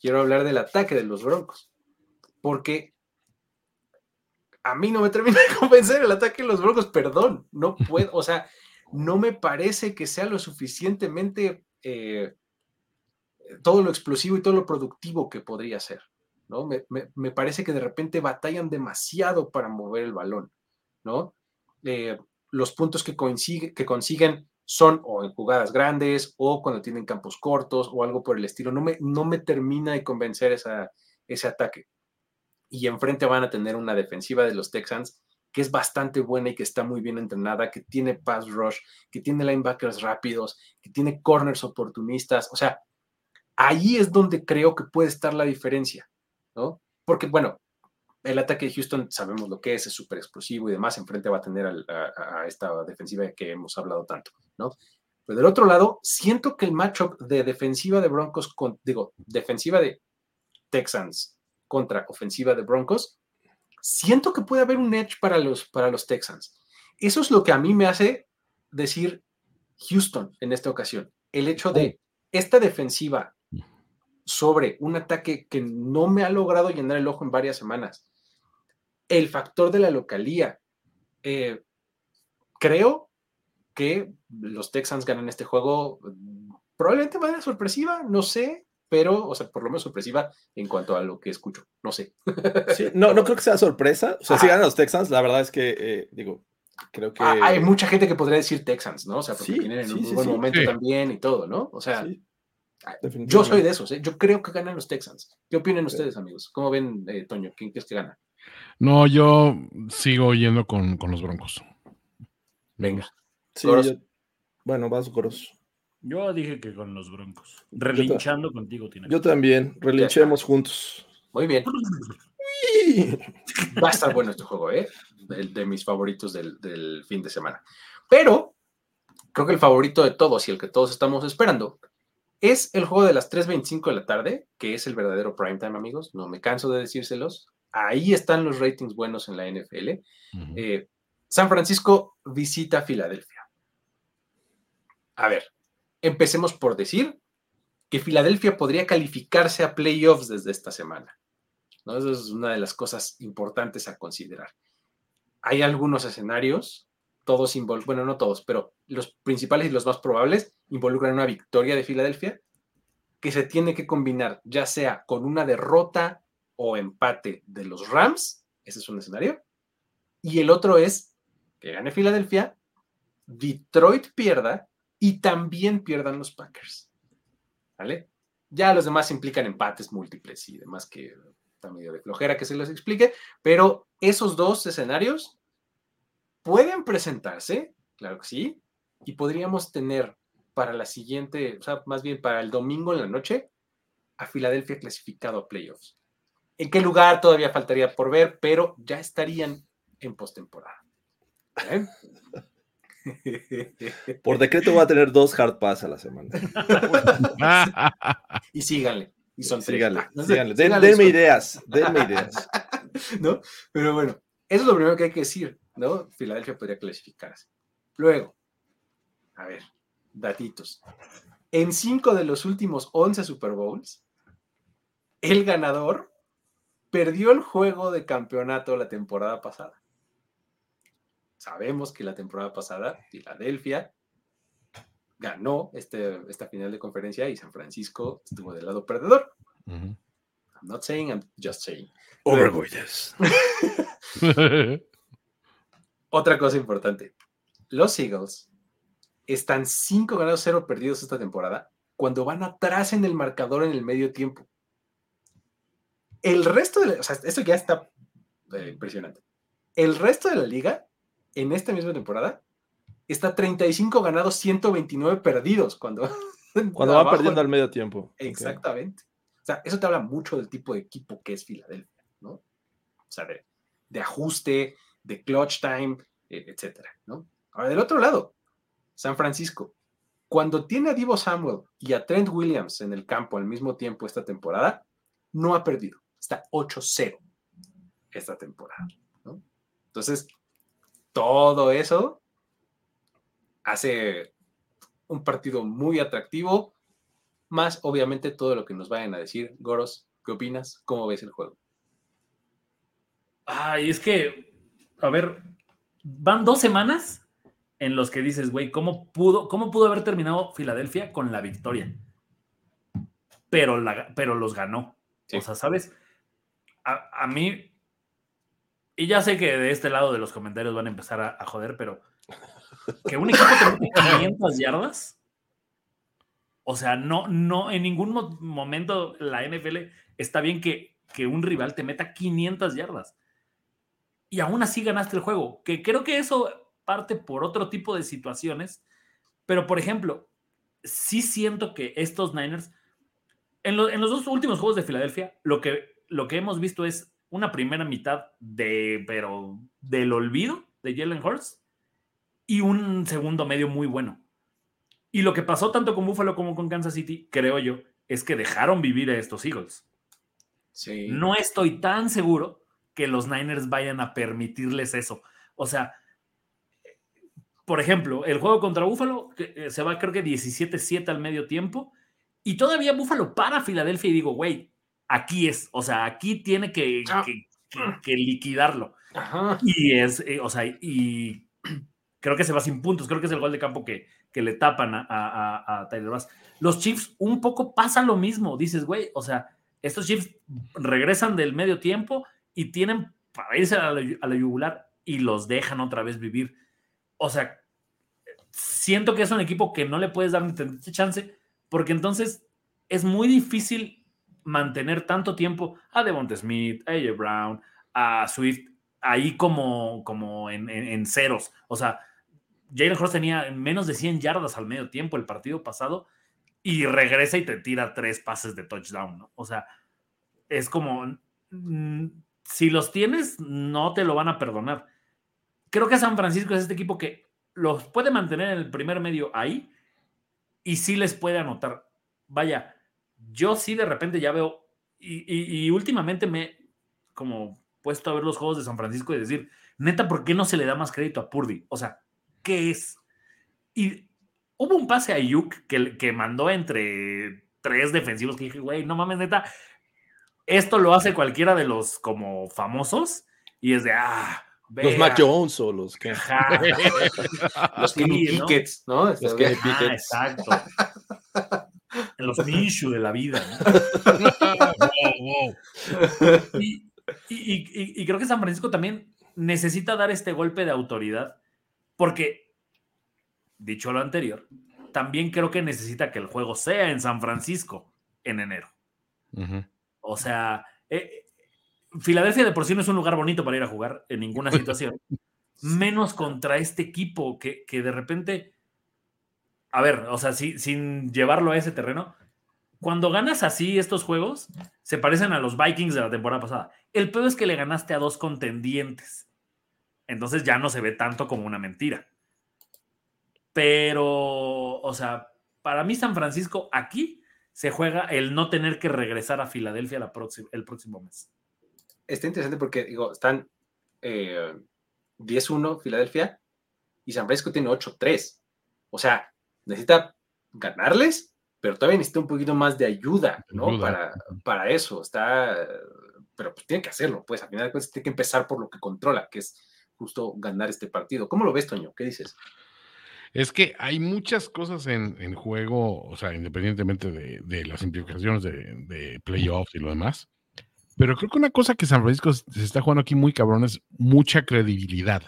Quiero hablar del ataque de los Broncos, porque a mí no me termina de *laughs* convencer el ataque de los Broncos, perdón, no puedo, o sea, no me parece que sea lo suficientemente eh, todo lo explosivo y todo lo productivo que podría ser, ¿no? Me, parece que de repente batallan demasiado para mover el balón, ¿no? Eh, los puntos que, que consiguen son o en jugadas grandes o cuando tienen campos cortos o algo por el estilo. No me, no me termina de convencer esa, ese ataque. Y enfrente van a tener una defensiva de los Texans que es bastante buena y que está muy bien entrenada, que tiene pass rush, que tiene linebackers rápidos, que tiene corners oportunistas. O sea, ahí es donde creo que puede estar la diferencia, ¿no? Porque, bueno, el ataque de Houston sabemos lo que es, es súper explosivo y demás, enfrente va a tener a, a, a, esta defensiva que hemos hablado tanto, ¿no? Pero del otro lado, siento que el matchup de defensiva de Broncos, con, digo, defensiva de Texans contra ofensiva de Broncos, siento que puede haber un edge para los, para los Texans. Eso es lo que a mí me hace decir Houston en esta ocasión. El hecho de esta defensiva sobre un ataque que no me ha logrado llenar el ojo en varias semanas el factor de la localía. Eh, creo que los Texans ganan este juego probablemente de manera sorpresiva, no sé, pero, o sea, por lo menos sorpresiva en cuanto a lo que escucho. No sé. *laughs* Sí, no, no creo que sea sorpresa. O sea, si ganan los Texans, la verdad es que, eh, digo, creo que. Ah, Hay mucha gente que podría decir Texans, ¿no? O sea, porque Sí, tienen sí, un sí, buen sí. momento Sí. también y todo, ¿no? O sea, Sí, yo soy de esos, ¿eh? Yo creo que ganan los Texans. ¿Qué opinan ustedes, amigos? ¿Cómo ven, eh, Toño? ¿Quién crees que gana? No, yo sigo yendo con, con los Broncos. Venga. Sí, yo- bueno, vas, Goros. Yo dije que con los Broncos. Relinchando contigo, Tina. Yo también. Relinchemos juntos. Muy bien. Va a estar bueno este juego, ¿eh? De, de mis favoritos del, del fin de semana. Pero creo que el favorito de todos y el que todos estamos esperando es el juego de las 3.25 de la tarde, que es el verdadero primetime, amigos. No me canso de decírselos. Ahí están los ratings buenos en la NFL. Eh, San Francisco visita Filadelfia. A ver, empecemos por decir que Filadelfia podría calificarse a playoffs desde esta semana. ¿no? Eso es una de las cosas importantes a considerar. Hay algunos escenarios, todos involucran, bueno, no todos, pero los principales y los más probables involucran una victoria de Filadelfia que se tiene que combinar ya sea con una derrota o empate de los Rams, ese es un escenario, y el otro es que gane Filadelfia, Detroit pierda y también pierdan los Packers. ¿Vale? Ya los demás implican empates múltiples y demás que está medio de flojera que se los explique, pero esos dos escenarios pueden presentarse, claro que sí, y podríamos tener para la siguiente, o sea, más bien para el domingo en la noche, a Filadelfia clasificado a playoffs. ¿En qué lugar todavía faltaría por ver? Pero ya estarían en postemporada. ¿Eh? *laughs* Por decreto voy a tener dos hard pass a la semana. *laughs* y síganle. Y son tres. Síganle, Ah, no sé, síganle. Den- síganle, denme ideas, denme *laughs* ideas. ¿no? Pero bueno, eso es lo primero que hay que decir, ¿no? Filadelfia podría clasificarse. Luego, a ver, datitos. En cinco de los últimos 11 Super Bowls, el ganador perdió el juego de campeonato la temporada pasada. Sabemos que la temporada pasada Filadelfia ganó este, esta final de conferencia y San Francisco estuvo del lado perdedor. I'm not saying, I'm just saying. Overwatches. *laughs* Otra cosa importante. Los Eagles están 5 ganados, 0 perdidos esta temporada cuando van atrás en el marcador en el medio tiempo. El resto de la, o sea, esto ya está eh, impresionante. El resto de la liga en esta misma temporada está 35 ganados, 129 perdidos cuando *laughs* Cuando va perdiendo al medio tiempo. Exactamente. O sea, eso te habla mucho del tipo de equipo que es Filadelfia, ¿no? O sea, de, de ajuste, de clutch time, eh, etcétera, ¿no? Ahora, del otro lado, San Francisco, cuando tiene a Divo Samuel y a Trent Williams en el campo al mismo tiempo esta temporada, no ha perdido. Está 8-0 esta temporada, ¿no? Entonces, todo eso hace un partido muy atractivo, más obviamente todo lo que nos vayan a decir. Goros, ¿qué opinas? ¿Cómo ves el juego? Ay, es que, a ver, van dos semanas en los que dices, güey, ¿cómo pudo, ¿cómo pudo haber terminado Filadelfia con la victoria? Pero, la, pero los ganó. Sí. O sea, ¿sabes? A, a mí, y ya sé que de este lado de los comentarios van a empezar a, a joder, pero que un equipo te mete 500 yardas, o sea, no, no, en ningún mo- momento la NFL está bien que, que un rival te meta 500 yardas. Y aún así ganaste el juego, que creo que eso parte por otro tipo de situaciones, pero por ejemplo, sí siento que estos Niners, en, lo- en los dos últimos juegos de Filadelfia, lo que, lo que hemos visto es una primera mitad de, pero del olvido de Jalen Hurts y un segundo medio muy bueno. Y lo que pasó tanto con Buffalo como con Kansas City, creo yo, es que dejaron vivir a estos Eagles. Sí. No estoy tan seguro que los Niners vayan a permitirles eso. O sea, por ejemplo, el juego contra Buffalo que, eh, se va creo que 17-7 al medio tiempo y todavía Buffalo para Filadelfia y digo, güey, aquí es, o sea, aquí tiene que, Ah. que- que- que liquidarlo. Ajá. Y es, eh, o sea, y *clears throat* creo que se va sin puntos, creo que es el gol de campo que, que le tapan a, a, a Tyler Bass. Los Chiefs un poco pasa lo mismo. Dices, güey, o sea, estos Chiefs regresan del medio tiempo y tienen para irse a la, yugular y los dejan otra vez vivir. O sea, siento que es un equipo que no le puedes dar ni chance, porque entonces es muy difícil mantener tanto tiempo a Devonta Smith, a AJ Brown, a Swift, ahí como, como en, ceros. O sea, Jalen Hurts tenía menos de 100 yardas al medio tiempo el partido pasado y regresa y te tira tres pases de touchdown, ¿no? O sea, es como, si los tienes, no te lo van a perdonar. Creo que San Francisco es este equipo que los puede mantener en el primer medio ahí y sí les puede anotar. Vaya, yo sí de repente ya veo, y, y, últimamente me como puesto a ver los juegos de San Francisco y decir, neta, ¿por qué no se le da más crédito a Purdy? O sea, ¿qué es? Y hubo un pase a Yuk que, que mandó entre tres defensivos que dije, güey, no mames, neta, esto lo hace cualquiera de los como famosos y es de, ah, los Mac Jones o los que. *laughs* los Kenny sí, Pickets, ¿no? ¿no? Los Pickets. Ah, exacto. los Minshew de la vida. ¿no? *laughs* wow, wow. Y, y, y, y, creo que San Francisco también necesita dar este golpe de autoridad, porque, dicho lo anterior, también creo que necesita que el juego sea en San Francisco en enero. Uh -huh. O sea, eh, Filadelfia de por sí no es un lugar bonito para ir a jugar en ninguna situación, *laughs* menos contra este equipo que, que de repente, a ver, o sea, sin llevarlo a ese terreno, cuando ganas así estos juegos, se parecen a los Vikings de la temporada pasada. El peor es que le ganaste a dos contendientes. Entonces ya no se ve tanto como una mentira. Pero, o sea, para mí San Francisco aquí se juega el no tener que regresar a Filadelfia la próxima, el próximo mes está interesante porque, digo, están eh, 10-1 Filadelfia y San Francisco tiene 8-3. O sea, necesita ganarles, pero todavía necesita un poquito más de ayuda, ¿no? Ayuda. Para, para eso. Está, pero pues tiene que hacerlo, pues al final de cuentas tiene que empezar por lo que controla, que es justo ganar este partido. ¿Cómo lo ves, Toño? ¿Qué dices? Es que hay muchas cosas en, en juego, o sea, independientemente de, de las implicaciones de, de playoffs y lo demás pero creo que una cosa que San Francisco se está jugando aquí muy cabrón es mucha credibilidad.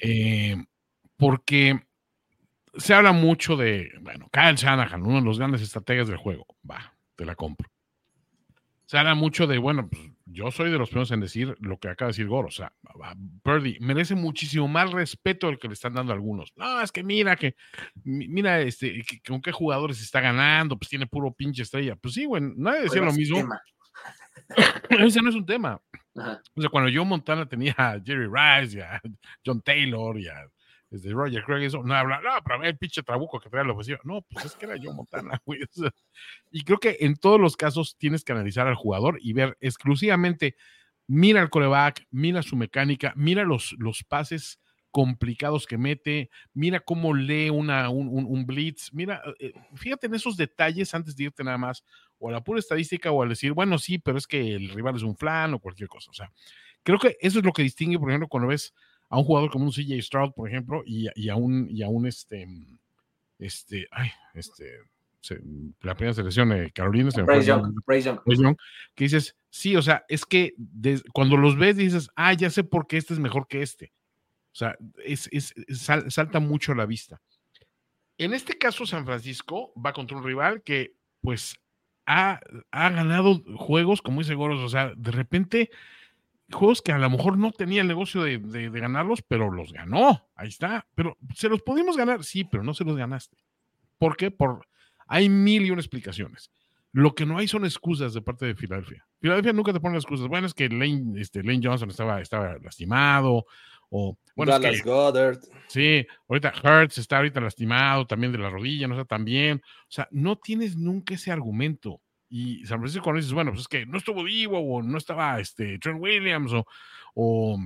Eh, porque se habla mucho de, bueno, Kyle Shanahan, uno de los grandes estrategas del juego. Va, te la compro. Se habla mucho de, bueno, pues, yo soy de los primeros en decir lo que acaba de decir Goro. O sea, Purdy merece muchísimo más respeto del que le están dando algunos. No, es que mira que, mira, este, que, con qué jugadores está ganando, pues tiene puro pinche estrella. Pues sí, güey, nadie decía lo mismo. *coughs* Ese no es un tema. Ajá. O sea, cuando yo Montana tenía a Jerry Rice y a John Taylor y a desde Roger Craig, eso no habla, no, pero el pinche trabuco que trae la ofensiva. No, pues es que era yo Montana, *laughs* güey. Y creo que en todos los casos tienes que analizar al jugador y ver exclusivamente, mira el coreback, mira su mecánica, mira los, los pases complicados que mete, mira cómo lee una, un, un, un blitz, mira, eh, fíjate en esos detalles antes de irte nada más o a la pura estadística o al decir, bueno, sí, pero es que el rival es un flan o cualquier cosa. O sea, creo que eso es lo que distingue, por ejemplo, cuando ves a un jugador como un CJ Stroud, por ejemplo, y, y a un, y a un este, este, ay, este, se, la primera selección de Carolina, se Bryce Young, Young. Young, que dices, sí, o sea, es que cuando los ves dices, ah, ya sé por qué este es mejor que este. O sea, es, es, sal, salta mucho a la vista. En este caso, San Francisco va contra un rival que, pues, ha, ha ganado juegos, como dice Goros, o sea, de repente, juegos que a lo mejor no tenía el negocio de, de, de, ganarlos, pero los ganó. Ahí está. Pero se los pudimos ganar, sí, pero no se los ganaste. ¿Por qué? Por, hay mil y una explicaciones. Lo que no hay son excusas de parte de Filadelfia. Filadelfia nunca te pone excusas. Bueno, es que Lane, este, Lane Johnson estaba, estaba lastimado, o bueno, Dallas es que, Goddard. Sí, ahorita Hertz está ahorita lastimado también de la rodilla, no está tan bien. O sea, no tienes nunca ese argumento. Y San Francisco cuando dices, bueno, pues es que no estuvo vivo o no estaba este, Trent Williams o, o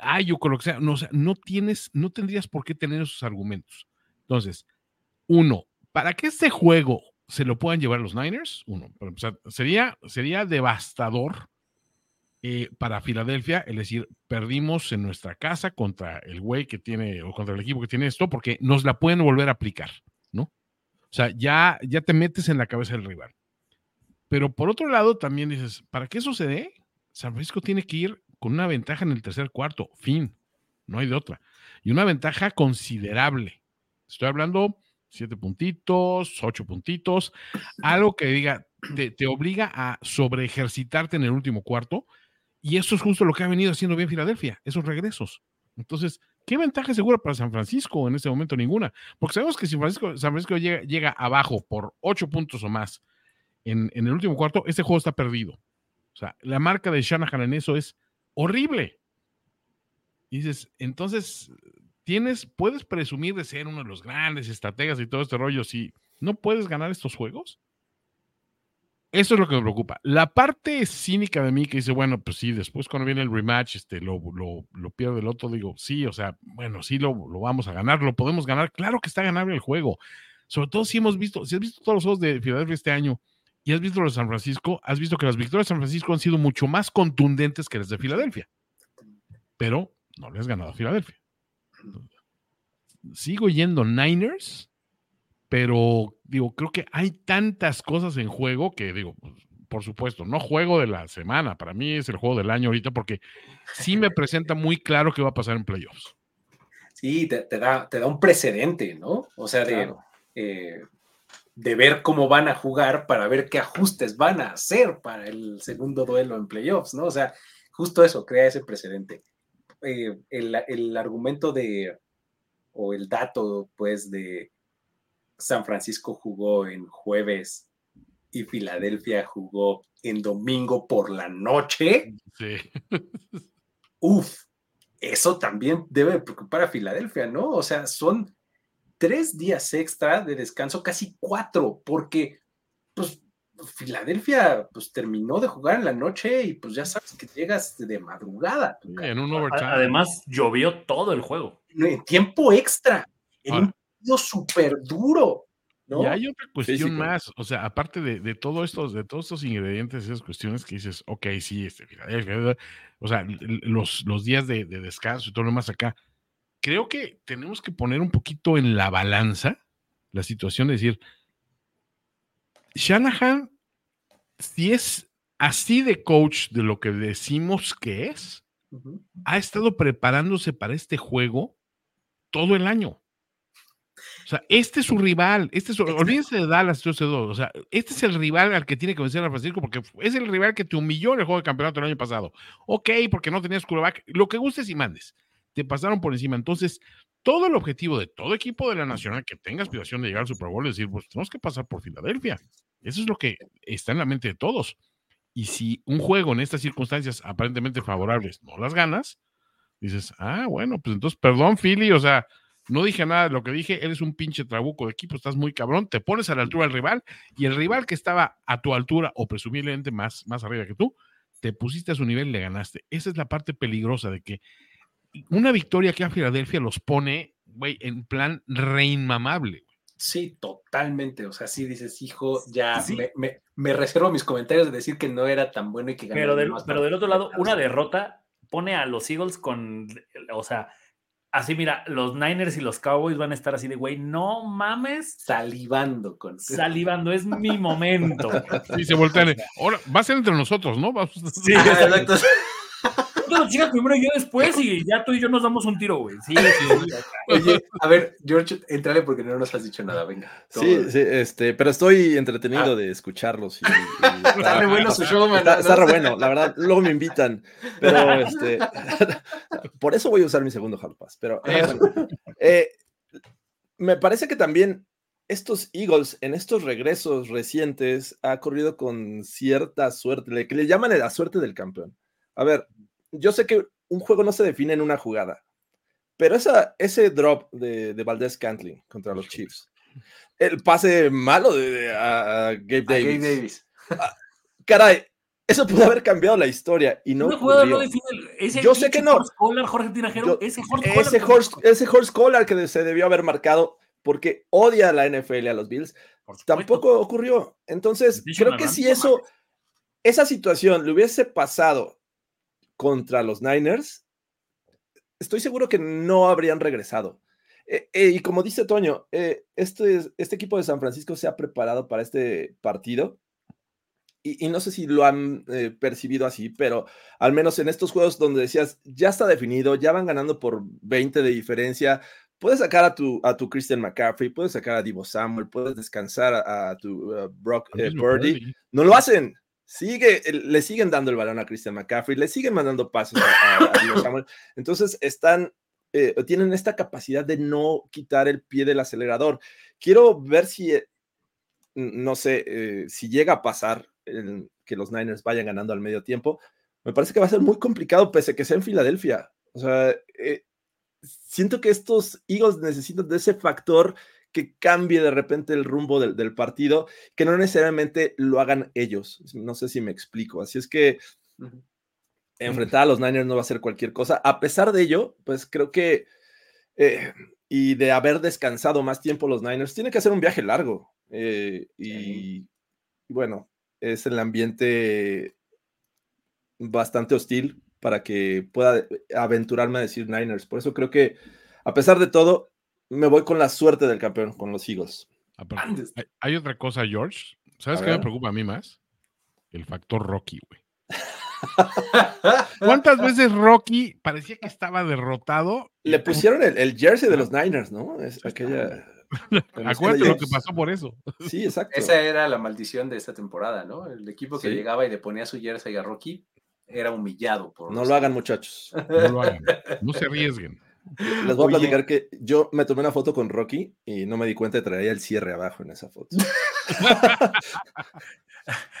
Ayuk o lo que sea. No, o sea, no tienes, no tendrías por qué tener esos argumentos. Entonces, uno, para que este juego se lo puedan llevar los Niners, uno, sería, sería devastador eh, para Filadelfia, es decir, perdimos en nuestra casa contra el güey que tiene, o contra el equipo que tiene esto, porque nos la pueden volver a aplicar, ¿no? O sea, ya, ya te metes en la cabeza del rival. Pero por otro lado, también dices, ¿para qué sucede? San Francisco tiene que ir con una ventaja en el tercer cuarto, fin, no hay de otra. Y una ventaja considerable. Estoy hablando siete puntitos, ocho puntitos, algo que diga, te, te obliga a sobre ejercitarte en el último cuarto y eso es justo lo que ha venido haciendo bien Filadelfia, esos regresos. Entonces, ¿qué ventaja segura para San Francisco en este momento? Ninguna. Porque sabemos que si Francisco, San Francisco llega, llega abajo por ocho puntos o más en, en, el último cuarto, este juego está perdido. O sea, la marca de Shanahan en eso es horrible. Y dices, entonces, tienes, puedes presumir de ser uno de los grandes estrategas y todo este rollo si no puedes ganar estos juegos. Eso es lo que me preocupa. La parte cínica de mí que dice, bueno, pues sí, después cuando viene el rematch, este, lo, lo, pierde el otro, digo, sí, o sea, bueno, sí lo, lo, vamos a ganar, lo podemos ganar. Claro que está ganable el juego. Sobre todo si hemos visto, si has visto todos los juegos de Filadelfia este año y has visto los de San Francisco, has visto que las victorias de San Francisco han sido mucho más contundentes que las de Filadelfia. Pero no le has ganado a Filadelfia. Sigo yendo Niners pero digo, creo que hay tantas cosas en juego que digo, por supuesto, no juego de la semana, para mí es el juego del año ahorita porque sí me presenta muy claro qué va a pasar en playoffs. Sí, te, te da, te da un precedente, ¿no? O sea, de, eh, de ver cómo van a jugar para ver qué ajustes van a hacer para el segundo duelo en playoffs, ¿no? O sea, justo eso, crea ese precedente. Eh, el, el argumento de, o el dato, pues, de San Francisco jugó en jueves y Filadelfia jugó en domingo por la noche. Sí. Uf, eso también debe preocupar a Filadelfia, ¿no? O sea, son tres días extra de descanso, casi cuatro, porque pues Filadelfia pues terminó de jugar en la noche y pues ya sabes que llegas de madrugada. En un overtime. Además, llovió todo el juego. En tiempo extra, en Ahora. un súper duro. ¿no? Y hay otra cuestión más, o sea, aparte de, de todo estos, de todos estos ingredientes, esas cuestiones que dices, ok, sí, este, o sea, los, los días de, de, descanso y todo lo más acá, creo que tenemos que poner un poquito en la balanza la situación de decir, Shanahan, si es así de coach de lo que decimos que es, uh -huh. ha estado preparándose para este juego todo el año. O sea, este es su rival. Este es su, olvídense de Dallas, o sea, este es el rival al que tiene que vencer a Francisco porque es el rival que te humilló en el juego de campeonato el año pasado. Ok, porque no tenías quarterback, lo que gustes y mandes. Te pasaron por encima. Entonces, todo el objetivo de todo equipo de la Nacional que tenga aspiración de llegar al Super Bowl es decir, pues tenemos que pasar por Filadelfia. Eso es lo que está en la mente de todos. Y si un juego en estas circunstancias aparentemente favorables no las ganas, dices, ah, bueno, pues entonces, perdón, Philly, o sea, no dije nada de lo que dije, eres un pinche trabuco de equipo, estás muy cabrón, te pones a la altura del rival y el rival que estaba a tu altura o presumiblemente más, más arriba que tú, te pusiste a su nivel y le ganaste. Esa es la parte peligrosa de que una victoria que a Filadelfia los pone, güey, en plan reinmamable. Sí, totalmente. O sea, sí dices, hijo, ya sí. me, me, me, reservo mis comentarios de decir que no era tan bueno y que ganó. Pero, del, pero del otro lado, una derrota pone a los Eagles con, o sea, Así, mira, los Niners y los Cowboys van a estar así de, güey, no mames. Salivando con. *laughs* Salivando, es mi *laughs* momento. Y se voltean. *laughs* Ahora, va a ser entre nosotros, ¿no? Vamos. Sí, ah, exacto. No, chica, primero yo después y ya tú y yo nos damos un tiro, güey. Sí, sí. *laughs* Oye, a ver, George, entrale porque no nos has dicho nada, venga. Sí, sí, este, pero estoy entretenido ah. de escucharlos. Y, y *laughs* está, re bueno su show, man. Está, está re bueno, la verdad, luego me invitan, pero este, *laughs* por eso voy a usar mi segundo Hall Pass, pero bueno, eh, me parece que también estos Eagles en estos regresos recientes ha corrido con cierta suerte, que le llaman la suerte del campeón. A ver, yo sé que un juego no se define en una jugada, pero esa, ese drop de, de Valdez Cantling contra los Chiefs, el pase malo de, de a, a, Gabe Davis. A Gabe Davis. Ah, caray, eso pudo haber cambiado la historia y no. Una jugada no define ese yo sé que no. Horse Collar, Jorge Tinajero, yo, ese Horse ese Collar. Horse, ese horse Collar que se debió haber marcado porque odia a la NFL a los Bills, tampoco ocurrió. Entonces, creo que si eso, esa situación le hubiese pasado contra los Niners, estoy seguro que no habrían regresado. Eh, eh, y como dice Toño, eh, este, este equipo de San Francisco se ha preparado para este partido. Y, y no sé si lo han percibido así, pero al menos en estos juegos donde decías, ya está definido, ya van ganando por 20 de diferencia, puedes sacar a tu, a tu Christian McCaffrey, puedes sacar a Divo Samuel, puedes descansar a, a tu uh, Brock. Purdy. No lo hacen. Sigue, el- le siguen dando el balón a Christian McCaffrey, le siguen mandando pasos a, a- a *laughs* Samuel. Entonces están, eh, tienen esta capacidad de no quitar el pie del acelerador. Quiero ver si, eh, no sé, eh, si llega a pasar el- que los Niners vayan ganando al medio tiempo. Me parece que va a ser muy complicado pese a que sea en Filadelfia. O sea, eh, siento que estos Eagles necesitan de ese factor que cambie de repente el rumbo del, del partido, que no necesariamente lo hagan ellos. No sé si me explico. Así es que enfrentar a los Niners no va a ser cualquier cosa. A pesar de ello, pues creo que, eh, y de haber descansado más tiempo los Niners, tiene que hacer un viaje largo. eh, y bueno, es el ambiente bastante hostil para que pueda aventurarme a decir Niners. Por eso creo que, a pesar de todo, me voy con la suerte del campeón, con los Eagles. Aparte, Andes. hay, hay otra cosa, George. ¿Sabes A qué me preocupa a mí más? El factor Rocky, güey. *laughs* ¿Cuántas veces Rocky parecía que estaba derrotado? Le pusieron el, el jersey de los Niners, ¿no? Es aquella. *laughs* Acuérdate lo que pasó por eso. Sí, exacto. Esa era la maldición de esta temporada, ¿no? El equipo que Sí. llegaba y le ponía su jersey a Rocky era humillado por No los- lo hagan, muchachos. No lo hagan. No se arriesguen. Les voy a Oye. platicar que yo me tomé una foto con Rocky y no me di cuenta de traía el cierre abajo en esa foto. *laughs*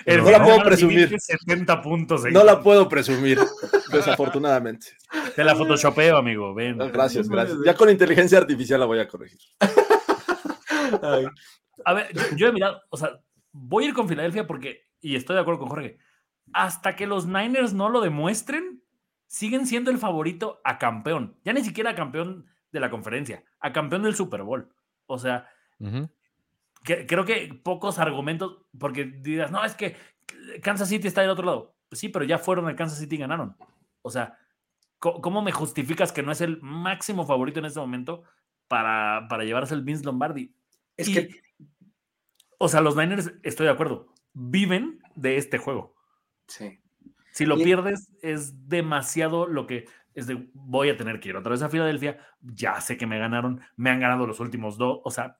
El No la puedo presumir. tiene 70 puntos. No la puedo presumir, desafortunadamente. *laughs* Te la photoshopeo, amigo. Ven. Gracias, gracias. Ya con inteligencia artificial la voy a corregir. *laughs* Ay, A ver, yo, yo he mirado, o sea, voy a ir con Filadelfia porque, y estoy de acuerdo con Jorge, hasta que los Niners no lo demuestren, siguen siendo el favorito a campeón. Ya ni siquiera a campeón de la conferencia, a campeón del Super Bowl. O sea, que- creo que pocos argumentos, porque dirás, no, es que Kansas City está del otro lado. Pues sí, pero ya fueron al Kansas City y ganaron. O sea, ¿cómo me justificas que no es el máximo favorito en este momento para, para llevarse el Vince Lombardi? es Y- que o sea, los Niners, estoy de acuerdo, viven de este juego. sí. Si lo Y- pierdes, es demasiado lo que es de voy a tener que ir otra vez a Filadelfia. Ya sé que me ganaron, me han ganado los últimos dos. O sea,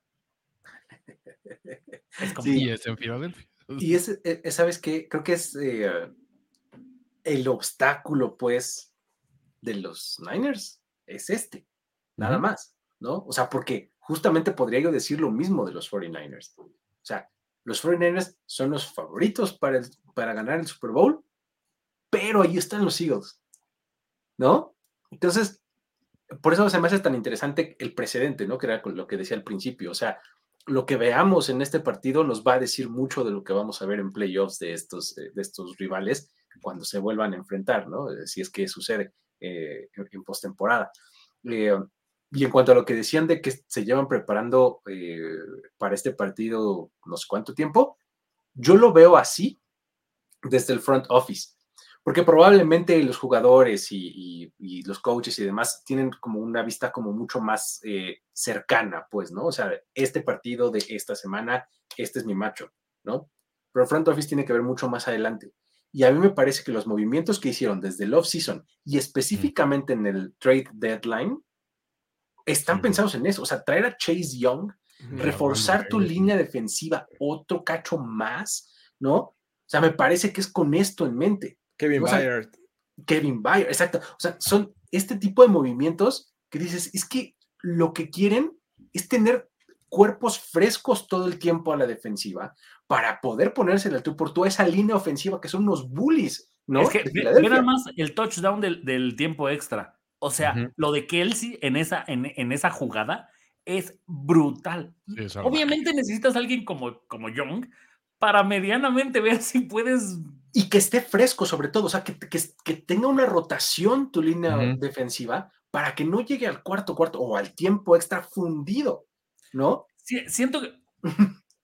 es como, Sí. Y es en Filadelfia. *laughs* Y es, eh, eh, ¿sabes qué? Creo que es eh, el obstáculo, pues, de los Niners. Es este, nada Ujú. más, ¿no? O sea, porque justamente podría yo decir lo mismo de los 49ers. O sea, los 49ers son los favoritos para, el- para ganar el Super Bowl, pero ahí están los Eagles, ¿no? Entonces, por eso se me hace tan interesante el precedente, ¿no? Que era con lo que decía al principio. O sea, lo que veamos en este partido nos va a decir mucho de lo que vamos a ver en playoffs de estos, eh, de estos rivales cuando se vuelvan a enfrentar, ¿no? Eh, Si es que sucede eh, en, postemporada. Eh, y en cuanto a lo que decían de que se llevan preparando eh, para este partido no sé cuánto tiempo, yo lo veo así desde el front office, porque probablemente los jugadores y, y- y los coaches y demás tienen como una vista como mucho más eh, cercana, pues, ¿no? O sea, este partido de esta semana, este es mi macho, ¿no? Pero el front office tiene que ver mucho más adelante. Y a mí me parece que los movimientos que hicieron desde el off-season y específicamente en el trade deadline están pensados en eso. O sea, traer a Chase Young reforzar tu línea defensiva otro cacho más, ¿no? O sea, me parece que es con esto en mente. Kevin O sea, Byard. Kevin Bayer, exacto. O sea, son este tipo de movimientos que dices, es que lo que quieren es tener cuerpos frescos todo el tiempo a la defensiva para poder ponerse al tú por tú a esa línea ofensiva que son unos bullies, ¿no? es que nada más el touchdown del, del tiempo extra. O sea, lo de Kelsey en esa, en, en esa jugada es brutal. Sí, es salvaje. Obviamente necesitas a alguien como, como Young para medianamente ver si puedes. Y que esté fresco sobre todo, o sea, que, que, que tenga una rotación tu línea Ujú. defensiva para que no llegue al cuarto cuarto o al tiempo extra fundido, ¿no? si- Siento que.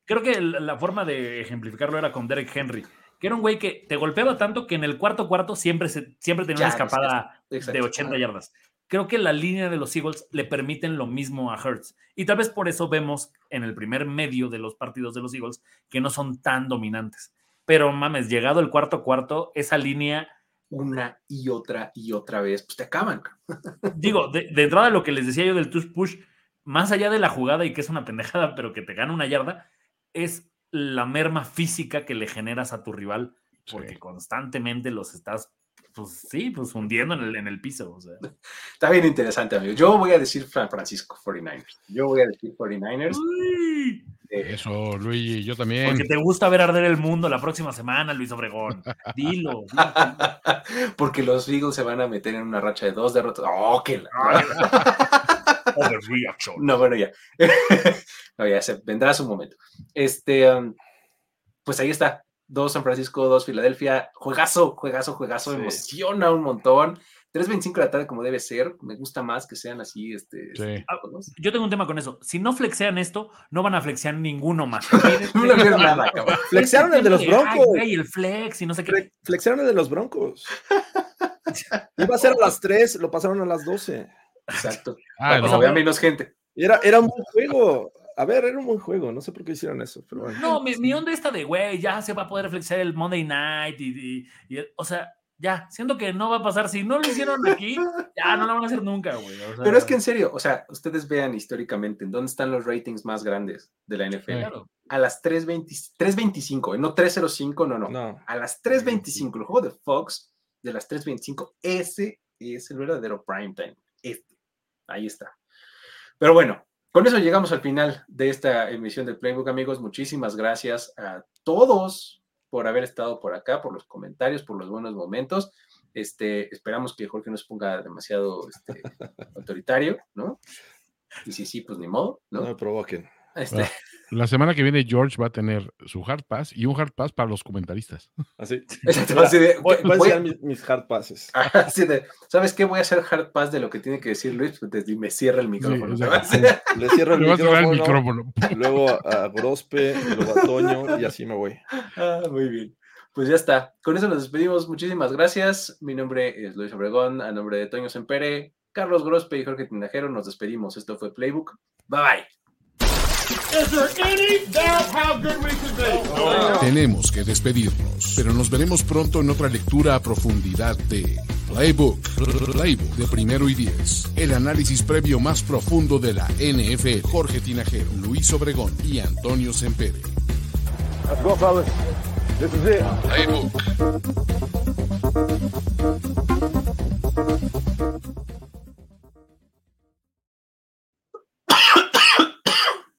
Creo que la forma de ejemplificarlo era con Derek Henry. que era un güey que te golpeaba tanto que en el cuarto cuarto siempre, se, siempre tenía una Ya, escapada exacto. de 80 yardas. Creo que la línea de los Eagles le permiten lo mismo a Hurts. Y tal vez por eso vemos en el primer medio de los partidos de los Eagles que no son tan dominantes. Pero mames, llegado el cuarto cuarto, esa línea, Una y otra y otra vez, pues te acaban. *laughs* digo, de, de entrada lo que les decía yo del touch push, más allá de la jugada y que es una pendejada, pero que te gana una yarda, es la merma física que le generas a tu rival, porque Sí. constantemente los estás, pues sí, pues hundiendo en el, en el piso. O sea. Está bien interesante, amigo. Yo voy a decir San Francisco 49ers. Yo voy a decir 49ers. Uy, eh, Eso, Luigi, yo también. porque te gusta ver arder el mundo la próxima semana, Luis Obregón. Dilo. *laughs* dilo. porque los Eagles se van a meter en una racha de dos derrotas. ¡Oh, qué la-. No, bueno, ya. *laughs* no, ya se vendrá su momento. Este, um, pues ahí está. Dos San Francisco, dos Filadelfia. Juegazo, juegazo, juegazo. Sí. Emociona un montón. 3.25 de la tarde como debe ser. Me gusta más que sean así, este... Sí. ¿no? Yo tengo un tema con eso. Si no flexean esto, no van a flexear ninguno más. *laughs* No nada, cabrón. Flexearon el de los Ay, Broncos. güey, el flex y no sé qué. Fle- Flexearon el de los Broncos. *laughs* Iba a ser a las 3, lo pasaron a las 12. Exacto. Ah, que no. vea menos gente. Era, era un buen juego. A ver, era un buen juego. No sé por qué hicieron eso, pero bueno. No, mi, mi onda esta de, güey, ya se va a poder flexear el Monday Night y, y- y- o sea, ya, siento que no va a pasar. Si no lo hicieron aquí, *laughs* ya no lo van a hacer nunca, güey. o sea, Pero es que en serio, o sea, ustedes vean históricamente en dónde están los ratings más grandes de la NFL. Claro. A las 3.20 3.25, eh, no 3.05, no, no. No. A las 3.25, el juego de Fox de las 3.25, ese es el verdadero prime time. Este. Ahí está. Pero bueno, con eso llegamos al final de esta emisión del Playbook, amigos. Muchísimas gracias a todos por haber estado por acá, por los comentarios, por los buenos momentos. Este, esperamos que Jorge no se ponga demasiado este, *laughs* autoritario, ¿no? Y si sí, pues ni modo, No ¿no? me provoquen. Este, Ah. La semana que viene George va a tener su hard pass y un hard pass para los comentaristas. Así. *laughs* exacto, así de- Voy, voy a voy- mis, mis hard passes. *laughs* Así de, ¿sabes qué? Voy a hacer hard pass de lo que tiene que decir Luis, pues desde- y me cierra el micrófono. Le cierro el cerrar el micrófono, micrófono. *laughs* luego a Grospe, luego a Toño y así me voy. Ah, muy bien. Pues ya está. Con eso nos despedimos. Muchísimas gracias. Mi nombre es Luis Obregón. A nombre de Toño Sempere, Carlos Grospe y Jorge Tinajero, nos despedimos. Esto fue Playbook. Bye bye. Tenemos que despedirnos, pero nos veremos pronto en otra lectura a profundidad de Playbook, Playbook de primero y diez. El análisis previo más profundo de la NFL. Jorge Tinajero, Luis Obregón y Antonio Sempere. Let's go, fellas. This is it. Playbook.